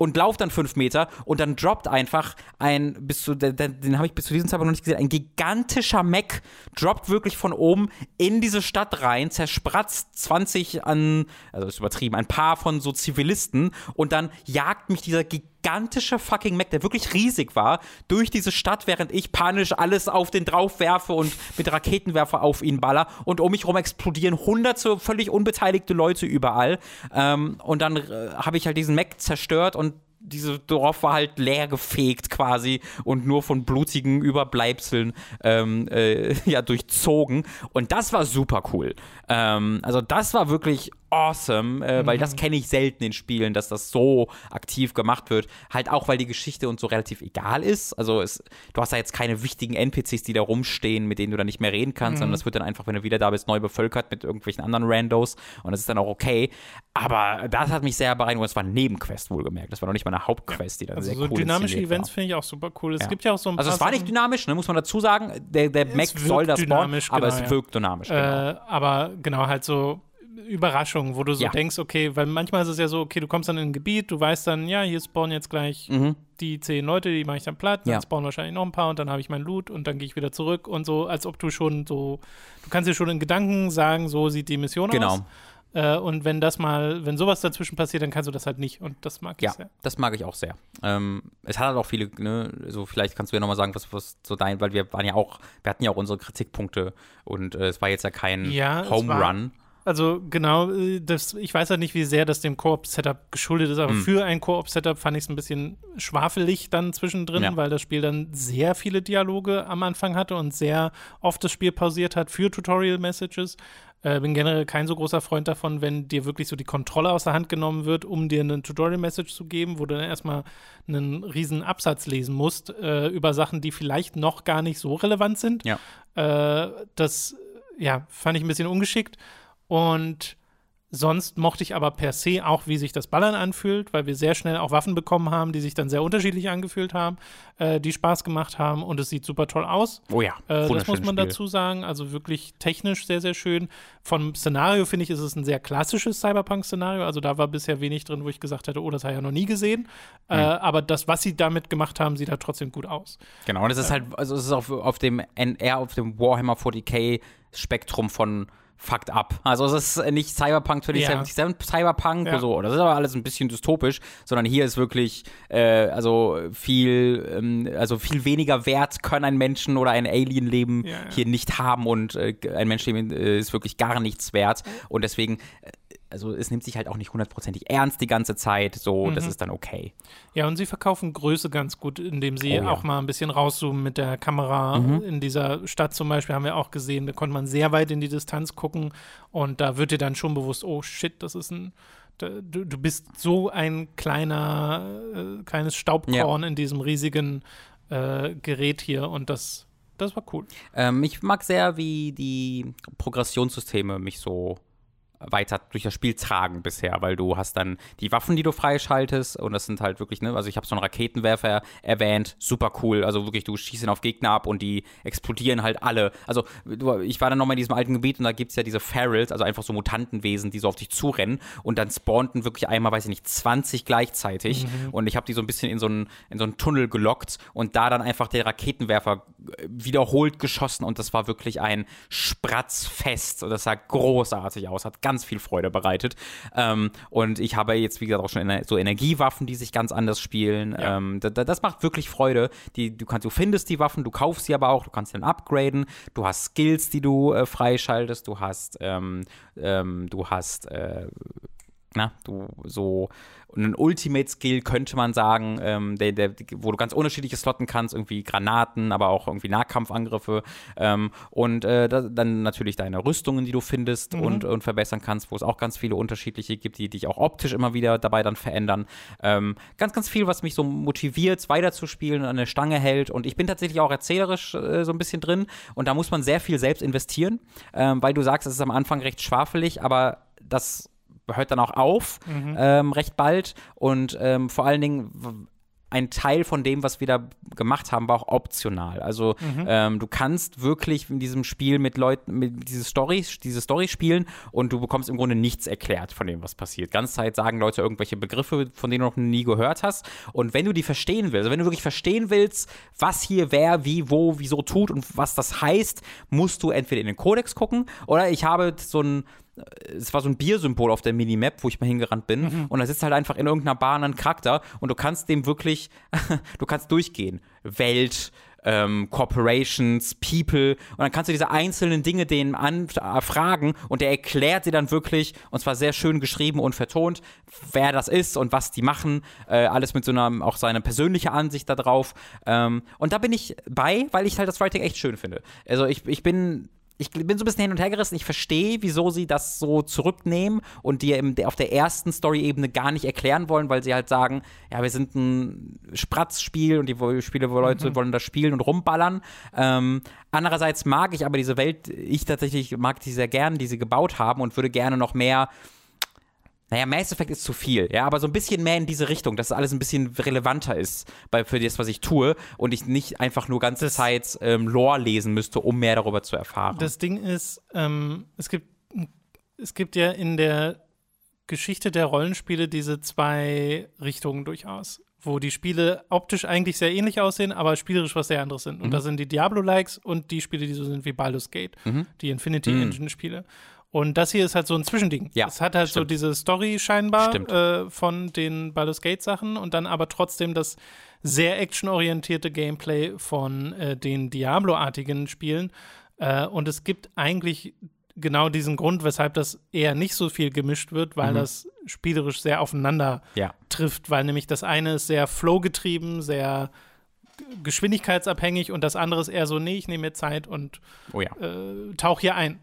und lauf dann fünf Meter und dann droppt einfach ein, bis zu, den, den habe ich bis zu diesem Zeitpunkt noch nicht gesehen, ein gigantischer Mech droppt wirklich von oben in diese Stadt rein, zerspratzt 20 an, also ist übertrieben, ein paar von so Zivilisten und dann jagt mich dieser gigantische fucking Mech, der wirklich riesig war, durch diese Stadt, während ich panisch alles auf den drauf werfe und mit Raketenwerfer auf ihn baller und um mich rum explodieren hunderte völlig unbeteiligte Leute überall. Ähm, und dann äh, habe ich halt diesen Mech zerstört und dieses Dorf war halt leer gefegt quasi und nur von blutigen Überbleibseln ähm, äh, ja, durchzogen. Und das war super cool. Ähm, also das war wirklich awesome, äh, weil das kenne ich selten in Spielen, dass das so aktiv gemacht wird. Halt auch, weil die Geschichte uns so relativ egal ist. Also es, du hast da jetzt keine wichtigen NPCs, die da rumstehen, mit denen du dann nicht mehr reden kannst, sondern das wird dann einfach, wenn du wieder da bist, neu bevölkert mit irgendwelchen anderen Randos und das ist dann auch okay. Aber das hat mich sehr beeindruckt. Das war eine Nebenquest, wohlgemerkt. Das war noch nicht mal eine Hauptquest, die dann Also sehr so cool dynamische Events finde ich auch super cool. Es Ja. gibt ja auch so ein Also es war nicht dynamisch, ne, muss man dazu sagen. Der, der Mac soll das bauen, dynamisch, aber genau, es ja. wirkt dynamisch. Genau. Äh, aber genau, halt so Überraschungen, wo du so Ja. denkst, okay, weil manchmal ist es ja so, okay, du kommst dann in ein Gebiet, du weißt dann, ja, hier spawnen jetzt gleich die zehn Leute, die mache ich dann platt, dann Mhm. Ja. spawnen wahrscheinlich noch ein paar und dann habe ich meinen Loot und dann gehe ich wieder zurück und so, als ob du schon so, du kannst dir schon in Gedanken sagen, so sieht die Mission Genau. aus. Äh, und wenn das mal, wenn sowas dazwischen passiert, dann kannst du das halt nicht und das mag Ja, ich sehr. das mag ich auch sehr. Ähm, es hat halt auch viele, ne, so vielleicht kannst du ja nochmal sagen, was, was so dein, weil wir waren ja auch, wir hatten ja auch unsere Kritikpunkte und äh, es war jetzt ja kein Ja, Home Run. Also genau, äh, das, ich weiß halt nicht, wie sehr das dem Koop-Setup geschuldet ist, aber Hm. für ein Koop-Setup fand ich es ein bisschen schwafelig dann zwischendrin, Ja. weil das Spiel dann sehr viele Dialoge am Anfang hatte und sehr oft das Spiel pausiert hat für Tutorial-Messages. Äh, bin generell kein so großer Freund davon, wenn dir wirklich so die Kontrolle aus der Hand genommen wird, um dir eine Tutorial-Message zu geben, wo du dann erstmal einen riesen Absatz lesen musst äh, über Sachen, die vielleicht noch gar nicht so relevant sind. Ja. Äh, das ja, fand ich ein bisschen ungeschickt. Und sonst mochte ich aber per se auch, wie sich das Ballern anfühlt, weil wir sehr schnell auch Waffen bekommen haben, die sich dann sehr unterschiedlich angefühlt haben, äh, die Spaß gemacht haben und es sieht super toll aus. Oh ja, Äh, das muss man Spiel. dazu sagen. Also wirklich technisch sehr, sehr schön. Vom Szenario finde ich, ist es ein sehr klassisches Cyberpunk-Szenario. Also da war bisher wenig drin, wo ich gesagt hätte, oh, das habe ich ja noch nie gesehen. Äh, Hm. aber das, was sie damit gemacht haben, sieht halt trotzdem gut aus. Genau, und es ist halt, also es ist auf, auf dem, eher auf dem Warhammer 40k Spektrum von fucked up. Also es ist nicht Cyberpunk 2077 Cyberpunk Ja. so, das ist aber alles ein bisschen dystopisch, sondern hier ist wirklich äh, also viel ähm, also viel weniger Wert können ein Menschen oder ein Alien-Leben Ja, ja. hier nicht haben und äh, ein Menschenleben äh, ist wirklich gar nichts wert und deswegen äh, also es nimmt sich halt auch nicht hundertprozentig ernst die ganze Zeit, so, Mhm. das ist dann okay. Ja, und sie verkaufen Größe ganz gut, indem sie Oh ja. Mhm. auch mal ein bisschen rauszoomen mit der Kamera. In dieser Stadt zum Beispiel haben wir auch gesehen, da konnte man sehr weit in die Distanz gucken und da wird dir dann schon bewusst, oh shit, das ist ein, du, du bist so ein kleiner, äh, kleines Staubkorn in diesem riesigen äh, Gerät hier und das, das war cool. Ähm, ich mag sehr, wie die Progressionssysteme mich so weiter durch das Spiel tragen bisher, weil du hast dann die Waffen, die du freischaltest und das sind halt wirklich, ne, also ich habe so einen Raketenwerfer erwähnt, super cool, also wirklich, du schießt ihn auf Gegner ab und die explodieren halt alle. Also ich war dann nochmal in diesem alten Gebiet und da gibt's ja diese Ferals, also einfach so Mutantenwesen, die so auf dich zurennen und dann spawnten wirklich einmal, weiß ich nicht, 20 gleichzeitig und ich habe die so ein bisschen in so einen, in so einen Tunnel gelockt und da dann einfach der Raketenwerfer äh, wiederholt geschossen und das war wirklich ein Spratzfest und das sah großartig aus, hat ganz viel Freude bereitet. Ähm, und ich habe jetzt, wie gesagt, auch schon so Energiewaffen, die sich ganz anders spielen. Ja. Ähm, da, da- das macht wirklich Freude. Die, du, kannst, du findest die Waffen, du kaufst sie aber auch, du kannst sie dann upgraden. Du hast Skills, die du äh, freischaltest. Du hast, ähm, ähm, du hast äh, na, du so einen Ultimate-Skill könnte man sagen, ähm, der, der, wo du ganz unterschiedliche slotten kannst, irgendwie Granaten, aber auch irgendwie Nahkampfangriffe ähm, und äh, da, dann natürlich deine Rüstungen, die du findest und, und verbessern kannst, wo es auch ganz viele unterschiedliche gibt, die dich auch optisch immer wieder dabei dann verändern. Ähm, ganz, ganz viel, was mich so motiviert, weiterzuspielen und an der Stange hält und ich bin tatsächlich auch erzählerisch äh, so ein bisschen drin und da muss man sehr viel selbst investieren, ähm, weil du sagst, es ist am Anfang recht schwafelig, aber das hört dann auch auf, ähm, recht bald. Und ähm, vor allen Dingen ein Teil von dem, was wir da gemacht haben, war auch optional. Also ähm, du kannst wirklich in diesem Spiel mit Leuten, mit diese Story, diese Story spielen und du bekommst im Grunde nichts erklärt von dem, was passiert. Ganz Zeit sagen Leute irgendwelche Begriffe, von denen du noch nie gehört hast. Und wenn du die verstehen willst, also wenn du wirklich verstehen willst, was hier wer, wie, wo, wieso tut und was das heißt, musst du entweder in den Kodex gucken oder ich habe so ein es war so ein Biersymbol auf der Minimap, wo ich mal hingerannt bin. Und da sitzt halt einfach in irgendeiner Bahn ein Charakter und du kannst dem wirklich, du kannst durchgehen. Welt, ähm, Corporations, People. Und dann kannst du diese einzelnen Dinge denen anfragen und der erklärt dir dann wirklich, und zwar sehr schön geschrieben und vertont, wer das ist und was die machen. Äh, alles mit so einer, auch seine persönliche Ansicht da drauf. Ähm, und da bin ich bei, weil ich halt das Writing echt schön finde. Also ich, ich bin ich bin so ein bisschen hin und her gerissen. Ich verstehe, wieso sie das so zurücknehmen und dir auf der ersten Story-Ebene gar nicht erklären wollen, weil sie halt sagen, ja, wir sind ein Spratzspiel und die Spiele, wo Leute mhm. wollen das spielen und rumballern. Ähm, andererseits mag ich aber diese Welt, ich tatsächlich mag die sehr gern, die sie gebaut haben und würde gerne noch mehr naja, Mass Effect ist zu viel, ja, aber so ein bisschen mehr in diese Richtung, dass alles ein bisschen relevanter ist bei, für das, was ich tue und ich nicht einfach nur ganze das, Zeit ähm, Lore lesen müsste, um mehr darüber zu erfahren. Das Ding ist, ähm, es gibt es gibt ja in der Geschichte der Rollenspiele diese zwei Richtungen durchaus, wo die Spiele optisch eigentlich sehr ähnlich aussehen, aber spielerisch was sehr anderes sind. Und mhm. da sind die Diablo-Likes und die Spiele, die so sind wie Baldur's Gate, mhm. die Infinity mhm. Und das hier ist halt so ein Zwischending. Ja, es hat halt stimmt. so diese Story scheinbar äh, von den Baldur's Gate Sachen und dann aber trotzdem das sehr actionorientierte Gameplay von äh, den Diablo-artigen Spielen. Äh, und es gibt eigentlich genau diesen Grund, weshalb das eher nicht so viel gemischt wird, weil mhm. das spielerisch sehr aufeinander ja. trifft, weil nämlich das eine ist sehr flow-getrieben, sehr geschwindigkeitsabhängig und das andere ist eher so, nee, ich nehme mir Zeit und oh ja. äh, tauche hier ein.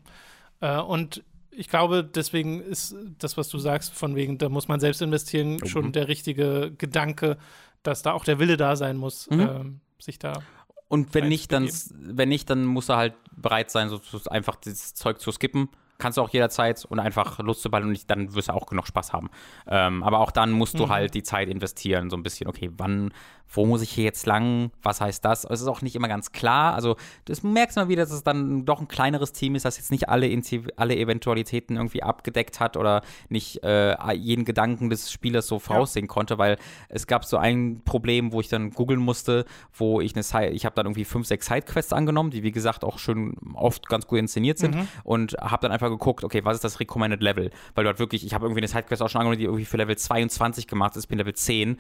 Äh, und ich glaube, deswegen ist das, was du sagst, von wegen, da muss man selbst investieren, mhm. schon der richtige Gedanke, dass da auch der Wille da sein muss, mhm. ähm, sich da. Und wenn nicht, dann, wenn nicht, dann muss er halt bereit sein, so, so einfach dieses Zeug zu skippen kannst du auch jederzeit und einfach Lust zu ballen und dann wirst du auch genug Spaß haben. Ähm, aber auch dann musst du mhm. halt die Zeit investieren, so ein bisschen, okay, wann wo muss ich hier jetzt lang, was heißt das? Es ist auch nicht immer ganz klar. Also, das merkst du mal wieder, dass es dann doch ein kleineres Team ist, das jetzt nicht alle, alle Eventualitäten irgendwie abgedeckt hat oder nicht äh, jeden Gedanken des Spielers so voraussehen ja. konnte, weil es gab so ein Problem, wo ich dann googeln musste, wo ich eine Side ich habe dann irgendwie fünf, sechs Sidequests angenommen, die wie gesagt auch schon oft ganz gut inszeniert sind mhm. und habe dann einfach geguckt, okay, was ist das Recommended Level? Weil dort wirklich, ich habe irgendwie eine Sidequest auch schon angenommen, die irgendwie für Level 22 gemacht ist, ich bin Level 10.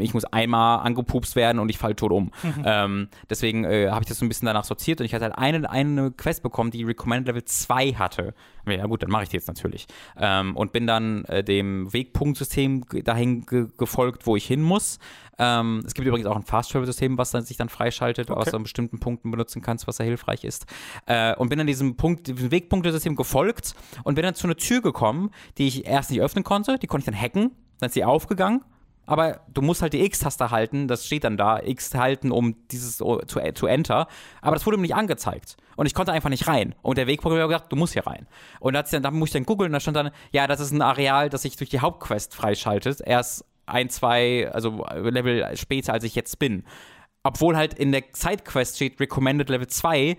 Ich muss einmal angepupst werden und ich falle tot um. Mhm. Ähm, deswegen äh, habe ich das so ein bisschen danach sortiert und ich hatte halt eine, eine Quest bekommen, die Recommended Level 2 hatte. Ja gut, dann mache ich die jetzt natürlich. Ähm, und bin dann äh, dem Wegpunktsystem dahin ge gefolgt, wo ich hin muss. Ähm, es gibt übrigens auch ein Fast-Travel-System, was dann, sich dann freischaltet, okay. was du an bestimmten Punkten benutzen kannst, was sehr hilfreich ist. Äh, und bin dann diesem Punkt, diesem Wegpunktesystem gefolgt und bin dann zu einer Tür gekommen, die ich erst nicht öffnen konnte. Die konnte ich dann hacken. Dann ist sie aufgegangen aber du musst halt die X-Taste halten, das steht dann da, X halten, um dieses zu, zu enter. Aber das wurde mir nicht angezeigt. Und ich konnte einfach nicht rein. Und der Wegprogramm hat gesagt, du musst hier rein. Und dann, dann muss ich dann googeln und da stand dann, ja, das ist ein Areal, das sich durch die Hauptquest freischaltet. Erst ein, zwei, also Level später, als ich jetzt bin. Obwohl halt in der Sidequest steht Recommended Level 2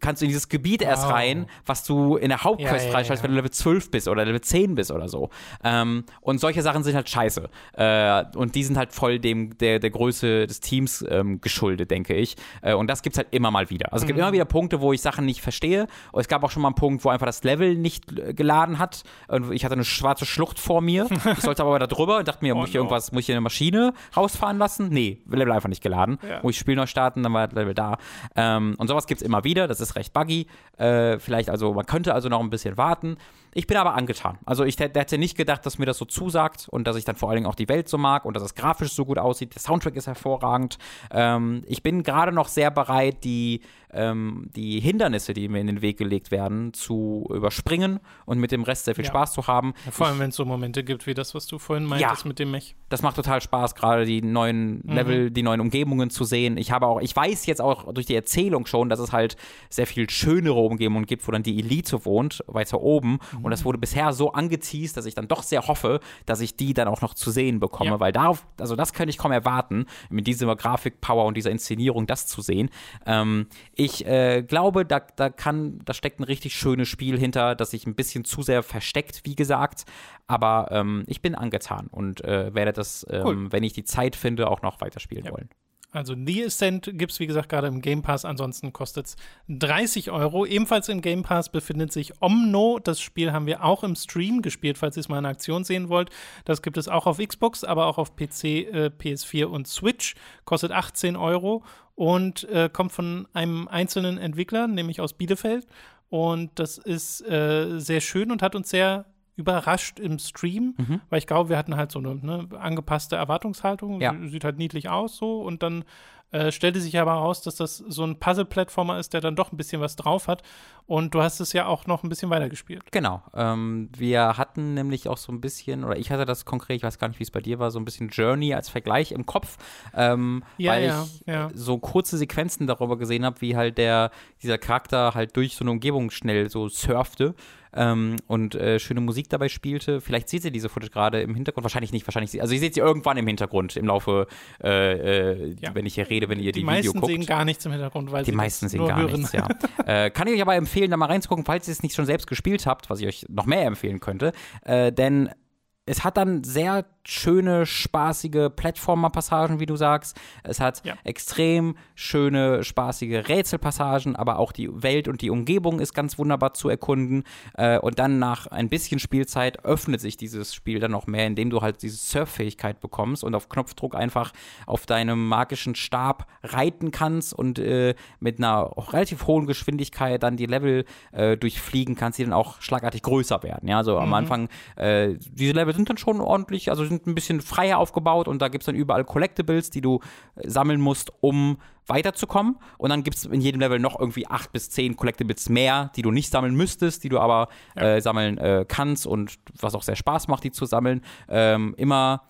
kannst du in dieses Gebiet wow. erst rein, was du in der Hauptquest ja, freischaltest, ja, ja. wenn du Level 12 bist oder Level 10 bist oder so. Ähm, und solche Sachen sind halt scheiße. Äh, und die sind halt voll dem, der, der Größe des Teams ähm, geschuldet, denke ich. Äh, und das gibt's halt immer mal wieder. Also es gibt mhm. immer wieder Punkte, wo ich Sachen nicht verstehe. Und es gab auch schon mal einen Punkt, wo einfach das Level nicht äh, geladen hat. Und ich hatte eine schwarze Schlucht vor mir. ich sollte aber da drüber und dachte mir, oh, muss ich no. irgendwas, muss ich eine Maschine rausfahren lassen? Nee, Level einfach nicht geladen. Muss ich Spiel neu starten, dann war das Level da. Ähm, und sowas gibt's immer wieder. Das ist ist recht buggy. Äh, vielleicht also, man könnte also noch ein bisschen warten. Ich bin aber angetan. Also ich hätte nicht gedacht, dass mir das so zusagt und dass ich dann vor allen Dingen auch die Welt so mag und dass es grafisch so gut aussieht. Der Soundtrack ist hervorragend. Ähm, ich bin gerade noch sehr bereit, die, ähm, die Hindernisse, die mir in den Weg gelegt werden, zu überspringen und mit dem Rest sehr viel ja. Spaß zu haben. Ja, vor allem, wenn es so Momente gibt wie das, was du vorhin meintest ja, mit dem Mech. Das macht total Spaß, gerade die neuen mhm. Level, mhm. die neuen Umgebungen zu sehen. Ich habe auch, ich weiß jetzt auch durch die Erzählung schon, dass es halt sehr viel schönere Umgebungen gibt, wo dann die Elite wohnt, weiter oben. Mhm. Und das wurde bisher so angeteased, dass ich dann doch sehr hoffe, dass ich die dann auch noch zu sehen bekomme, ja. weil darauf, also das könnte ich kaum erwarten, mit dieser Grafikpower und dieser Inszenierung das zu sehen. Ähm, ich äh, glaube, da, da kann, da steckt ein richtig schönes Spiel hinter, das sich ein bisschen zu sehr versteckt, wie gesagt. Aber ähm, ich bin angetan und äh, werde das, ähm, cool. wenn ich die Zeit finde, auch noch weiterspielen ja. wollen. Also The Ascent gibt es, wie gesagt, gerade im Game Pass. Ansonsten kostet es 30 Euro. Ebenfalls im Game Pass befindet sich Omno. Das Spiel haben wir auch im Stream gespielt, falls ihr es mal in Aktion sehen wollt. Das gibt es auch auf Xbox, aber auch auf PC, äh, PS4 und Switch. Kostet 18 Euro und äh, kommt von einem einzelnen Entwickler, nämlich aus Bielefeld. Und das ist äh, sehr schön und hat uns sehr überrascht im Stream, mhm. weil ich glaube, wir hatten halt so eine ne, angepasste Erwartungshaltung. Ja. Sieht halt niedlich aus so und dann Äh, stellte sich aber heraus, dass das so ein Puzzle-Plattformer ist, der dann doch ein bisschen was drauf hat. Und du hast es ja auch noch ein bisschen weitergespielt. Genau. Ähm, wir hatten nämlich auch so ein bisschen, oder ich hatte das konkret, ich weiß gar nicht, wie es bei dir war, so ein bisschen Journey als Vergleich im Kopf, ähm, Ja, weil ja, ich ja. so kurze Sequenzen darüber gesehen habe, wie halt der, dieser Charakter halt durch so eine Umgebung schnell so surfte. Ähm, und äh, schöne Musik dabei spielte. Vielleicht seht ihr diese Footage gerade im Hintergrund. Wahrscheinlich nicht, wahrscheinlich. Also ihr seht sie irgendwann im Hintergrund im Laufe, äh, äh, wenn ich hier rede, wenn ihr die, Die Video meisten guckt. sehen gar nichts im Hintergrund, weil Die meisten sehen nur gar hören. nichts, ja. äh, kann ich euch aber empfehlen, da mal reinzugucken, falls ihr es nicht schon selbst gespielt habt, was ich euch noch mehr empfehlen könnte. Äh, denn es hat dann sehr schöne, spaßige Plattformer-Passagen, wie du sagst. Es hat Ja. extrem schöne, spaßige Rätselpassagen, aber auch die Welt und die Umgebung ist ganz wunderbar zu erkunden. Äh, und dann nach ein bisschen Spielzeit öffnet sich dieses Spiel dann noch mehr, indem du halt diese Surffähigkeit bekommst und auf Knopfdruck einfach auf deinem magischen Stab reiten kannst und äh, mit einer relativ hohen Geschwindigkeit dann die Level äh, durchfliegen kannst, die dann auch schlagartig größer werden. Ja, also am Anfang, äh, diese Level sind dann schon ordentlich, also sind ein bisschen freier aufgebaut und da gibt es dann überall Collectibles, die du äh, sammeln musst, um weiterzukommen. Und dann gibt es in jedem Level noch irgendwie acht bis zehn Collectibles mehr, die du nicht sammeln müsstest, die du aber äh, sammeln äh, kannst und was auch sehr Spaß macht, die zu sammeln. Ähm, immer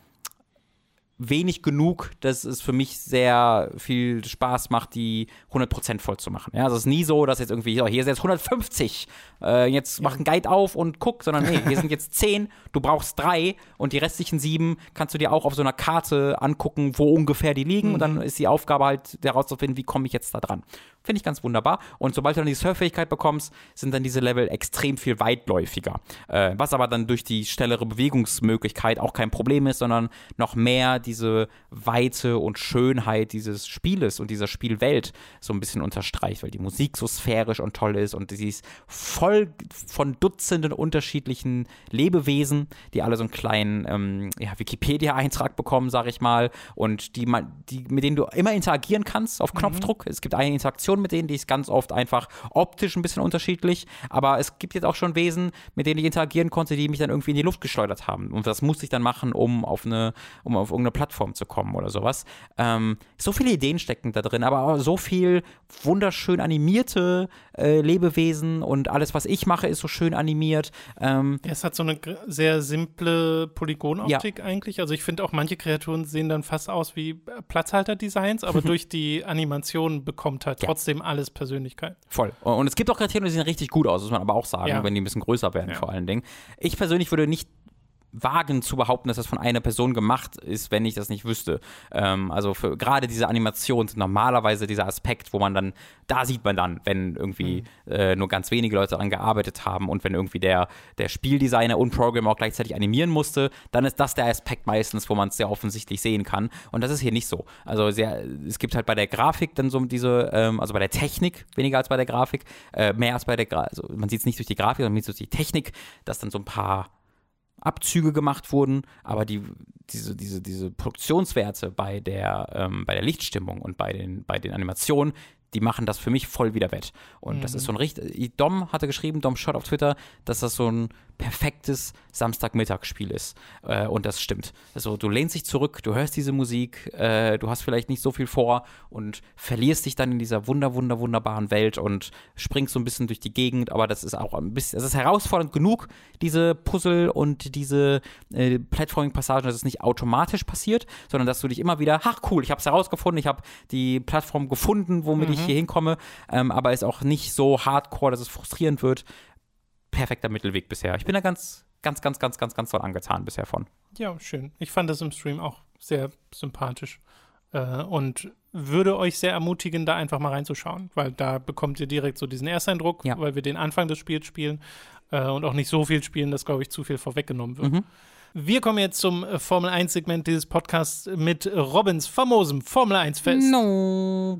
wenig genug, dass es für mich sehr viel Spaß macht, die 100% voll zu machen. Ja, also es ist nie so, dass jetzt irgendwie, ja, hier ist jetzt 150, äh, jetzt mach einen Guide auf und guck, sondern nee, hier sind jetzt 10, du brauchst drei und die restlichen sieben kannst du dir auch auf so einer Karte angucken, wo ungefähr die liegen und dann ist die Aufgabe halt herauszufinden, wie komme ich jetzt da dran. Finde ich ganz wunderbar. Und sobald du dann die Surffähigkeit bekommst, sind dann diese Level extrem viel weitläufiger. Äh, was aber dann durch die schnellere Bewegungsmöglichkeit auch kein Problem ist, sondern noch mehr diese Weite und Schönheit dieses Spieles und dieser Spielwelt so ein bisschen unterstreicht, weil die Musik so sphärisch und toll ist und sie ist voll von Dutzenden unterschiedlichen Lebewesen, die alle so einen kleinen ähm, ja, Wikipedia-Eintrag bekommen, sag ich mal, und die, man, die, mit denen du immer interagieren kannst auf Knopfdruck. Es gibt eine Interaktion mit denen, die ist ganz oft einfach optisch ein bisschen unterschiedlich, aber es gibt jetzt auch schon Wesen, mit denen ich interagieren konnte, die mich dann irgendwie in die Luft geschleudert haben. Und das musste ich dann machen, um auf eine, um auf irgendeine Plattform zu kommen oder sowas. Ähm, so viele Ideen stecken da drin, aber auch so viel wunderschön animierte äh, Lebewesen und alles, was ich mache, ist so schön animiert. Ähm, Ja, es hat so eine sehr simple Polygonoptik eigentlich. Also ich finde auch manche Kreaturen sehen dann fast aus wie äh, Platzhalter-Designs, aber durch die Animation bekommt halt Ja. Trotzdem alles Persönlichkeit. Voll. Und es gibt auch Kreaturen, die sehen richtig gut aus, muss man aber auch sagen, Ja. wenn die ein bisschen größer werden, Ja. vor allen Dingen. Ich persönlich würde nicht wagen zu behaupten, dass das von einer Person gemacht ist, wenn ich das nicht wüsste. Ähm, also für gerade diese Animationen sind normalerweise dieser Aspekt, wo man dann, da sieht man dann, wenn irgendwie äh, nur ganz wenige Leute daran gearbeitet haben und wenn irgendwie der, der Spieldesigner und Programmer auch gleichzeitig animieren musste, dann ist das der Aspekt meistens, wo man es sehr offensichtlich sehen kann. Und das ist hier nicht so. Also sehr, es gibt halt bei der Grafik dann so diese, ähm, also bei der Technik weniger als bei der Grafik, äh, mehr als bei der Grafik, also man sieht es nicht durch die Grafik, sondern man sieht es durch die Technik, dass dann so ein paar Abzüge gemacht wurden, aber die, diese, diese, diese Produktionswerte bei der, ähm, bei der Lichtstimmung und bei den, bei den Animationen, die machen das für mich voll wieder wett. Und das ist so ein richtig. Dom hatte geschrieben, Dom Schott auf Twitter, dass das so ein perfektes Samstagmittagsspiel ist. Äh, und das stimmt. Also du lehnst dich zurück, du hörst diese Musik, äh, du hast vielleicht nicht so viel vor und verlierst dich dann in dieser wunder, wunder, wunderbaren Welt und springst so ein bisschen durch die Gegend, aber das ist auch ein bisschen, es ist herausfordernd genug, diese Puzzle und diese äh, Platforming-Passagen, dass es nicht automatisch passiert, sondern dass du dich immer wieder, ach cool, ich habe es herausgefunden, ich habe die Plattform gefunden, womit ich hier hinkomme, ähm, aber ist auch nicht so hardcore, dass es frustrierend wird. Perfekter Mittelweg bisher. Ich bin da ganz, ganz, ganz, ganz, ganz, ganz doll angetan bisher von. Ja, schön. Ich fand das im Stream auch sehr sympathisch äh, und würde euch sehr ermutigen, da einfach mal reinzuschauen, weil da bekommt ihr direkt so diesen Ersteindruck, Ja. weil wir den Anfang des Spiels spielen äh, und auch nicht so viel spielen, dass, glaube ich, zu viel vorweggenommen wird. Mhm. Wir kommen jetzt zum äh, Formel 1-Segment dieses Podcasts mit Robins famosem Formel 1-Fest. No.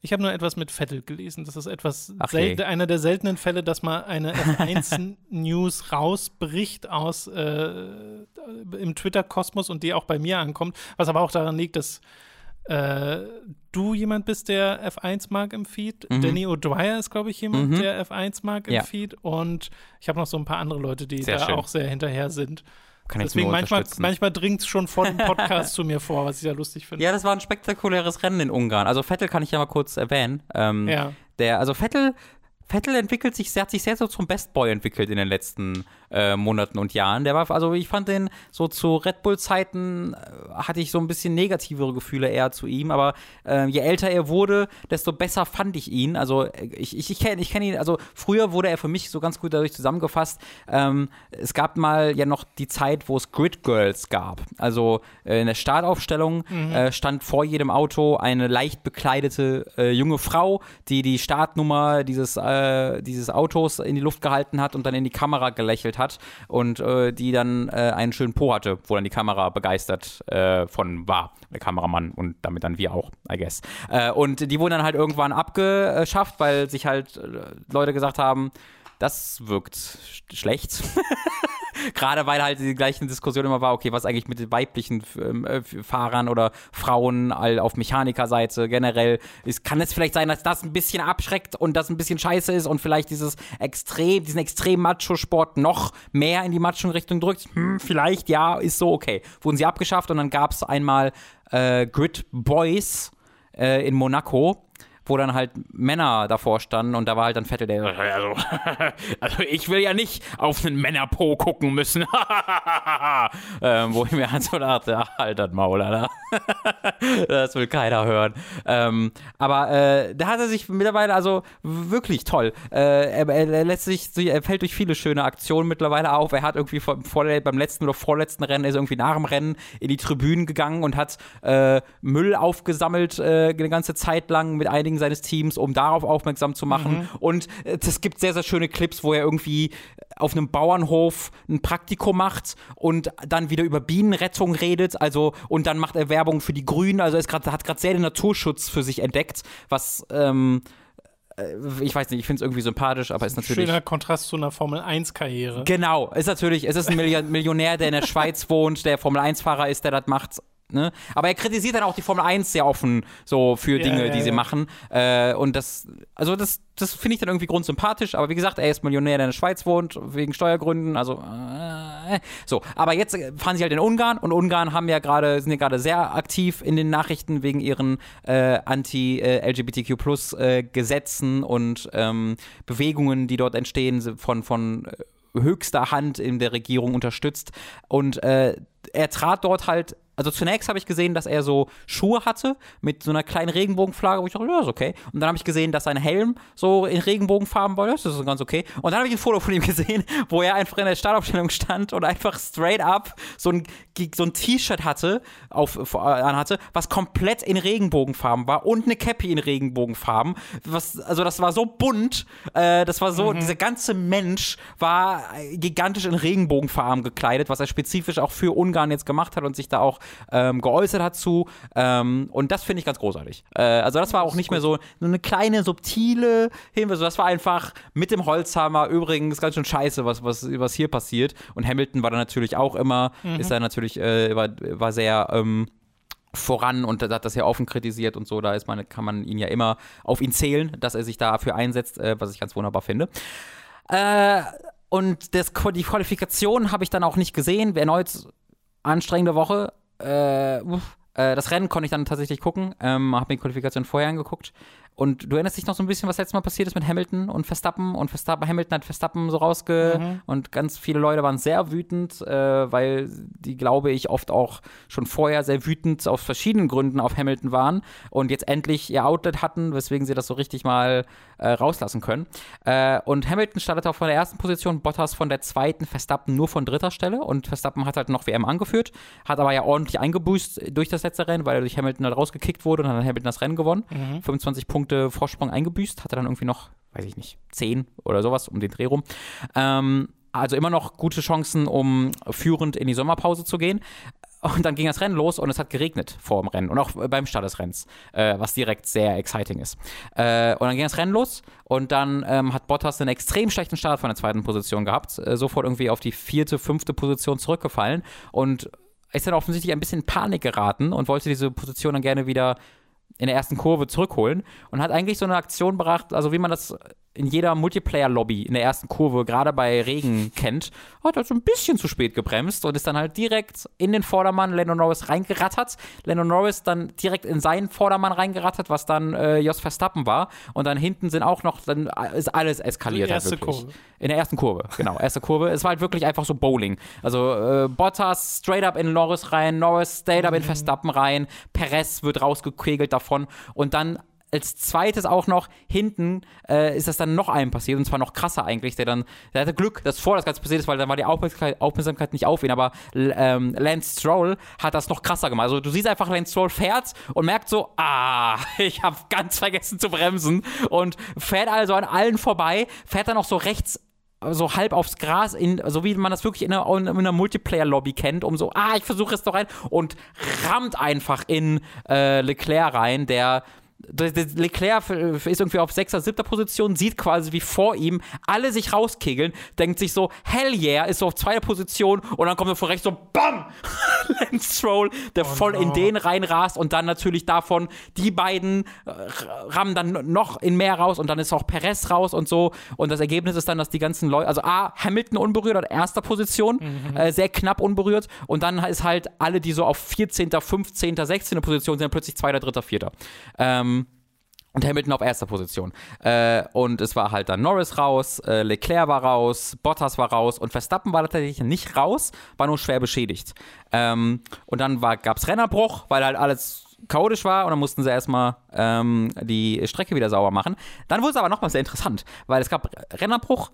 Ich habe nur etwas mit Vettel gelesen. Das ist etwas je. einer der seltenen Fälle, dass mal eine F1-News rausbricht aus äh, im Twitter-Kosmos und die auch bei mir ankommt. Was aber auch daran liegt, dass äh, du jemand bist, der F1 mag im Feed. Mhm. Danny O'Dwyer ist, glaube ich, jemand, Mhm. der F1 mag im Ja. Feed. Und ich habe noch so ein paar andere Leute, die Sehr da schön. auch sehr hinterher sind. kann Deswegen manchmal, manchmal dringt es schon von Podcast zu mir vor, was ich ja lustig finde. Ja, das war ein spektakuläres Rennen in Ungarn. Also Vettel kann ich ja mal kurz erwähnen. Ähm, Ja. Der, also Vettel, Vettel entwickelt sich, hat sich sehr so zum Best Boy entwickelt in den letzten äh, Monaten und Jahren. Der war, also ich fand den so zu Red Bull-Zeiten äh, hatte ich so ein bisschen negativere Gefühle eher zu ihm, aber äh, je älter er wurde, desto besser fand ich ihn. Also äh, ich, ich, ich kenne ich kenn ihn, also früher wurde er für mich so ganz gut dadurch zusammengefasst. Ähm, es gab mal ja noch die Zeit, wo es Grid Girls gab. Also äh, in der Startaufstellung äh, stand vor jedem Auto eine leicht bekleidete junge Frau, die die Startnummer dieses, äh, dieses Autos in die Luft gehalten hat und dann in die Kamera gelächelt hat und äh, die dann äh, einen schönen Po hatte, wo dann die Kamera begeistert äh, von war, der Kameramann und damit dann wir auch, I guess. Äh, und die wurden dann halt irgendwann abgeschafft, weil sich halt Leute gesagt haben, das wirkt sch schlecht. Gerade weil halt die gleichen Diskussion immer war, okay, was eigentlich mit den weiblichen ähm, äh, Fahrern oder Frauen all auf Mechanikerseite generell ist, kann es vielleicht sein, dass das ein bisschen abschreckt und das ein bisschen scheiße ist und vielleicht dieses extrem, diesen extrem Macho-Sport noch mehr in die Macho-Richtung drückt? Hm, vielleicht, ja, ist so okay. Wurden sie abgeschafft und dann gab es einmal äh, Grid Boys äh, in Monaco wo dann halt Männer davor standen und da war halt dann Vettel, der also, also ich will ja nicht auf einen Männerpo gucken müssen. ähm, wo ich mir halt so dachte, ach, halt das Maul, Alter. das will keiner hören. Ähm, aber äh, da hat er sich mittlerweile, also wirklich toll. Äh, er, er lässt sich, er fällt durch viele schöne Aktionen mittlerweile auf. Er hat irgendwie vor, vor, beim letzten oder vorletzten Rennen, ist irgendwie nach dem Rennen in die Tribünen gegangen und hat äh, Müll aufgesammelt äh, eine ganze Zeit lang mit einigen seines Teams, um darauf aufmerksam zu machen. Mhm. Und es gibt sehr, sehr schöne Clips, wo er irgendwie auf einem Bauernhof ein Praktikum macht und dann wieder über Bienenrettung redet. Also, und dann macht er Werbung für die Grünen. Also, er grad, hat gerade sehr den Naturschutz für sich entdeckt, was. Ähm, äh, ich weiß nicht, ich finde es irgendwie sympathisch, aber ist natürlich. Schöner Kontrast zu einer Formel-1-Karriere. Genau, ist natürlich, es ist ein Million Millionär, der in der Schweiz wohnt, der Formel-1-Fahrer ist, der das macht. Ne? Aber er kritisiert dann auch die Formel 1 sehr offen so für Ja, Dinge, ja, die sie ja. machen. Äh, und das, also das, das finde ich dann irgendwie grundsympathisch. Aber wie gesagt, er ist Millionär, der in der Schweiz wohnt, wegen Steuergründen. Also äh, so. Aber jetzt fahren sie halt in Ungarn und Ungarn haben ja gerade, sind ja gerade sehr aktiv in den Nachrichten wegen ihren äh, Anti-LGBTQ Plus äh, und ähm, Bewegungen, die dort entstehen von, von äh, höchster Hand in der Regierung unterstützt. Und äh, er trat dort halt. Also zunächst habe ich gesehen, dass er so Schuhe hatte mit so einer kleinen Regenbogenflagge, wo ich dachte, ja, ist okay. Und dann habe ich gesehen, dass sein Helm so in Regenbogenfarben war, das ist ganz okay. Und dann habe ich ein Foto von ihm gesehen, wo er einfach in der Startaufstellung stand und einfach straight up so ein, so ein T-Shirt hatte, auf, anhatte, was komplett in Regenbogenfarben war und eine Cappy in Regenbogenfarben. Was, also das war so bunt, äh, das war so, dieser ganze Mensch war gigantisch in Regenbogenfarben gekleidet, was er spezifisch auch für Ungarn jetzt gemacht hat und sich da auch ähm, geäußert hat zu. Ähm, und das finde ich ganz großartig. Äh, also das war auch nicht mehr so eine kleine, subtile Hinweis. Das war einfach mit dem Holzhammer übrigens ganz schön scheiße, was, was, was hier passiert. Und Hamilton war da natürlich auch immer, ist da natürlich, äh, war, war sehr ähm, voran und hat das ja offen kritisiert und so. Da ist man, kann man ihn ja immer auf ihn zählen, dass er sich dafür einsetzt, äh, was ich ganz wunderbar finde. Äh, und das, die Qualifikation habe ich dann auch nicht gesehen. Erneut anstrengende Woche. Äh, uff. Äh, das Rennen konnte ich dann tatsächlich gucken. Ähm, habe mir die Qualifikation vorher angeguckt. Und du erinnerst dich noch so ein bisschen, was letztes Mal passiert ist mit Hamilton und Verstappen und Verstappen, Hamilton hat Verstappen so rausge und ganz viele Leute waren sehr wütend, äh, weil die, glaube ich, oft auch schon vorher sehr wütend aus verschiedenen Gründen auf Hamilton waren und jetzt endlich ihr Outlet hatten, weswegen sie das so richtig mal äh, rauslassen können. Äh, und Hamilton startet auch von der ersten Position, Bottas von der zweiten, Verstappen nur von dritter Stelle und Verstappen hat halt noch WM angeführt, hat aber ja ordentlich eingeboost durch das letzte Rennen, weil er durch Hamilton halt rausgekickt wurde und dann hat Hamilton das Rennen gewonnen. 25 Punkte Vorsprung eingebüßt, hatte dann irgendwie noch, weiß ich nicht, 10 oder sowas um den Dreh rum. Ähm, also immer noch gute Chancen, um führend in die Sommerpause zu gehen. Und dann ging das Rennen los und es hat geregnet vor dem Rennen und auch beim Start des Rennens, äh, was direkt sehr exciting ist. Äh, und dann ging das Rennen los und dann ähm, hat Bottas einen extrem schlechten Start von der zweiten Position gehabt, äh, sofort irgendwie auf die vierte, fünfte Position zurückgefallen und ist dann offensichtlich ein bisschen in Panik geraten und wollte diese Position dann gerne wieder in der ersten Kurve zurückholen und hat eigentlich so eine Aktion gebracht, also wie man das in jeder Multiplayer-Lobby in der ersten Kurve, gerade bei Regen kennt, hat halt so ein bisschen zu spät gebremst und ist dann halt direkt in den Vordermann Lando Norris reingerattert. Lando Norris dann direkt in seinen Vordermann reingerattert, was dann äh, Jos Verstappen war. Und dann hinten sind auch noch, dann ist alles eskaliert. Die erste halt wirklich. Kurve. In der ersten Kurve, genau. Erste Kurve. Es war halt wirklich einfach so Bowling. Also äh, Bottas straight up in Norris rein, Norris straight up in Verstappen rein, Perez wird rausgekegelt davon und dann als zweites auch noch hinten äh, ist das dann noch einem passiert und zwar noch krasser eigentlich, der dann, der hatte Glück, dass vor das Ganze passiert ist, weil dann war die Aufmerksamkeit, Aufmerksamkeit nicht auf ihn, aber ähm, Lance Stroll hat das noch krasser gemacht. Also du siehst einfach, Lance Stroll fährt und merkt so, ah, ich habe ganz vergessen zu bremsen und fährt also an allen vorbei, fährt dann auch so rechts so halb aufs Gras, in, so wie man das wirklich in einer, in einer Multiplayer-Lobby kennt, um so, ah, ich versuche es doch rein und rammt einfach in äh, Leclerc rein, der Leclerc ist irgendwie auf 6. 7. Position, sieht quasi wie vor ihm alle sich rauskegeln, denkt sich so, hell yeah, ist so auf 2. Position und dann kommt er vor rechts so, BAM! Lance Stroll, der oh voll no. in den reinrast und dann natürlich davon die beiden äh, rammen dann noch in mehr raus und dann ist auch Perez raus und so und das Ergebnis ist dann, dass die ganzen Leute, also A, Hamilton unberührt an erster Position, mhm. äh, sehr knapp unberührt und dann ist halt alle, die so auf 14., 15., 16. Position sind, plötzlich 2., 3., 4. Ähm, und Hamilton auf erster Position. Äh, und es war halt dann Norris raus, äh, Leclerc war raus, Bottas war raus und Verstappen war tatsächlich nicht raus, war nur schwer beschädigt. Ähm, und dann gab es Rennerbruch, weil halt alles chaotisch war und dann mussten sie erstmal ähm, die Strecke wieder sauber machen. Dann wurde es aber nochmal sehr interessant, weil es gab Rennerbruch,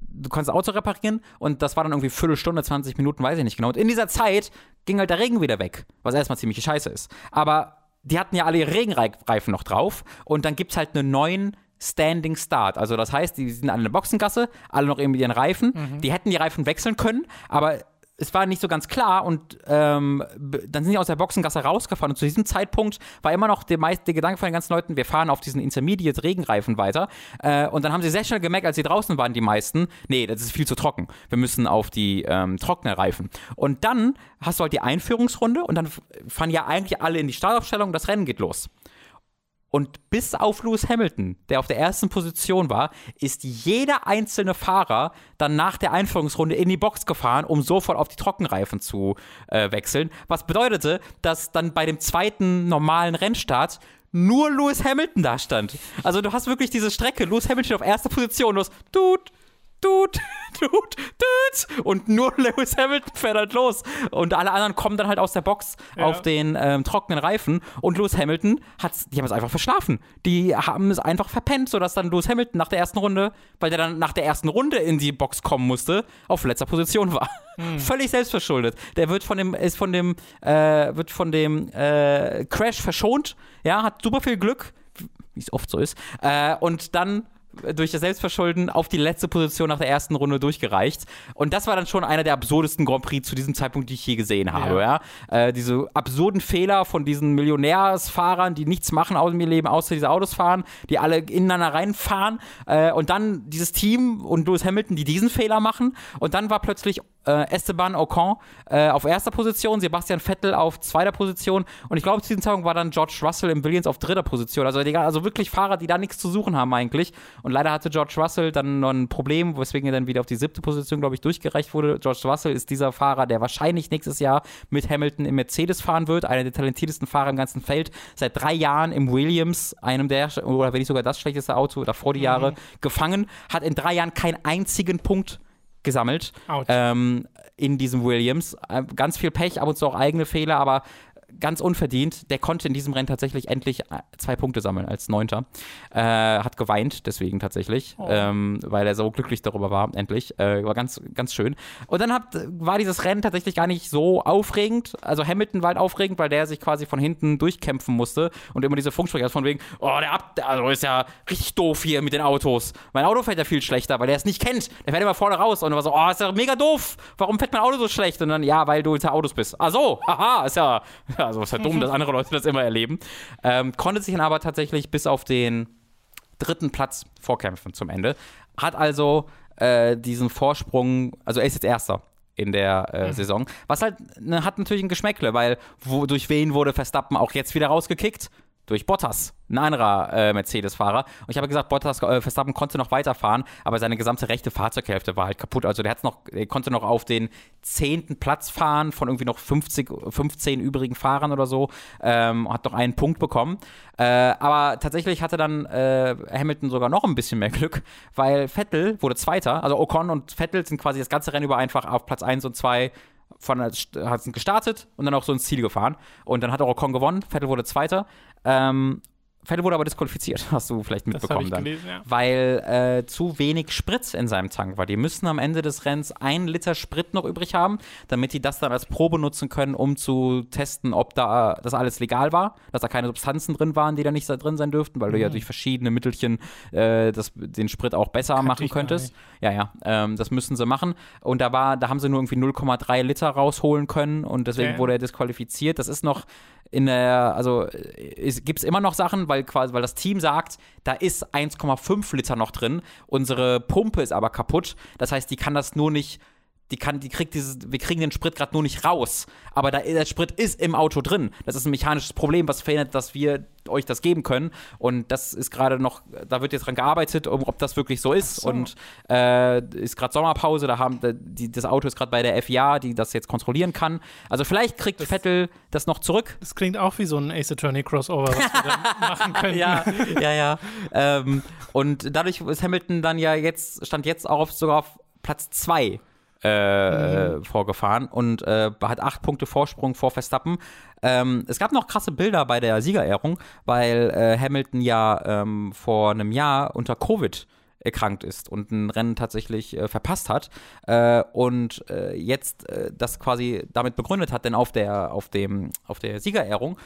du konntest Auto reparieren und das war dann irgendwie Viertelstunde, 20 Minuten, weiß ich nicht genau. Und in dieser Zeit ging halt der Regen wieder weg, was erstmal ziemlich scheiße ist. Aber die hatten ja alle ihre Regenreifen noch drauf und dann gibt es halt einen neuen Standing Start. Also das heißt, die sind alle in der Boxengasse, alle noch eben mit ihren Reifen. Mhm. Die hätten die Reifen wechseln können, aber es war nicht so ganz klar und ähm, dann sind sie aus der Boxengasse rausgefahren und zu diesem Zeitpunkt war immer noch der, meist, der Gedanke von den ganzen Leuten, wir fahren auf diesen Intermediate Regenreifen weiter. Äh, und dann haben sie sehr schnell gemerkt, als sie draußen waren, die meisten, nee, das ist viel zu trocken, wir müssen auf die ähm, trockenen Reifen. Und dann hast du halt die Einführungsrunde und dann fahren ja eigentlich alle in die Startaufstellung, das Rennen geht los. Und bis auf Lewis Hamilton, der auf der ersten Position war, ist jeder einzelne Fahrer dann nach der Einführungsrunde in die Box gefahren, um sofort auf die Trockenreifen zu äh, wechseln. Was bedeutete, dass dann bei dem zweiten normalen Rennstart nur Lewis Hamilton da stand. Also du hast wirklich diese Strecke, Lewis Hamilton auf erster Position, hast tut, tut, tut, tut. Und nur Lewis Hamilton fährt halt los. Und alle anderen kommen dann halt aus der Box ja. auf den ähm, trockenen Reifen. Und Lewis Hamilton hat die haben es einfach verschlafen. Die haben es einfach verpennt, sodass dann Lewis Hamilton nach der ersten Runde, weil der dann nach der ersten Runde in die Box kommen musste, auf letzter Position war. Hm. Völlig selbstverschuldet. Der wird von dem, ist von dem, äh, wird von dem äh, Crash verschont. Ja, hat super viel Glück wie es oft so ist. Äh, und dann durch das Selbstverschulden auf die letzte Position nach der ersten Runde durchgereicht. Und das war dann schon einer der absurdesten Grand Prix zu diesem Zeitpunkt, die ich je gesehen habe. Ja. ja? Äh, diese absurden Fehler von diesen Millionärsfahrern, die nichts machen aus dem Leben, außer diese Autos fahren, die alle ineinander reinfahren. Äh, und dann dieses Team und Lewis Hamilton, die diesen Fehler machen. Und dann war plötzlich äh, Esteban Ocon äh, auf erster Position, Sebastian Vettel auf zweiter Position und ich glaube, zu diesem Zeitpunkt war dann George Russell im Williams auf dritter Position. Also, also wirklich Fahrer, die da nichts zu suchen haben eigentlich. Und leider hatte George Russell dann noch ein Problem, weswegen er dann wieder auf die siebte Position, glaube ich, durchgereicht wurde. George Russell ist dieser Fahrer, der wahrscheinlich nächstes Jahr mit Hamilton im Mercedes fahren wird, einer der talentiertesten Fahrer im ganzen Feld. Seit drei Jahren im Williams, einem der, oder wenn nicht sogar das schlechteste Auto davor die Jahre, mhm. gefangen, hat in drei Jahren keinen einzigen Punkt gesammelt ähm, in diesem Williams. Äh, ganz viel Pech, ab und zu auch eigene Fehler, aber ganz unverdient. Der konnte in diesem Rennen tatsächlich endlich äh, zwei Punkte sammeln als Neunter. Äh, hat geweint deswegen tatsächlich, oh. ähm, weil er so glücklich darüber war, endlich. Äh, war ganz, ganz schön. Und dann hat, war dieses Rennen tatsächlich gar nicht so aufregend. Also Hamilton war halt aufregend, weil der sich quasi von hinten durchkämpfen musste und immer diese Funksprecher von wegen, oh, der Ab also ist ja richtig doof hier mit den Autos. Mein Auto fährt ja viel schlechter, weil der es nicht kennt. Der fährt immer vorne raus und war so, oh, ist ja mega doof. Warum fährt mein Auto so schlecht? Und dann, ja, weil du hinter Autos bist. Ach so, haha, ist ja also ist ja dumm, dass andere Leute das immer erleben. Ähm, konnte sich dann aber tatsächlich bis auf den dritten Platz vorkämpfen zum Ende. Hat also äh, diesen Vorsprung, also er ist jetzt Erster in der äh, mhm. Saison. Was halt ne, hat natürlich ein Geschmäckle, weil wo, durch wen wurde Verstappen auch jetzt wieder rausgekickt? Durch Bottas, ein anderer äh, Mercedes-Fahrer. Und ich habe gesagt, Bottas äh, Verstappen konnte noch weiterfahren, aber seine gesamte rechte Fahrzeughälfte war halt kaputt. Also der hat's noch, er konnte noch auf den zehnten Platz fahren von irgendwie noch 50, 15 übrigen Fahrern oder so. Ähm, hat noch einen Punkt bekommen. Äh, aber tatsächlich hatte dann äh, Hamilton sogar noch ein bisschen mehr Glück, weil Vettel wurde Zweiter. Also Ocon und Vettel sind quasi das ganze Rennen über einfach auf Platz 1 und 2 von hat gestartet und dann auch so ins Ziel gefahren. Und dann hat auch Ocon gewonnen, Vettel wurde Zweiter. Ähm, Vettel wurde aber disqualifiziert, hast du vielleicht mitbekommen dann. Gelesen, ja. Weil äh, zu wenig Sprit in seinem Tank war. Die müssen am Ende des Rennens ein Liter Sprit noch übrig haben, damit die das dann als Probe nutzen können, um zu testen, ob da das alles legal war, dass da keine Substanzen drin waren, die da nicht drin sein dürften, weil mhm. du ja mhm. durch verschiedene Mittelchen äh, das, den Sprit auch besser Kann machen könntest. Ja, ja, ähm, das müssen sie machen. Und da war, da haben sie nur irgendwie 0,3 Liter rausholen können und deswegen okay. wurde er disqualifiziert. Das ist noch in der, also gibt es immer noch Sachen, weil quasi, weil das Team sagt, da ist 1,5 Liter noch drin, unsere Pumpe ist aber kaputt. Das heißt, die kann das nur nicht die kann, die kriegt dieses, wir kriegen den Sprit gerade nur nicht raus. Aber da, der Sprit ist im Auto drin. Das ist ein mechanisches Problem, was verhindert, dass wir euch das geben können. Und das ist gerade noch, da wird jetzt dran gearbeitet, ob das wirklich so ist. So. Und äh, ist gerade Sommerpause, da haben die, das Auto ist gerade bei der FIA, die das jetzt kontrollieren kann. Also vielleicht kriegt das, Vettel das noch zurück. Das klingt auch wie so ein Ace Attorney Crossover, was wir dann machen können. Ja, ja, ja. ähm, und dadurch ist Hamilton dann ja jetzt, stand jetzt auch auf, sogar auf Platz 2 äh, mhm. vorgefahren und äh, hat acht Punkte Vorsprung vor Verstappen. Ähm, es gab noch krasse Bilder bei der Siegerehrung, weil äh, Hamilton ja ähm, vor einem Jahr unter Covid erkrankt ist und ein Rennen tatsächlich äh, verpasst hat äh, und äh, jetzt äh, das quasi damit begründet hat, denn auf der, auf dem, auf der Siegerehrung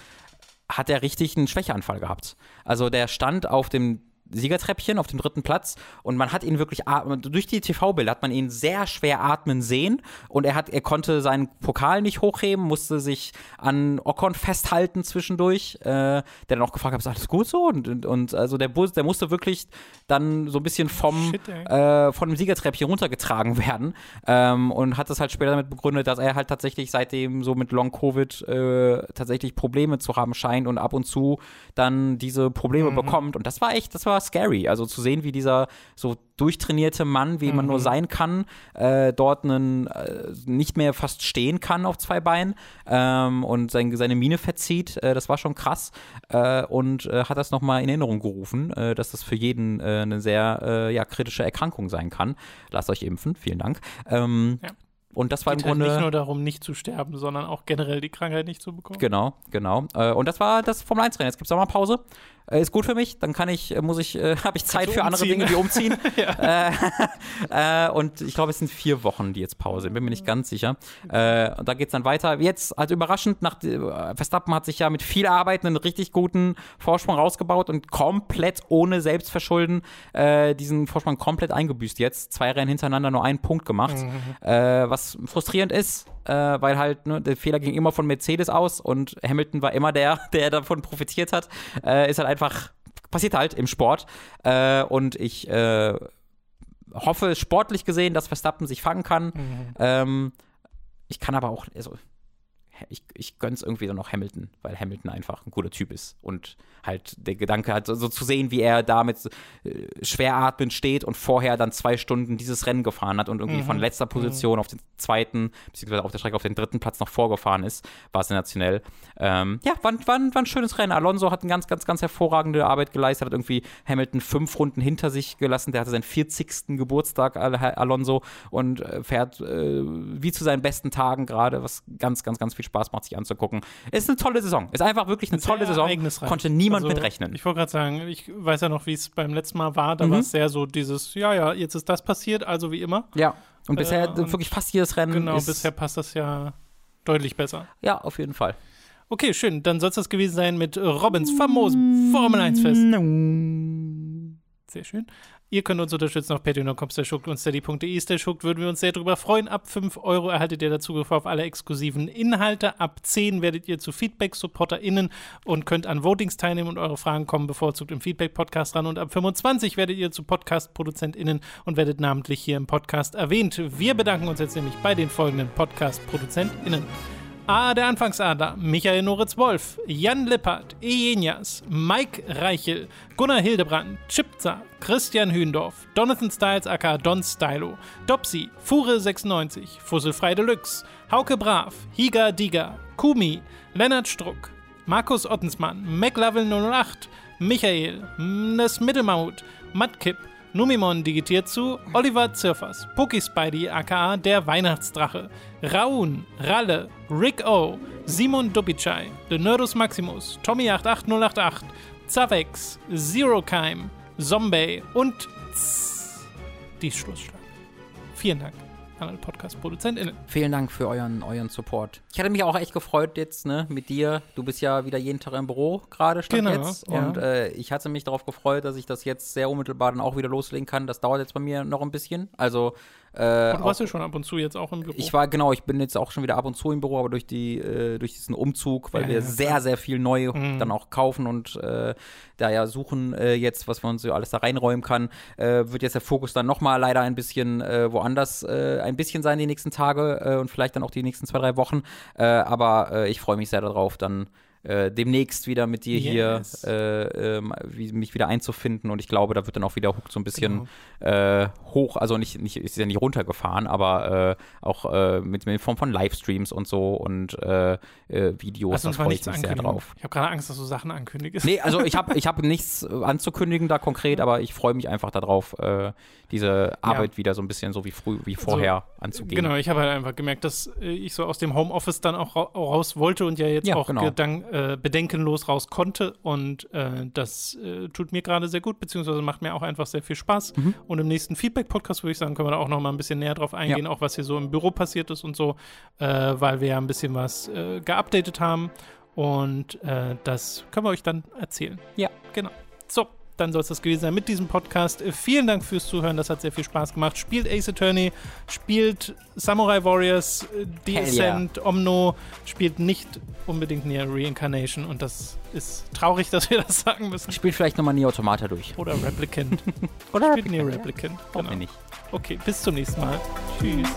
hat er richtig einen Schwächeanfall gehabt. Also der stand auf dem Siegertreppchen auf dem dritten Platz und man hat ihn wirklich durch die TV-Bilder hat man ihn sehr schwer atmen sehen und er hat er konnte seinen Pokal nicht hochheben, musste sich an Ocon festhalten zwischendurch, äh, der dann auch gefragt hat, ist alles gut so? Und, und, und, also der Bus, der musste wirklich dann so ein bisschen vom Shit, äh, von dem Siegertreppchen runtergetragen werden ähm, und hat das halt später damit begründet, dass er halt tatsächlich seitdem so mit Long Covid äh, tatsächlich Probleme zu haben scheint und ab und zu dann diese Probleme mhm. bekommt. Und das war echt, das war scary. Also zu sehen, wie dieser so durchtrainierte Mann, wie mhm. man nur mhm. sein kann, äh, dort einen, äh, nicht mehr fast stehen kann auf zwei Beinen ähm, und sein, seine Miene verzieht, äh, das war schon krass äh, und äh, hat das nochmal in Erinnerung gerufen, äh, dass das für jeden eine sehr ja, kritische Erkrankung sein kann. Lasst euch impfen, vielen Dank. Ähm, ja. Und das war Geht im Grunde. Halt nicht nur darum, nicht zu sterben, sondern auch generell die Krankheit nicht zu bekommen. Genau, genau. Und das war das Formel 1 Rennen. Jetzt gibt es Sommerpause ist gut für mich. Dann kann ich, äh, muss ich, äh, habe ich Zeit für andere Dinge, wie umziehen. äh, äh, und ich glaube, es sind vier Wochen, die jetzt Pause. Bin mir nicht ganz sicher. Äh, und da geht es dann weiter. Jetzt, also überraschend, nach, Verstappen hat sich ja mit viel Arbeit einen richtig guten Vorsprung rausgebaut und komplett ohne Selbstverschulden diesen Vorsprung komplett eingebüßt jetzt. Zwei Rennen hintereinander nur einen Punkt gemacht. Mhm. was frustrierend ist, weil halt ne, der Fehler ging immer von Mercedes aus und Hamilton war immer der, der davon profitiert hat. ist halt einfach, passiert halt im Sport. Äh, und ich äh, hoffe sportlich gesehen, dass Verstappen sich fangen kann. Mhm. Ähm, ich kann aber auch, also ich, ich gönn's irgendwie so noch Hamilton, weil Hamilton einfach ein cooler Typ ist. Und halt der Gedanke hat, so, so zu sehen, wie er da mit äh, schwer atmend steht und vorher dann zwei Stunden dieses Rennen gefahren hat und irgendwie mhm. von letzter Position mhm. auf den zweiten, beziehungsweise auf der Strecke auf den dritten Platz noch vorgefahren ist, war sensationell. Ähm, ja, war, war, war ein schönes Rennen. Alonso hat eine ganz, ganz, ganz hervorragende Arbeit geleistet, hat irgendwie Hamilton fünf Runden hinter sich gelassen. Der hatte seinen 40. Geburtstag, Alonso, und äh, fährt äh, wie zu seinen besten Tagen gerade, was ganz, ganz, ganz viel Spaß macht, sich anzugucken. Ist eine tolle Saison. Ist einfach wirklich eine tolle Saison. Konnte niemand also, mitrechnen. Ich wollte gerade sagen, ich weiß ja noch, wie es beim letzten Mal war. Da mhm. war es sehr so dieses, ja, ja, jetzt ist das passiert, also wie immer. Ja. Und bisher äh, wirklich fast jedes Rennen. Genau, bisher passt das ja deutlich besser. Ja, auf jeden Fall. Okay, schön. Dann soll es das gewesen sein mit Robins famosem Formel 1-Fest. Sehr schön. Ihr könnt uns unterstützen auf patreon.com und steady.de würden wir uns sehr darüber freuen. Ab 5 Euro erhaltet ihr dazu Zugriff auf alle exklusiven Inhalte. Ab 10 werdet ihr zu Feedback-SupporterInnen und könnt an Votings teilnehmen und eure Fragen kommen bevorzugt im Feedback-Podcast ran. Und ab 25 werdet ihr zu Podcast-ProduzentInnen und werdet namentlich hier im Podcast erwähnt. Wir bedanken uns jetzt nämlich bei den folgenden Podcast-ProduzentInnen. A. Der Anfangsadler, Michael Noritz-Wolf, Jan Lippert, Ejenias, Mike Reichel, Gunnar Hildebrand, Chipza, Christian Hühndorf, Donathan Styles aka Don Stylo, Dopsy, Fure96, Fusselfrei Deluxe, Hauke Brav, Higa Diga, Kumi, Lennart Struck, Markus Ottensmann, McLavel 008, Michael, das Mittelmammut, Mattkipp, Numimon digitiert zu Oliver Zirfers, Poki Spidey aka der Weihnachtsdrache, Raun, Ralle, Rick O, Simon Dubicai, The Nerdus Maximus, Tommy88088, Zavex, Zero Keim, Zombie und Tss, die Schlussschlag. Vielen Dank an alle Podcast-ProduzentInnen. Vielen Dank für euren, euren Support. Ich hatte mich auch echt gefreut jetzt, ne, mit dir. Du bist ja wieder jeden Tag im Büro gerade statt Genau, jetzt. ja. Und äh, ich hatte mich darauf gefreut, dass ich das jetzt sehr unmittelbar dann auch wieder loslegen kann. Das dauert jetzt bei mir noch ein bisschen. Also äh, Und du auch- warst ja schon ab und zu jetzt auch im Büro. ich war, genau, ich bin jetzt auch schon wieder ab und zu im Büro, aber durch, die, äh, durch diesen Umzug, weil Ja, wir ja, sehr, klar. sehr viel neu Mhm. dann auch kaufen und äh, da ja suchen äh, jetzt, was man so alles da reinräumen kann, äh, wird jetzt der Fokus dann nochmal leider ein bisschen äh, woanders ein bisschen sein die nächsten Tage und vielleicht dann auch die nächsten zwei, drei Wochen. Aber ich freue mich sehr darauf, dann äh, demnächst wieder mit dir Yes. hier äh, wie, mich wieder einzufinden und ich glaube, da wird dann auch wieder Hook so ein bisschen Genau. äh, hoch, also nicht, nicht, ist ja nicht runtergefahren, aber äh, auch äh, mit in Form von Livestreams und so und äh, äh, Videos, Lass da uns mal freue ich mich sehr drauf. Ich habe gerade Angst, dass du Sachen ankündigst. Nee, also ich habe ich hab nichts äh, anzukündigen da konkret, aber ich freue mich einfach darauf, äh, diese Arbeit wieder so ein bisschen so wie früh, wie vorher anzugehen. Genau, ich habe halt einfach gemerkt, dass äh, ich so aus dem Homeoffice dann auch ra raus wollte und ja jetzt Ja, auch genau. gedank, äh, bedenkenlos raus konnte. Und äh, das äh, tut mir gerade sehr gut, beziehungsweise macht mir auch einfach sehr viel Spaß. Mhm. Und im nächsten Feedback-Podcast würde ich sagen, können wir da auch noch mal ein bisschen näher drauf eingehen, auch was hier so im Büro passiert ist und so, äh, weil wir ja ein bisschen was äh, geupdatet haben. Und das können wir euch dann erzählen. Ja. Genau. So, dann soll es das gewesen sein mit diesem Podcast. Äh, Vielen Dank fürs Zuhören, das hat sehr viel Spaß gemacht. Spielt Ace Attorney, spielt Samurai Warriors, äh, The Hell yeah. Omno, spielt nicht unbedingt Nier Reincarnation und das ist traurig, dass wir das sagen müssen. Spielt vielleicht nochmal Nie Automata durch. Oder Replicant. Oder spielt Nier Replicant. Auch Genau. nicht. Okay, bis zum nächsten Mal. Tschüss.